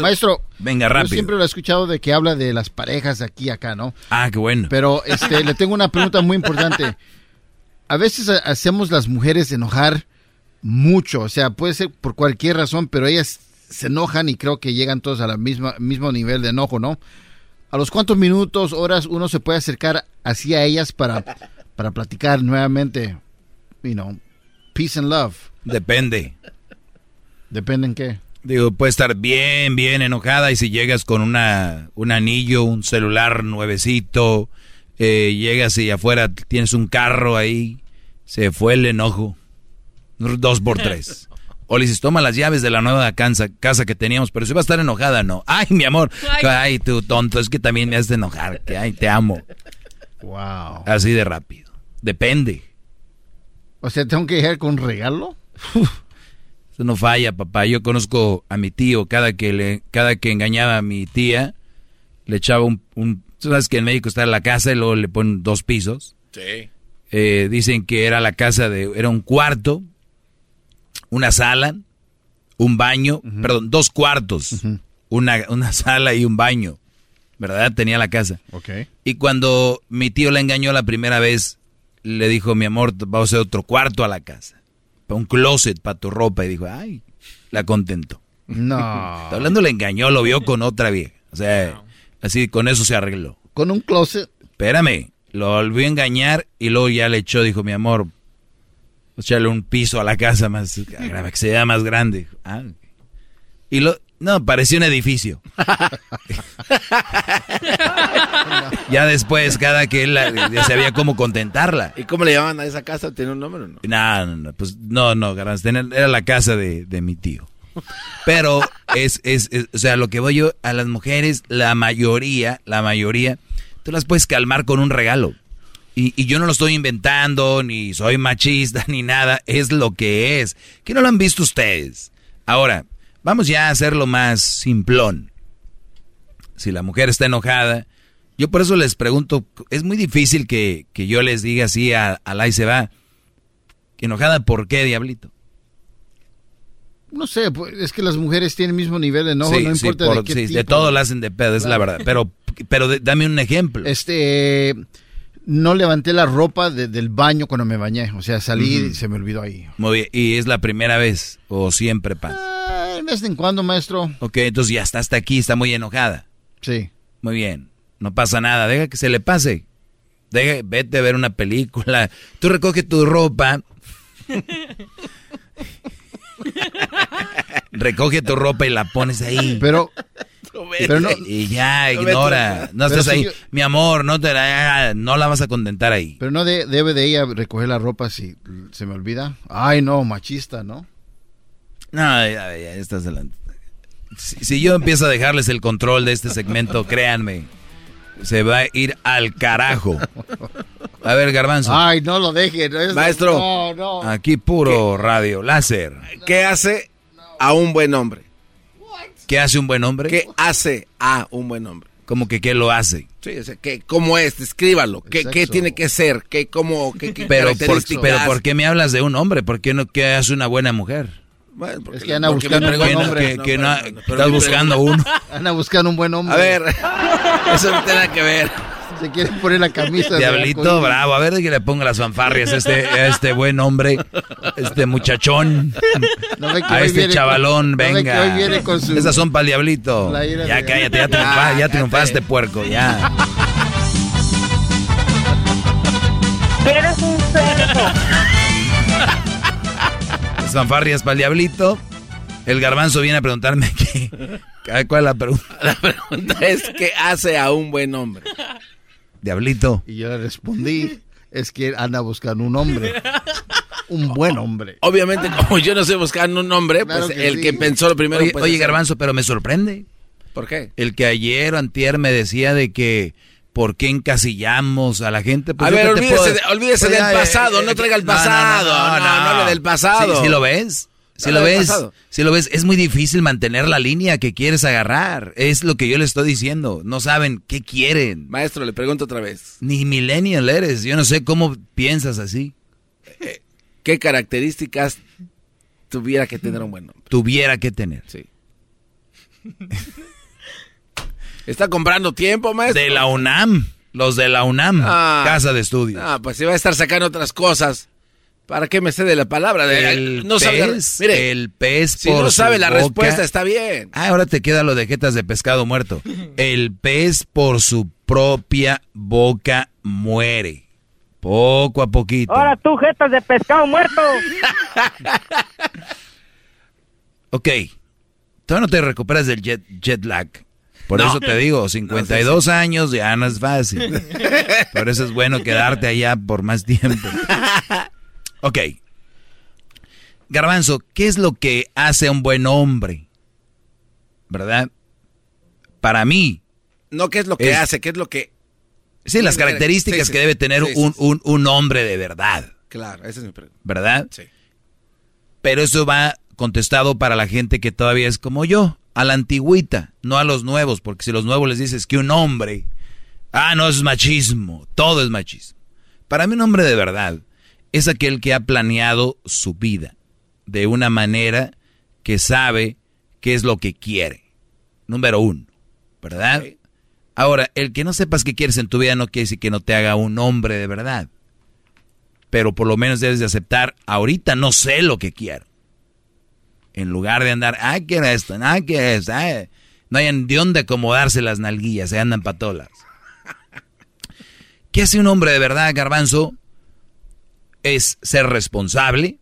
Maestro, Venga, yo rápido. siempre lo he escuchado de que habla de las parejas aquí y acá, ¿no? Ah, qué bueno. Pero este, le tengo una pregunta muy importante. A veces ha- hacemos las mujeres enojar mucho, o sea, puede ser por cualquier razón, pero ellas se enojan y creo que llegan todos a la misma mismo nivel de enojo, ¿no? ¿A los cuántos minutos, horas uno se puede acercar hacia ellas para, para platicar nuevamente, you know, peace and love? Depende. ¿Depende en qué? Digo, puede estar bien, bien enojada y si llegas con una, un anillo, un celular nuevecito, eh, llegas y afuera tienes un carro ahí, se fue el enojo. Dos por tres. O le dices, toma las llaves de la nueva casa, casa que teníamos, pero si va a estar enojada, no. Ay, mi amor. Ay. Ay, tú tonto, es que también me haces enojar. Que, ay, te amo. Wow. Así de rápido. Depende. O sea, ¿tengo que llegar con un regalo? Eso no falla, papá. Yo conozco a mi tío, cada que le, cada que engañaba a mi tía, le echaba un, un tú sabes que en México está la casa y luego le ponen dos pisos. Sí. Eh, dicen que era la casa de, era un cuarto, una sala, un baño, perdón, dos cuartos, una, una sala y un baño, ¿verdad? Tenía la casa. Y cuando mi tío la engañó la primera vez, le dijo, mi amor, vamos a hacer otro cuarto a la casa. Pa' Un closet para tu ropa. Y dijo, ay, la contentó. No. Está hablando, le engañó, lo vio con otra vieja. O sea, así con eso se arregló. ¿Con un closet? Espérame, lo volvió a engañar y luego ya le echó, dijo, mi amor, echarle un piso a la casa más, que se vea más grande. Ah. Y lo, no, parecía un edificio. ya después, cada que él ya sabía cómo contentarla. ¿Y cómo le llaman a esa casa? ¿Tiene un nombre o no? No, no, no, pues no, no, era la casa de, de mi tío. Pero es, es, es- o sea, lo que voy yo a las mujeres, la mayoría, la mayoría, tú las puedes calmar con un regalo. Y, y yo no lo estoy inventando, ni soy machista, ni nada, es lo que es. Que no lo han visto ustedes. Ahora, Vamos ya a hacerlo más simplón. Si la mujer está enojada, yo por eso les pregunto, es muy difícil que, yo les diga así a, a la se va, enojada, ¿por qué, diablito? No sé, pues, es que las mujeres tienen el mismo nivel de enojo, no importa de qué de todo lo hacen de pedo, es la verdad. Pero, pero dame un ejemplo. Este, no levanté la ropa del baño cuando me bañé, o sea, salí y se me olvidó ahí. Muy bien, ¿y es la primera vez o siempre pasa? Ah, de vez en cuando, maestro. Ok, entonces ya está hasta aquí, está muy enojada. Sí. Muy bien, no pasa nada, deja que se le pase. Deja, vete a ver una película. Tú recoge tu ropa. Recoge tu ropa y la pones ahí. Pero, y ya, ignora. No estás ahí. Mi amor, no, te la, no la vas a contentar ahí. Pero no debe de ella recoger la ropa si se me olvida. Ay, no, machista, ¿no? No, ya, ya, estás delante. si yo empiezo a dejarles el control de este segmento, créanme se va a ir al carajo. A ver, Garbanzo. Ay, no lo dejen. Maestro. No, no. Aquí puro radio, láser. ¿Qué hace a un buen hombre? ¿Qué hace un buen hombre? ¿Qué hace a un buen hombre? Como que qué lo hace. Sí, o sea, que, ¿cómo es? Escríbalo. ¿Qué, ¿Qué, tiene que ser? ¿Qué, cómo, qué, qué pero, por, pero ¿por qué me hablas de un hombre? ¿Por qué no qué hace una buena mujer? Bueno, es que anda buscando un buen hombre. Que, no, estás buscando uno. Anda buscando un buen hombre. A ver, eso no tiene nada que ver. Se quiere poner la camisa. Diablito, bravo. A ver que le ponga las fanfarrias a este, a este buen hombre, este muchachón, a este chavalón, venga. Esas son para el diablito. Ya cállate, ya, triunfa, ya triunfaste, puerco, ya. Eres un cerdo fanfarrias para el diablito. El garbanzo viene a preguntarme qué. ¿Cuál es la pregunta? La pregunta es: ¿qué hace a un buen hombre? Diablito. Y yo le respondí: es que anda buscando un hombre. Un buen hombre. Obviamente, como yo no sé buscando un hombre, pues el que pensó lo primero. Oye, oye Garbanzo, pero me sorprende. ¿Por qué? El que ayer o antier me decía de que ¿Por qué encasillamos a la gente? Pues a ver, olvídese, del pasado, no traiga el pasado, no, no, no, del pasado. ¿Sí, lo ves? Si lo ves, si lo ves, es muy difícil mantener la línea que quieres agarrar. Es lo que yo le estoy diciendo. No saben qué quieren. Maestro, le pregunto otra vez. Ni millennial eres. Yo no sé cómo piensas así. Eh, ¿Qué características tuviera que tener un buen hombre? Tuviera que tener. Sí. ¿Está comprando tiempo, maestro? De la UNAM. Los de la UNAM. Ah. casa de estudios. Ah, pues si va a estar sacando otras cosas. ¿Para qué me cede la palabra? De, el no pez, mire, el pez Si no sabe la respuesta, está bien. Ah, ahora te queda lo de jetas de pescado muerto. El pez por su propia boca muere. Poco a poquito. Ahora tú, jetas de pescado muerto. ok. Todavía no te recuperas del jet, jet lag. Por eso te digo, 52 años ya no es fácil. Por eso es bueno quedarte allá por más tiempo. Ok. Garbanzo, ¿qué es lo que hace un buen hombre? ¿Verdad? Para mí. No, ¿qué es lo que hace? ¿Qué es lo que... Sí, las características que debe tener un, un, hombre de verdad. Claro, esa es mi pregunta. ¿Verdad? Sí. Pero eso va contestado para la gente que todavía es como yo a la antigüita, no a los nuevos, porque si los nuevos les dices que un hombre, ah, no es machismo, todo es machismo. Para mí un hombre de verdad es aquel que ha planeado su vida de una manera que sabe qué es lo que quiere. Número uno, ¿verdad? Ahora, el que no sepas qué quieres en tu vida no quiere decir que no te haga un hombre de verdad. Pero por lo menos debes de aceptar, ahorita no sé lo que quiero. En lugar de andar, ah, ¿qué era esto? Ah, ¿qué es? Ah, no hay de dónde acomodarse las nalguillas, se andan patolas. ¿Qué hace un hombre de verdad, garbanzo? Es ser responsable.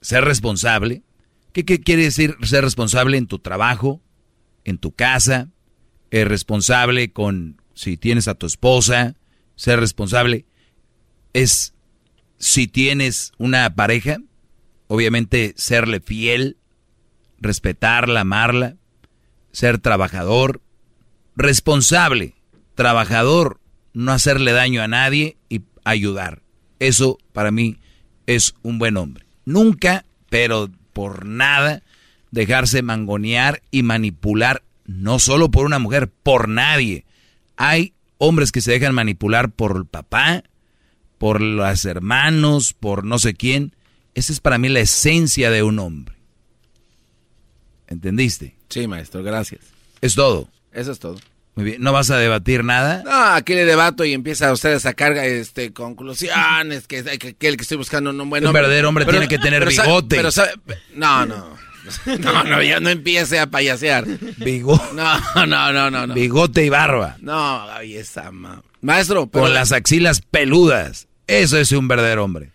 Ser responsable. ¿Qué, quiere decir ser responsable en tu trabajo, en tu casa? Es responsable con si tienes a tu esposa. Ser responsable es si tienes una pareja obviamente serle fiel, respetarla, amarla, ser trabajador, responsable, trabajador, no hacerle daño a nadie y ayudar. Eso para mí es un buen hombre. Nunca, pero por nada dejarse mangonear y manipular, no solo por una mujer, por nadie. Hay hombres que se dejan manipular por el papá, por los hermanos, por no sé quién. Esa es para mí la esencia de un hombre. ¿Entendiste? Sí, maestro, gracias. Es todo. Eso es todo. Muy bien. ¿No vas a debatir nada? No, aquí le debato y empieza usted a sacar este, conclusiones, que, que, que el que estoy buscando no bueno. Un verdadero hombre tiene que tener bigote. pero no, no. No, no, ya no empiece a payasear. Bigote. No, no, no, no, no. Bigote y barba. No, ahí está, maestro. Con las axilas peludas. Eso es un verdadero hombre.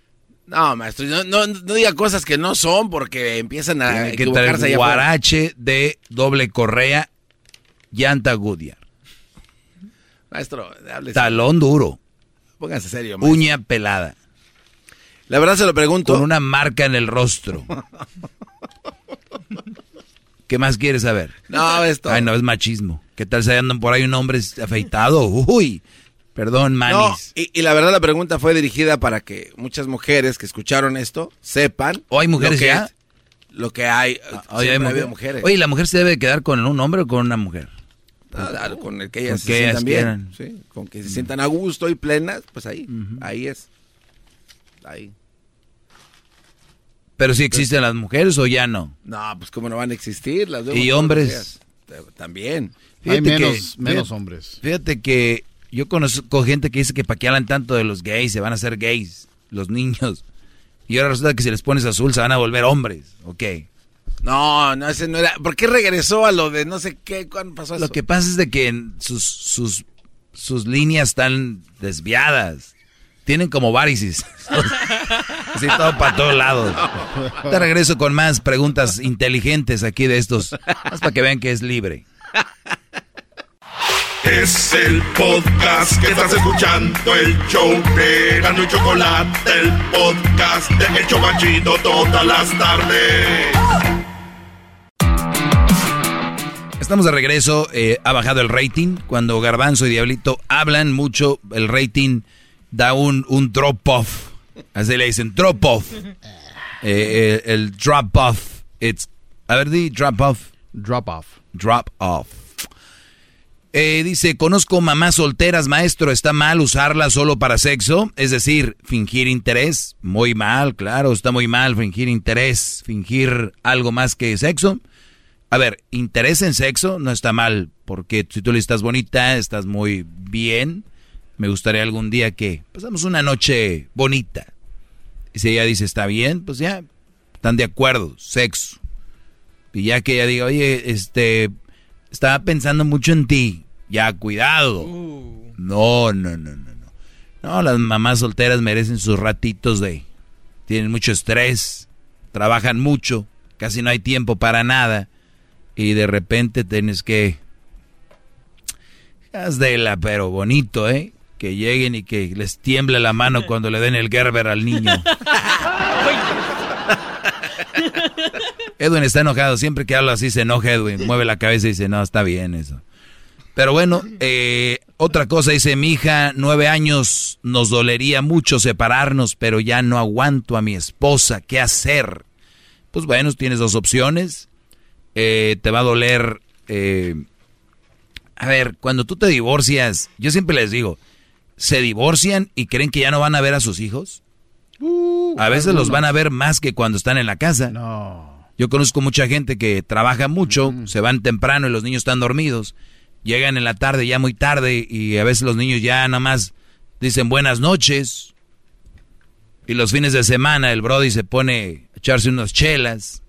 No, maestro, no, no, no, diga cosas que no son porque empiezan a Tiene que equivocarse guarache de doble correa, llanta Goodyear. Maestro, hable Talón duro. Póngase serio, maestro. Uña pelada. La verdad se lo pregunto. Con una marca en el rostro. ¿Qué más quieres saber? No, esto. Ay, no, es machismo. ¿Qué tal se andan por ahí un hombre afeitado? Uy, perdón, manis. y, la verdad la pregunta fue dirigida para que muchas mujeres que escucharon esto sepan. ¿O hay mujeres lo que, ya? Lo que hay. Ah, hay. Oye, ¿la mujer se debe quedar con un hombre o con una mujer? Ah, con el que ellas se sientan bien. Sí, con que se sientan a gusto y plenas, pues ahí, ahí es. Ahí. Pero si existen las mujeres o ya no. No, pues cómo no van a existir las Y hombres también. Hay menos, menos hombres. Fíjate que yo conozco gente que dice que para qué hablan tanto de los gays, se van a hacer gays, los niños. Y ahora resulta que si les pones azul se van a volver hombres. Ok. No, no, ese no era. ¿Por qué regresó a lo de no sé qué? ¿Cuándo pasó eso? Lo que pasa es de que sus, sus, sus líneas están desviadas. Tienen como varices. Así todo para todos lados. Te regreso con más preguntas inteligentes aquí de estos. Más para que vean que es libre. Es el podcast que estás escuchando, el show de Gano y Chocolate, el podcast de Hecho Machito todas las tardes. Estamos de regreso, eh, ha bajado el rating. Cuando Garbanzo y Diablito hablan mucho, el rating da un, un drop-off. Así le dicen, drop-off. Eh, el drop-off. A ver, di drop-off. Drop-off. Drop-off. Eh, dice, conozco mamás solteras, maestro, ¿está mal usarla solo para sexo? Es decir, fingir interés. Muy mal, claro, está muy mal fingir interés, fingir algo más que sexo. A ver, interés en sexo no está mal, porque si tú le estás bonita, estás muy bien me gustaría algún día que pasamos una noche bonita. Y si ella dice, está bien, pues ya, están de acuerdo, sexo. Y ya que ella diga, oye, este, estaba pensando mucho en ti, ya, cuidado. Uh. No, no, no, no, no. No, las mamás solteras merecen sus ratitos de, tienen mucho estrés, trabajan mucho, casi no hay tiempo para nada. Y de repente tienes que... Haz de la, pero bonito, ¿eh? que lleguen y que les tiemble la mano cuando le den el Gerber al niño. Edwin está enojado, siempre que habla así se enoja Edwin, mueve la cabeza y dice, no, está bien eso. Pero bueno, eh, otra cosa dice, mi hija, nueve años, nos dolería mucho separarnos, pero ya no aguanto a mi esposa, ¿qué hacer? Pues bueno, tienes dos opciones, eh, te va a doler... Eh, a ver, cuando tú te divorcias, yo siempre les digo, se divorcian y creen que ya no van a ver a sus hijos? Uh, a veces los van a ver más que cuando están en la casa. No. Yo conozco mucha gente que trabaja mucho, se van temprano y los niños están dormidos. Llegan en la tarde, ya muy tarde, y a veces los niños ya nada más dicen buenas noches. Y los fines de semana el Brody se pone a echarse unas chelas.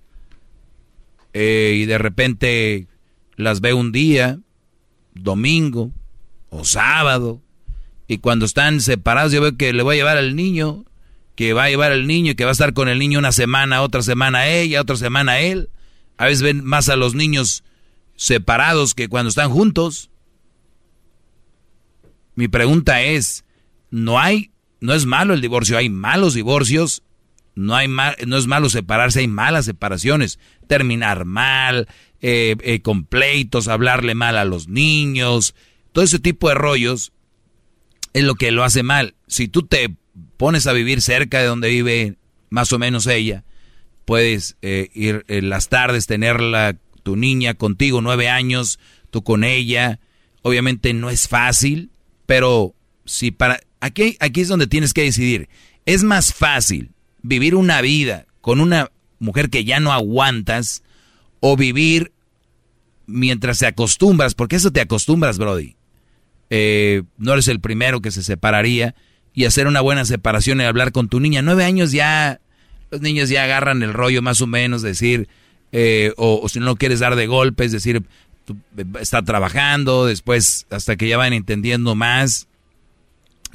Eh, y de repente las ve un día, domingo o sábado y cuando están separados, yo veo que le voy a llevar al niño, que va a llevar al niño que va a estar con el niño una semana, otra semana ella, otra semana él. A veces ven más a los niños separados que cuando están juntos. Mi pregunta es, no hay, no es malo el divorcio, hay malos divorcios, no, hay no es malo separarse, hay malas separaciones, terminar mal, eh, eh, con pleitos, hablarle mal a los niños, todo ese tipo de rollos es lo que lo hace mal. Si tú te pones a vivir cerca de donde vive más o menos ella, puedes eh, ir en las tardes, tenerla, tu niña contigo, nueve años, tú con ella. Obviamente no es fácil, pero si para... Aquí, aquí es donde tienes que decidir. Es más fácil vivir una vida con una mujer que ya no aguantas o vivir mientras te acostumbras, porque eso te acostumbras, Brody. Eh, no eres el primero que se separaría y hacer una buena separación y hablar con tu niña. Nueve años ya, los niños ya agarran el rollo más o menos, decir, eh, o, si no quieres dar de golpes, decir, está trabajando, después hasta que ya van entendiendo más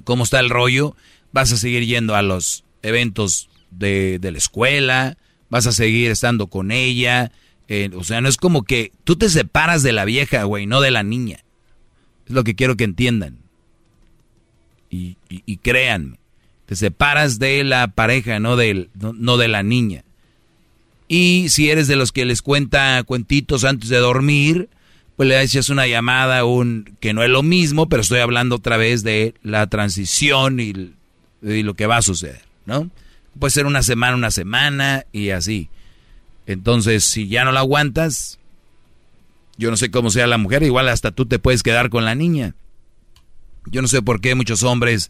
cómo está el rollo, vas a seguir yendo a los eventos de, de la escuela, vas a seguir estando con ella, eh, o sea, no es como que tú te separas de la vieja, güey, no de la niña. Es lo que quiero que entiendan. Y, y, créanme, te separas de la pareja, no, de, no, de la niña. Y si eres de los que les cuenta cuentitos antes de dormir, pues le haces una llamada, un que no es lo mismo, pero estoy hablando otra vez de la transición y, y lo que va a suceder, ¿no? Puede ser una semana, una semana y así. Entonces, si ya no la aguantas, yo no sé cómo sea la mujer, igual hasta tú te puedes quedar con la niña. Yo no sé por qué muchos hombres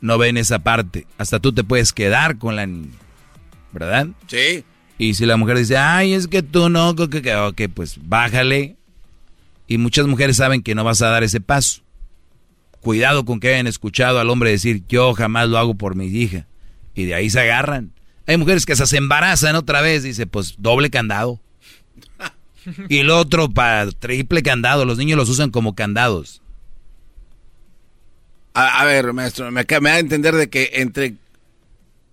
no ven esa parte. Hasta tú te puedes quedar con la niña. ¿Verdad? Sí. Y si la mujer dice, ay, es que tú no, que, que, ok, pues bájale. Y muchas mujeres saben que no vas a dar ese paso. Cuidado con que hayan escuchado al hombre decir, yo jamás lo hago por mi hija. Y de ahí se agarran. Hay mujeres que se embarazan otra vez, dice, pues doble candado. Y el otro para triple candado, los niños los usan como candados. A, ver, maestro, me, me, da a entender de que entre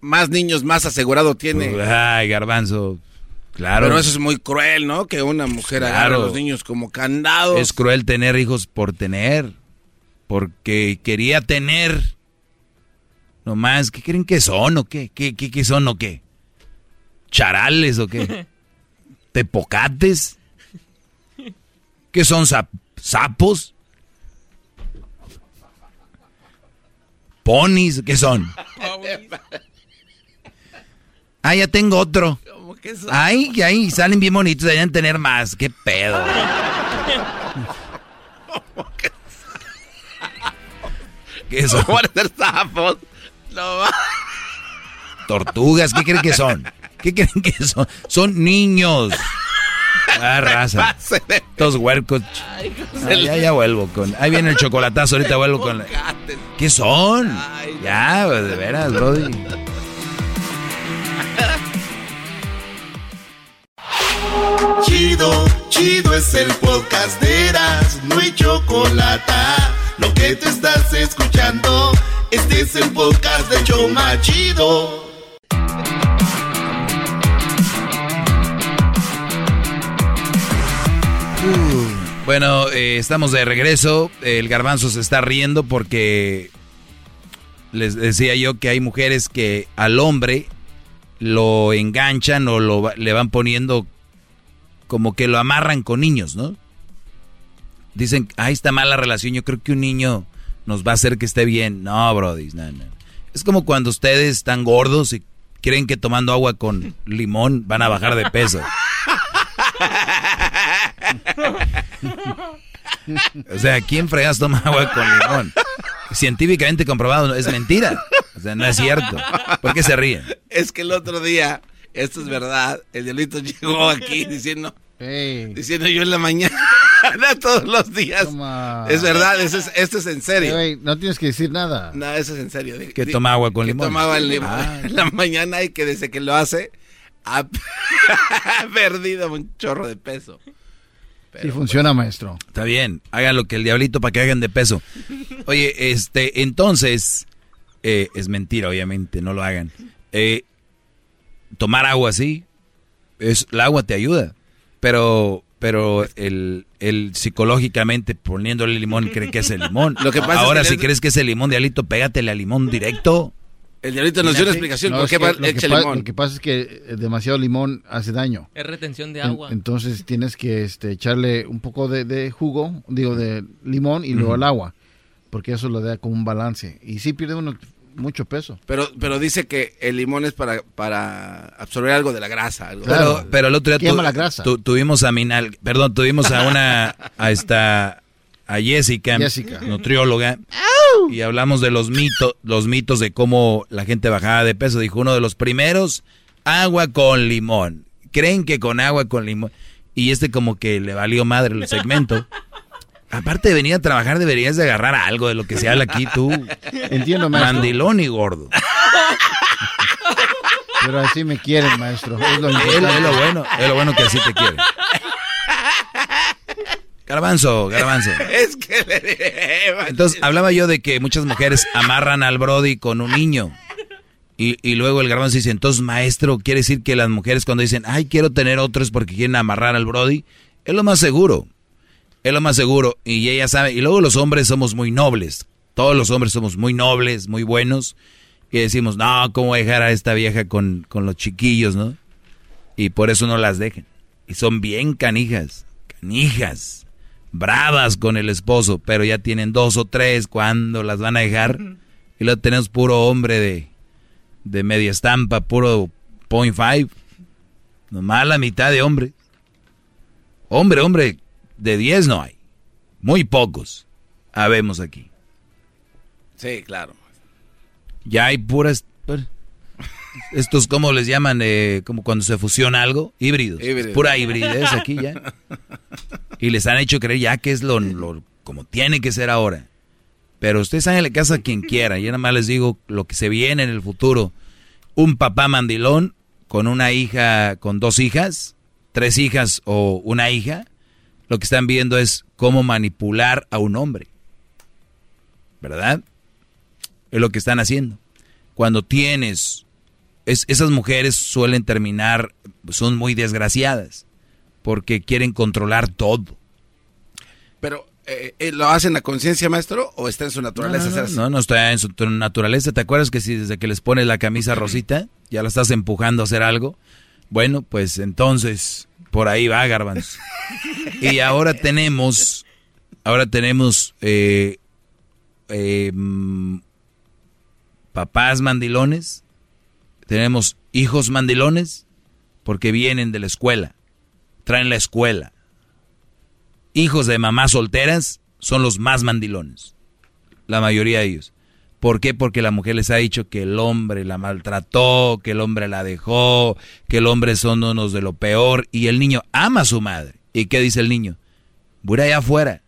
más niños más asegurado tiene. Pues, ay, garbanzo. Claro. Pero eso es muy cruel, ¿no? Que una mujer agarre a los niños como candados. Es cruel tener hijos por tener. Porque quería tener Nomás, ¿qué creen que son o qué? ¿Qué, qué, son o qué? ¿Charales o qué? ¿Tepocates? ¿Qué son sapos? ¿Ponis? ¿Qué son? Ah, ya tengo otro. Ay, ahí salen bien bonitos, deberían tener más. ¿Qué pedo? ¿Cómo que ¿Qué son? sapos? Tortugas, ¿qué creen que son? ¿Qué creen que son? Son niños. Ah, raza. Estos huercos. ya, ya vuelvo con. Ahí viene el chocolatazo, ahorita vuelvo con. ¿Qué son? Ya, pues, de veras, Brody. Chido, chido es el podcast de Eras, no hay chocolate. Lo que te estás escuchando. Este es el podcast de Choma Chido. bueno, eh, estamos de regreso. El garbanzo se está riendo porque les decía yo que hay mujeres que al hombre lo enganchan o lo, le van poniendo como que lo amarran con niños, ¿no? Dicen, ahí está mala relación. Yo creo que un niño nos va a hacer que esté bien. No, Brody, no, no. Es como cuando ustedes están gordos y creen que tomando agua con limón van a bajar de peso. o sea, ¿quién fregas toma agua con limón? Científicamente comprobado, es mentira. O sea, no es cierto. ¿Por qué se ríen? Es que el otro día, esto es verdad, el diablito llegó aquí diciendo, diciendo yo en la mañana. todos los días. Es verdad, esto es, en serio. no tienes que decir nada. No, eso es en serio. Que toma agua con limón. tomaba el limón ah. en la mañana y que desde que lo hace ha perdido un chorro de peso. sí funciona, maestro. Está bien, hagan lo que el diablito para que hagan de peso. Oye, este, entonces, eh, es mentira, obviamente, no lo hagan. Eh, tomar agua así, es, el agua te ayuda, pero pero el, el psicológicamente poniéndole limón cree que es el limón. Lo que pasa Ahora, si crees que es el limón de alito, pégatele al limón directo. El diablito nos dio una explicación por qué echa limón. Lo que pasa es que demasiado limón hace daño. Es retención de agua. entonces tienes que este, echarle un poco de, jugo, digo, de limón y luego el agua. Porque eso lo da como un balance. Y sí pierde uno mucho peso. Pero, pero dice que el limón es para, para absorber algo de la grasa. Algo. Pero, pero el otro día Quema la grasa. tu- tuvimos a Minal, perdón, tuvimos a una, a esta, a Jessica, Jessica. nutrióloga, y hablamos de los mitos, los mitos de cómo la gente bajaba de peso. Dijo uno de los primeros, agua con limón. Creen que con agua con limón. Y este como que le valió madre el segmento. Aparte de venir a trabajar, deberías de agarrar algo de lo que se habla aquí tú. Entiendo, maestro. Mandilón y gordo. Pero así me quieren, maestro. Es lo, Es lo, es lo bueno, es lo bueno que así te quieren. Garbanzo, garbanzo. Es que le Entonces, hablaba yo de que muchas mujeres amarran al Brody con un niño. Y, y luego el garbanzo dice, entonces, maestro, quiere decir que las mujeres cuando dicen, ay, quiero tener otros porque quieren amarrar al Brody, es lo más seguro. Es lo más seguro. Y ella sabe. Y luego los hombres somos muy nobles. Todos los hombres somos muy nobles, muy buenos. Y decimos, no, ¿cómo voy a dejar a esta vieja con, con los chiquillos, no? Y por eso no las dejen. Y son bien canijas, canijas, bravas con el esposo, pero ya tienen dos o tres cuando las van a dejar. Y luego tenemos puro hombre de, de media estampa, puro point five. Nomás la mitad de hombre. Hombre, hombre, de 10 no hay. Muy pocos habemos aquí. Sí, claro. Ya hay puras... Estos, ¿cómo les llaman? Eh, como cuando se fusiona algo. Híbridos. Híbridos. Pura hibridez aquí ya. Y les han hecho creer ya que es lo, lo- como tiene que ser ahora. Pero ustedes háganle caso a quien quiera. Yo nada más les digo lo que se viene en el futuro. Un papá mandilón con una hija, con dos hijas, tres hijas o una hija. Lo que están viendo es cómo manipular a un hombre. ¿Verdad? Es lo que están haciendo. Cuando tienes... es- esas mujeres suelen terminar, son muy desgraciadas, porque quieren controlar todo. Pero, eh, eh, ¿lo hacen a conciencia, maestro? ¿O está en su naturaleza No, no, así? no, no está en su tu- naturaleza. ¿Te acuerdas que si desde que les pones la camisa rosita, ya la estás empujando a hacer algo? Bueno, pues entonces, por ahí va, Garbanzo. Y ahora tenemos, ahora tenemos eh, eh, mm, papás mandilones, tenemos hijos mandilones, porque vienen de la escuela, traen la escuela. Hijos de mamás solteras son los más mandilones, la mayoría de ellos. ¿Por qué? Porque la mujer les ha dicho que el hombre la maltrató, que el hombre la dejó, que el hombre son unos de lo peor, y el niño ama a su madre. ¿Y qué dice el niño? Voy allá afuera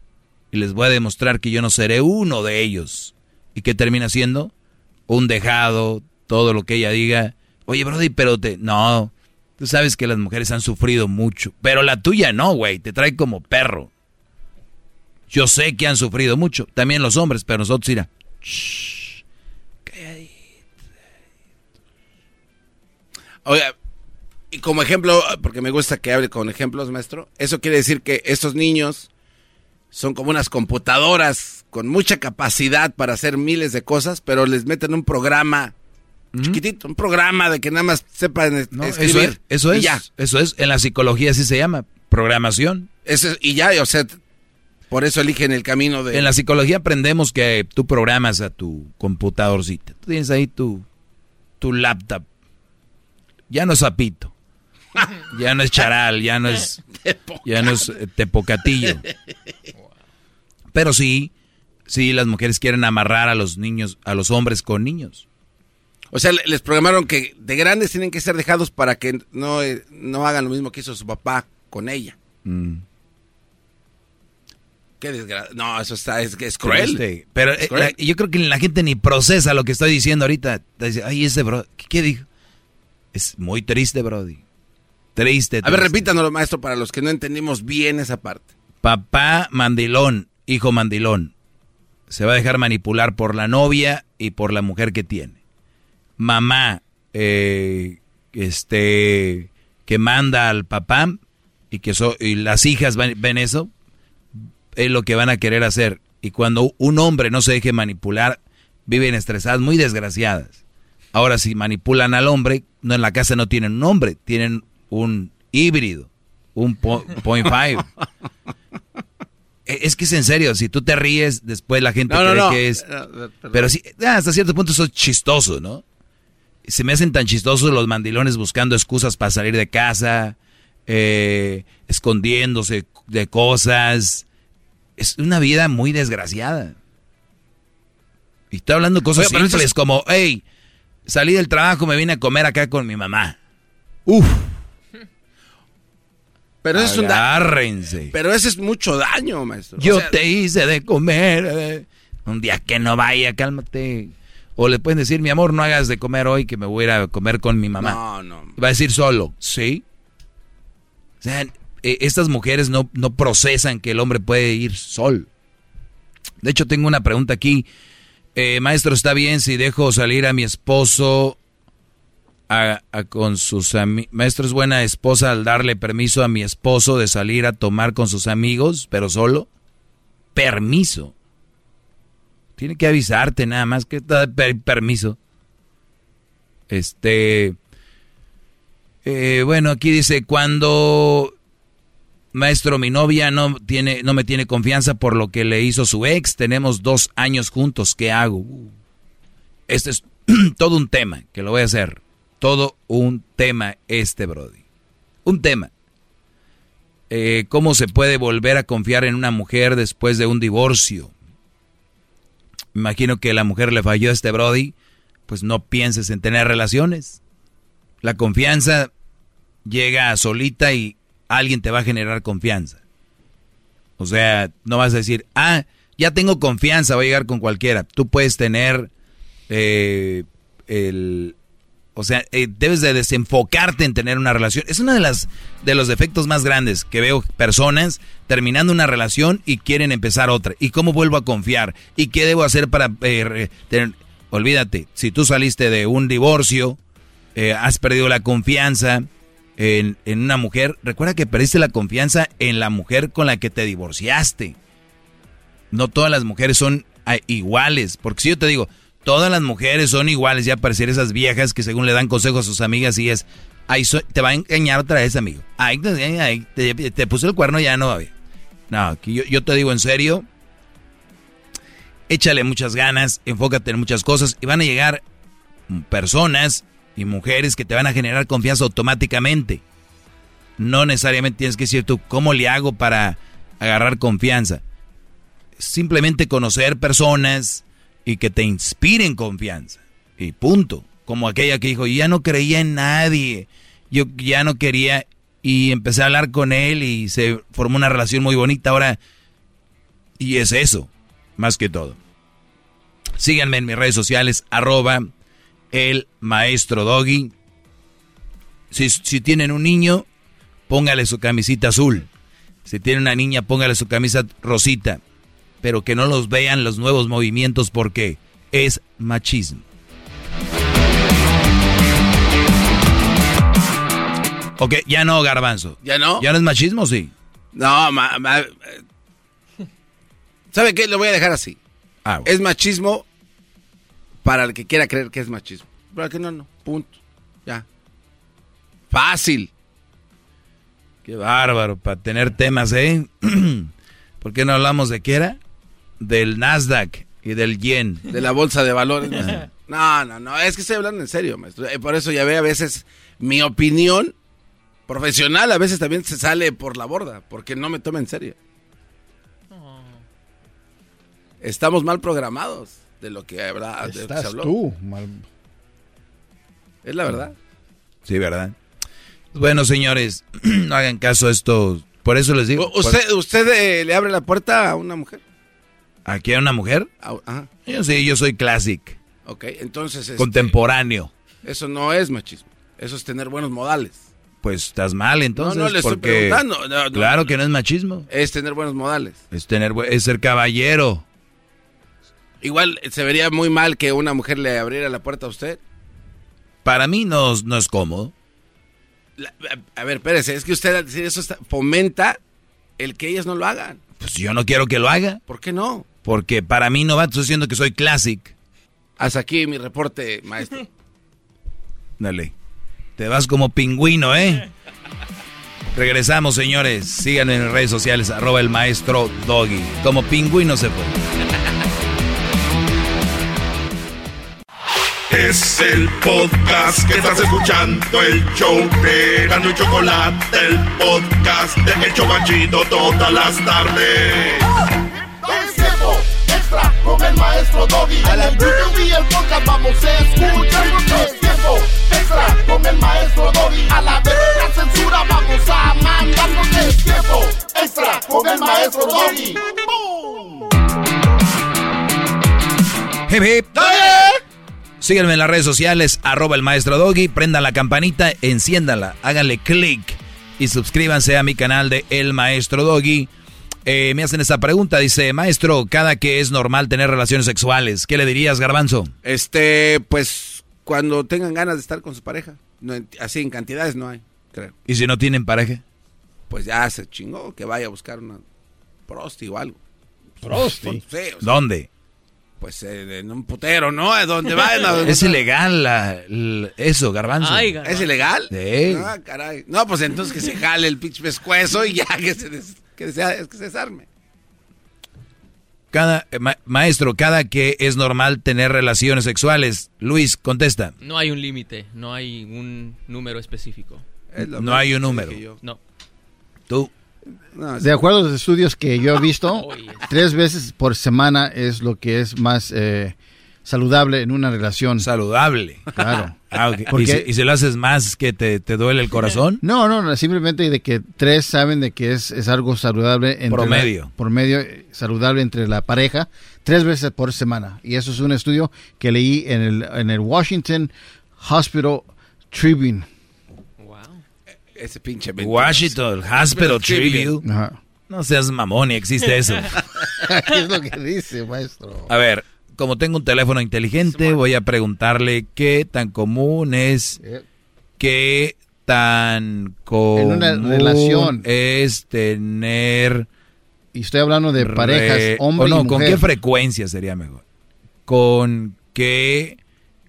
y les voy a demostrar que yo no seré uno de ellos. ¿Y qué termina siendo? Un dejado, todo lo que ella diga. Oye, Brody, pero te... No, tú sabes que las mujeres han sufrido mucho, pero la tuya no, güey, te trae como perro. Yo sé que han sufrido mucho, también los hombres, pero nosotros, mira, Oiga, y como ejemplo, porque me gusta que hable con ejemplos, maestro, eso quiere decir que estos niños son como unas computadoras con mucha capacidad para hacer miles de cosas, pero les meten un programa chiquitito, un programa de que nada más sepan No, escribir. eso es, eso y es, ya. eso es, en la psicología así se llama, programación. Eso es- y ya, o sea, por eso eligen el camino de... En la psicología aprendemos que tú programas a tu computadorcita. Tú tienes ahí tu, tu laptop. Ya no es sapito. Ya no es charal, ya no es, ya no es eh, tepocatillo. Pero sí, sí, las mujeres quieren amarrar a los niños, a los hombres con niños. O sea, le- les programaron que de grandes tienen que ser dejados para que no, eh, no hagan lo mismo que hizo su papá con ella. Mm. Qué desgracia. No, eso está, es, es cruel. Pero Es eh, cruel. la- yo creo que la gente ni procesa lo que estoy diciendo ahorita. Dice, ay, ese bro, ¿qué, qué dijo? Es muy triste, Brody. Triste. A ver, triste. repítanoslo, maestro, para los que no entendimos bien esa parte. Papá mandilón, hijo mandilón. Se va a dejar manipular por la novia y por la mujer que tiene. Mamá, eh, este, que manda al papá y que so- y las hijas ven, ven eso, es lo que van a querer hacer. Y cuando un hombre no se deje manipular, viven estresadas, muy desgraciadas. Ahora, si manipulan al hombre, no en la casa no tienen un hombre, tienen un híbrido, un po- point five. e, es que es en serio, si tú te ríes, después la gente cree que es... pero sí, ah, hasta cierto punto eso es chistoso, ¿no? Se me hacen tan chistosos los mandilones buscando excusas para salir de casa, eh, escondiéndose de cosas. Es una vida muy desgraciada. Y estoy hablando de cosas simples como, hey, salí del trabajo, me vine a comer acá con mi mamá. Uf. Pero eso es un Pero ese es mucho daño, maestro. Yo te hice de comer. Eh. Un día que no vaya, cálmate. O le pueden decir, mi amor, no hagas de comer hoy que me voy a ir a comer con mi mamá. No, no. Va a decir solo, ¿sí? O sea, eh, estas mujeres no, no procesan que el hombre puede ir sol. De hecho, tengo una pregunta aquí. Eh, maestro, ¿está bien si dejo salir a mi esposo a, con sus amigos? Maestro, ¿es buena esposa al darle permiso a mi esposo de salir a tomar con sus amigos, pero solo? Permiso. Tiene que avisarte nada más que da permiso. Este. Eh, bueno, aquí dice, cuando maestro, mi novia no, tiene, no me tiene confianza por lo que le hizo su ex, tenemos dos años juntos, ¿qué hago? Este es todo un tema que lo voy a hacer. Todo un tema este, Brody. Un tema. Eh, ¿Cómo se puede volver a confiar en una mujer después de un divorcio? imagino que la mujer le falló a este Brody, pues no pienses en tener relaciones. La confianza llega solita y alguien te va a generar confianza. O sea, no vas a decir, ah, ya tengo confianza, voy a llegar con cualquiera. Tú puedes tener eh, el... O sea, eh, debes de desenfocarte en tener una relación. Es uno de, las, de los defectos más grandes que veo personas terminando una relación y quieren empezar otra. ¿Y cómo vuelvo a confiar? ¿Y qué debo hacer para eh, tener... Olvídate, si tú saliste de un divorcio, has perdido la confianza, en, una mujer, recuerda que perdiste la confianza en la mujer con la que te divorciaste. No todas las mujeres son ah, iguales, porque si yo te digo, todas las mujeres son iguales, ya parecer esas viejas que según le dan consejos a sus amigas y es, ay, te va a engañar otra vez, amigo. Ay, te, te, puse el cuerno, ya no va No, aquí yo, yo te digo en serio, échale muchas ganas, enfócate en muchas cosas y van a llegar personas y mujeres que te van a generar confianza automáticamente. No necesariamente tienes que decir tú, ¿cómo le hago para agarrar confianza? Simplemente conocer personas y que te inspiren confianza. Y punto. Como aquella que dijo, ya no creía en nadie. Yo ya no quería y empecé a hablar con él y se formó una relación muy bonita ahora. Y es eso, más que todo. Síganme en mis redes sociales, arroba el maestro Doggy. Si, si tienen un niño, póngale su camisita azul. Si tienen una niña, póngale su camisa rosita. Pero que no los vean los nuevos movimientos porque es machismo. Ok, ya no, garbanzo. ¿Ya no? ¿Ya no es machismo, sí? No, ma, ¿sabe qué? Lo voy a dejar así. Ah, es machismo para el que quiera creer que es machismo. Para que no, no. Punto. Ya. Fácil. Qué bárbaro, para tener temas, ¿eh? ¿Por qué no hablamos de qué era? Del Nasdaq y del yen. De la bolsa de valores. no, no, no, es que estoy hablando en serio, maestro. Eh, por eso ya ve a veces mi opinión profesional a veces también se sale por la borda, porque no me toma en serio. Oh. Estamos mal programados de lo que habrá de Estás tú, Es la verdad. Sí, verdad. Bueno, señores, no hagan caso a esto. Por eso les digo. ¿Usted, usted eh, le abre la puerta a una mujer? ¿Aquí a una mujer? Ajá. Yo sí, yo soy classic. Ok, entonces... Este, Contemporáneo. Eso no es machismo. Eso es tener buenos modales. Pues estás mal entonces. No, no, le estoy preguntando. claro que no es machismo. Es tener buenos modales. Es, tener, es ser caballero. Igual se vería muy mal que una mujer le abriera la puerta a usted. Para mí no, no es cómodo. a, ver, espérese, es que usted al decir eso fomenta el que ellas no lo hagan. Pues yo no quiero que lo haga. ¿Por qué no? Porque para mí no va, estoy diciendo que soy classic. Haz aquí mi reporte, maestro. Dale. Te vas como pingüino, ¿eh? Regresamos, señores. Síganme en redes sociales, arroba el maestro Doggy. Como pingüino se fue. Es el podcast que estás escuchando, el show de Gano y Chocolate, el podcast de Hecho Banchito todas las tardes. Es tiempo extra con el maestro Doggy. El YouTube y el podcast vamos a escuchar. Es tiempo extra con el maestro Doggy. A la vez la censura vamos a mandar. Es tiempo extra con el maestro Doggy. Hip, hip. Síganme en las redes sociales, arroba el maestro Doggy, prendan la campanita, enciéndanla, háganle clic y suscríbanse a mi canal de El Maestro Doggy. Eh, me hacen esta pregunta, dice, maestro, cada que es normal tener relaciones sexuales, ¿qué le dirías, Garbanzo? Este, pues, cuando tengan ganas de estar con su pareja. No, así en cantidades no hay, creo. ¿Y si no tienen pareja? Pues ya se chingó, que vaya a buscar una prosti o algo. ¿Prosti? Sí, o sea, ¿Dónde? Pues eh, en un putero, ¿no? ¿A dónde va? Es ilegal la- eso, Garbanzo. ¿Es ilegal? Sí. Ah, caray. No, pues entonces que se jale el pinche pescuezo y ya que se, des- que se, que se desarme. Cada, eh, ma- maestro, cada que es normal tener relaciones sexuales. Luis, contesta. No hay un límite, no hay un número específico. No hay un número. No. Tú. De acuerdo a los estudios que yo he visto, tres veces por semana es lo que es más eh, saludable en una relación. Saludable. Claro. Ah. ¿Y, si, y si lo haces más que te, te duele el corazón? No, no, no, simplemente de que tres saben de que es, es algo saludable entre Promedio. la- promedio eh, saludable entre la pareja tres veces por semana y eso es un estudio que leí en el en el Washington Hospital Tribune. Ese pinche Washington Hospital Tribune. No seas mamón, ni existe eso. es lo que dice, maestro. A ver, como tengo un teléfono inteligente, voy a preguntarle qué tan común es, qué tan común una relación. es tener... Y estoy hablando de parejas, re- hombre o no, y ¿con mujer. qué frecuencia sería mejor? ¿Con qué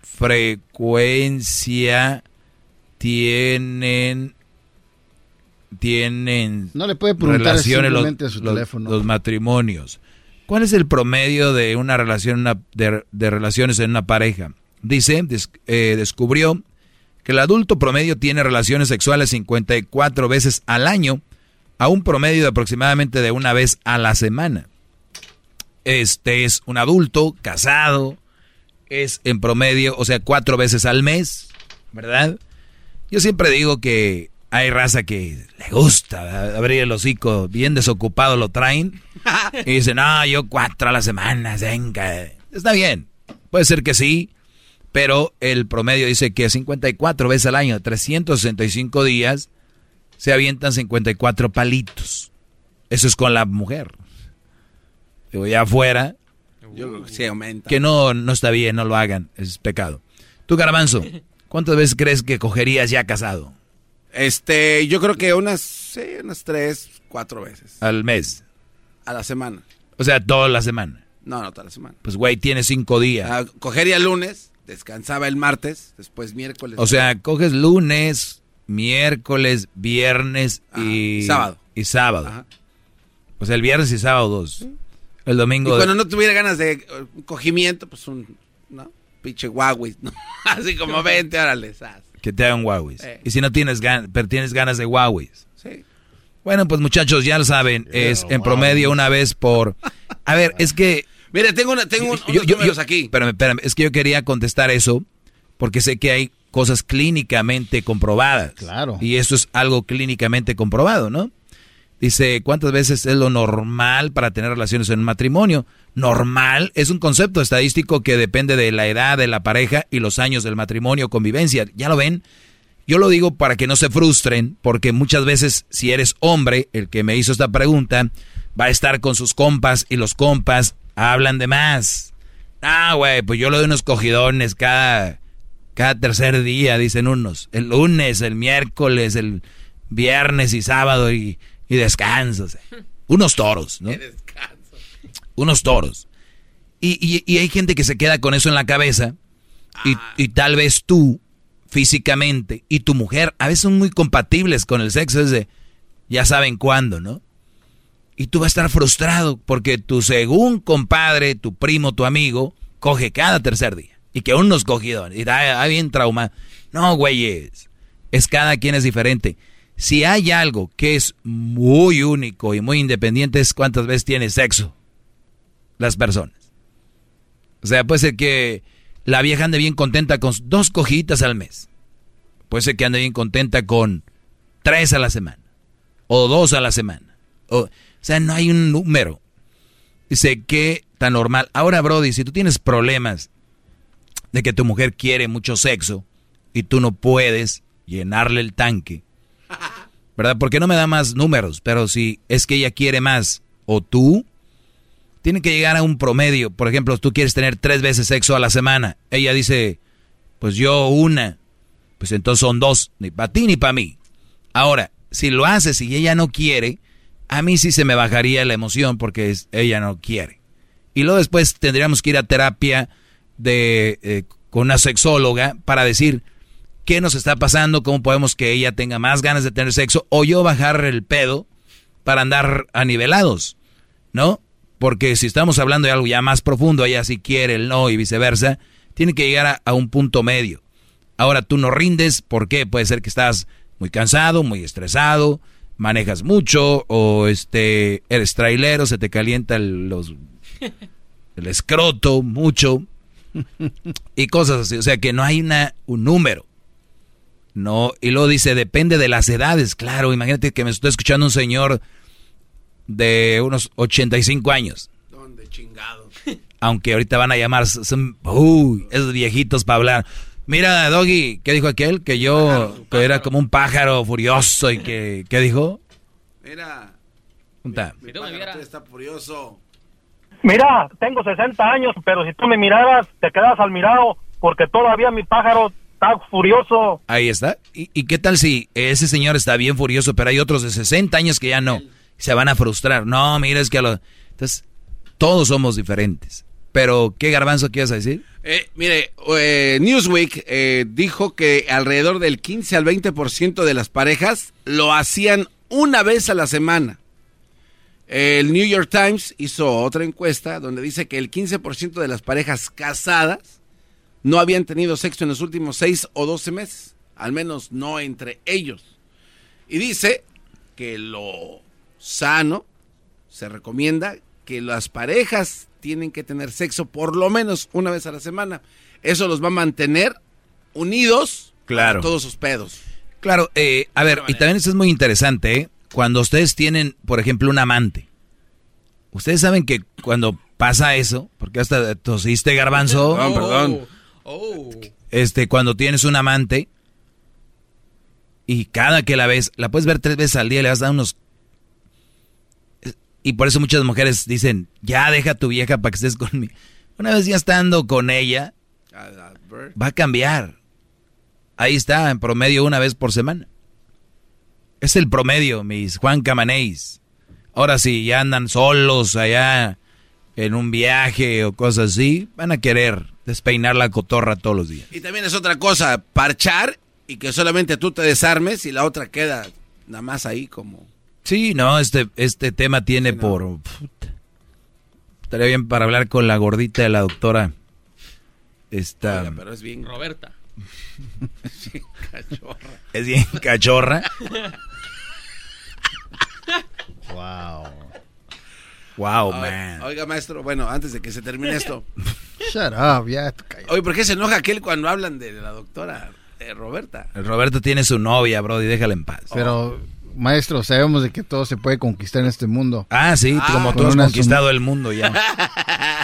frecuencia tienen tienen No le puede preguntar relaciones los, simplemente a su los- teléfono. los matrimonios? ¿Cuál es el promedio de una relación una- de, de relaciones en una pareja? Dice, des- eh, descubrió que el adulto promedio tiene relaciones sexuales 54 veces al año, a un promedio de aproximadamente de una vez a la semana. Este es un adulto casado, es en promedio, o sea, cuatro veces al mes, ¿verdad? Yo siempre digo que hay raza que le gusta abrir el hocico, bien desocupado lo traen, y dicen, no, yo cuatro a la semana, venga. Está bien, puede ser que sí, pero el promedio dice que 54 veces al año, 365 días, se avientan 54 palitos. Eso es con la mujer. Digo, ya afuera, sí aumenta. que no, no está bien, no lo hagan, es pecado. Tú, Garbanzo, ¿cuántas veces crees que cogerías ya casado? Este, yo creo que unas, sí, unas tres, cuatro veces. Al mes. A la semana. O sea, toda la semana. No, no, toda la semana. Pues, güey, tiene cinco días. Ah, cogería el lunes, descansaba el martes, después miércoles. O sea, coges lunes, miércoles, viernes y... sábado. Y sábado. O sea, el viernes y sábado dos. El domingo... Y cuando no tuviera ganas de eh, cogimiento, pues un, ¿no? Pinche Huawei, ¿no? Así como 20, órale, sas. Que te hagan Huawei. Eh. Y si no tienes ganas, pero tienes ganas de Huawei. Sí. Bueno, pues muchachos, ya lo saben, es en promedio una vez por... A ver, es que... Mire, tengo, una, tengo un- Yo- unos yo- números yo- aquí. Espérame, espérame, es que yo quería contestar eso porque sé que hay cosas clínicamente comprobadas. Claro. Y eso es algo clínicamente comprobado, ¿no? Dice, ¿cuántas veces es lo normal para tener relaciones en un matrimonio? Normal es un concepto estadístico que depende de la edad de la pareja y los años del matrimonio convivencia. ¿Ya lo ven? Yo lo digo para que no se frustren, porque muchas veces si eres hombre, el que me hizo esta pregunta, va a estar con sus compas y los compas hablan de más. Ah, güey, pues yo le doy unos cogidones cada, cada tercer día, dicen unos. El lunes, el miércoles, el viernes y sábado y, y descanso. o sea. Unos toros, ¿no? Unos toros. Y, y- y hay gente que se queda con eso en la cabeza y, y tal vez tú físicamente y tu mujer a veces son muy compatibles con el sexo. Es de, Ya saben cuándo, ¿no? Y tú vas a estar frustrado porque tu según compadre, tu primo, tu amigo, coge cada tercer día. Y que uno escogido. Y da, bien trauma. No, güeyes. Es cada quien es diferente. Si hay algo que es muy único y muy independiente es cuántas veces tiene sexo las personas. O sea, puede ser que la vieja ande bien contenta con dos cojitas al mes. Puede ser que ande bien contenta con tres a la semana. O dos a la semana. O, sea, no hay un número. Dice que tan normal. Ahora, Brody, si tú tienes problemas de que tu mujer quiere mucho sexo y tú no puedes llenarle el tanque, ¿verdad? Porque no me da más números, pero si es que ella quiere más o tú, tiene que llegar a un promedio. Por ejemplo, tú quieres tener tres veces sexo a la semana. Ella dice, pues yo una. Pues entonces son dos, ni para ti ni para mí. Ahora, si lo haces y ella no quiere, a mí sí se me bajaría la emoción porque ella no quiere. Y luego después tendríamos que ir a terapia de, eh, con una sexóloga para decir qué nos está pasando, cómo podemos que ella tenga más ganas de tener sexo o yo bajar el pedo para andar a nivelados, ¿no? Porque si estamos hablando de algo ya más profundo, ella sí quiere el no y viceversa, tiene que llegar a un punto medio. Ahora tú no rindes, ¿por qué? Puede ser que estás muy cansado, muy estresado, manejas mucho o este eres trailero, se te calienta el, los, el escroto mucho y cosas así. O sea que no hay una, un número. No, y luego dice, depende de las edades. Claro, imagínate que me estoy escuchando un señor de unos 85 años. ¿Dónde chingado? Aunque ahorita van a llamar, uy, esos viejitos para hablar. Mira, Doggy, ¿qué dijo aquel? Que yo que era como un pájaro furioso y que... ¿Qué dijo? Mira. Mira, está furioso. Mira, tengo 60 años, pero si tú me miraras, te quedas al mirado, porque todavía mi pájaro está furioso. Ahí está. ¿Y, ¿Y, qué tal si ese señor está bien furioso, pero hay otros de 60 años que ya no? Se van a frustrar. No, mira, es que a lo... Entonces, todos somos diferentes. Pero, ¿qué garbanzo quieres decir? Eh, mire, eh, Newsweek eh, dijo que alrededor del 15 al 20% de las parejas lo hacían una vez a la semana. El New York Times hizo otra encuesta donde dice que el 15% de las parejas casadas no habían tenido sexo en los últimos 6 o 12 meses, al menos no entre ellos. Y dice que lo sano se recomienda que las parejas tienen que tener sexo por lo menos una vez a la semana. Eso los va a mantener unidos claro. todos sus pedos. Claro, eh, a ver, y también eso es muy interesante, ¿eh? Cuando ustedes tienen, por ejemplo, un amante. Ustedes saben que cuando pasa eso, porque hasta tosiste garbanzo. Perdón, perdón. Oh. Este, cuando tienes un amante y cada que la ves, la puedes ver tres veces al día, le vas a dar unos y por eso muchas mujeres dicen, ya deja a tu vieja para que estés conmigo. Una vez ya estando con ella, va a cambiar. Ahí está, en promedio una vez por semana. Es el promedio, mis Juan Camanéis. Ahora si ya andan solos allá en un viaje o cosas así, van a querer despeinar la cotorra todos los días. Y también es otra cosa, parchar y que solamente tú te desarmes y la otra queda nada más ahí como... Sí, no, este, este tema tiene por... Estaría bien para hablar con la gordita de la doctora. Esta... Oiga, pero es bien... Roberta. es bien cachorra. Es bien cachorra. wow. Wow, Oiga, man. Oiga, maestro, bueno, antes de que se termine esto. Shut up, ya. Oye, ¿por qué se enoja aquel cuando hablan de la doctora eh, Roberta? Roberto tiene su novia, bro, y déjala en paz. Pero, maestro, sabemos de que todo se puede conquistar en este mundo. Ah, sí, como tú has conquistado el mundo ya.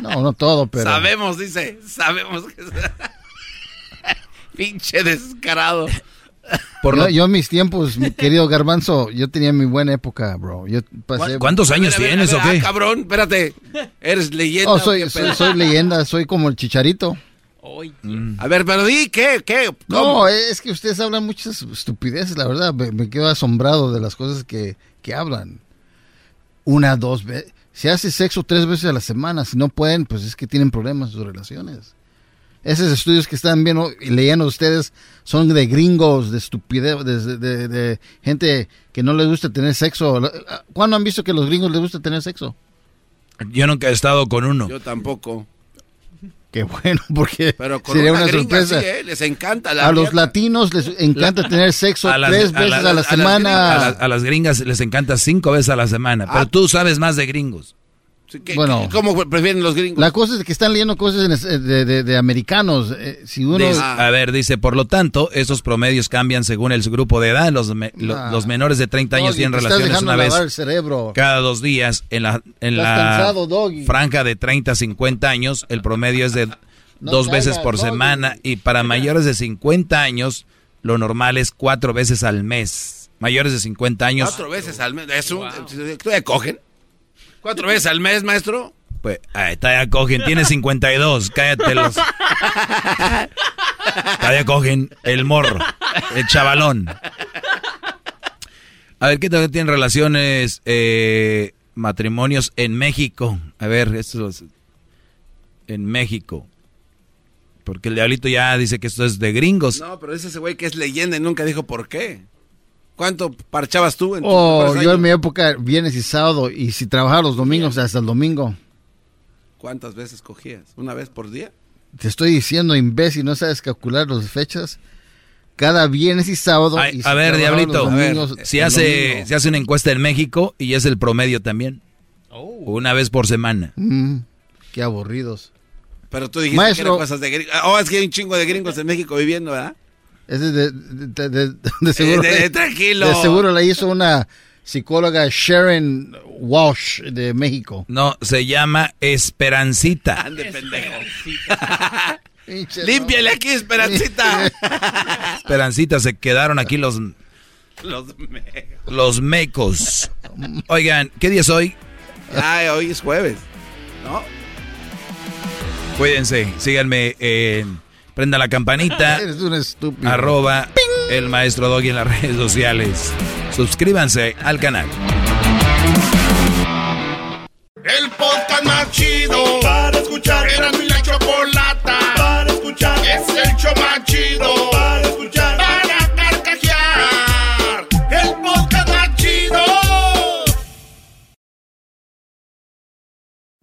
No, no todo, pero... Sabemos, dice, sabemos que... Pinche descarado. Por yo, lo- yo en mis tiempos, mi querido Garbanzo, yo tenía mi buena época, bro. Yo pasé... ¿Cu- ¿Cuántos años A ver, a ver, tienes a o qué? ah, cabrón, espérate. Eres leyenda. Oh, soy, soy, soy leyenda, soy como el chicharito. Mm. A ver, pero di, ¿qué? ¿Qué? No, es que ustedes hablan muchas estupideces, la verdad. Me, me quedo asombrado de las cosas que, que hablan. Una, dos veces. Se hace sexo tres veces a la semana. Si no pueden, pues es que tienen problemas en sus relaciones. Esos estudios que están viendo y leyendo ustedes son de gringos, de estupidez, de, de- de gente que no les gusta tener sexo. ¿Cuándo han visto que a los gringos les gusta tener sexo? Yo nunca he estado con uno. Yo tampoco. Qué bueno, porque Pero con sería una, sorpresa. sí, ¿eh? Les encanta la a los latinos les encanta tener sexo A las- tres a veces a la a las semana. A, las- a las gringas les encanta cinco veces a la semana. Ah. Pero tú sabes más de gringos. ¿Qué- Bueno. qué- ¿Cómo prefieren los gringos? La cosa es que están leyendo cosas es- de, de- de americanos. Eh, si uno... Dice- a ver, dice, por lo tanto, esos promedios cambian según el grupo de edad. Los, me- lo- Ah. los menores de 30 años Doggy, tienen relaciones una vez lavar el cerebro. cada dos días. En la, en la cansado, franja de 30 a 50 años, el promedio es de dos veces por Doggy. semana. Y para mayores de 50 años, lo normal es cuatro veces al mes. Mayores de 50 años, Cuatro veces al mes. ¿Es un, ¿Todavía cogen? ¿Cuatro veces al mes, maestro? pues, ahí está, ya cogen. Tiene 52, cállate los. Todavía cogen el morro, el chavalón. A ver, ¿qué tal tienen relaciones, eh, matrimonios en México? A ver, esto es en México. Porque el diablito ya dice que esto es de gringos. No, pero es ese güey que es leyenda y nunca dijo por qué. ¿Cuánto parchabas tú en Oh, yo en mi época, viernes y sábado, y si trabajaba los domingos, hasta el domingo. ¿Cuántas veces cogías? ¿Una vez por día? Te estoy diciendo, imbécil, no sabes calcular las fechas. Cada viernes y sábado. Ay, y si a ver, diablito, domingos, si hace, se hace una encuesta en México y es el promedio también. Una vez por semana. Mm, qué aburridos. Pero tú dijiste Maestro. que eran cosas de gringos. Oh, es que hay un chingo de gringos en México viviendo, ¿verdad? Ese de, de, de- de seguro. Eh, de- tranquilo. De seguro la hizo una psicóloga Sharon Walsh de México. No, se llama Esperancita. Ande, pendejo. Límpiale aquí, Esperancita. Esperancita, se quedaron aquí los, Los me- los mecos. Oigan, ¿qué día es hoy? Ay, hoy es jueves. ¿No? Cuídense, síganme en Prenda la campanita. Eres un estúpido. Arroba el maestro Doggy en las redes sociales. Suscríbanse al canal. El podcast más chido para escuchar. Era mi la chocolata para escuchar. Es el show más chido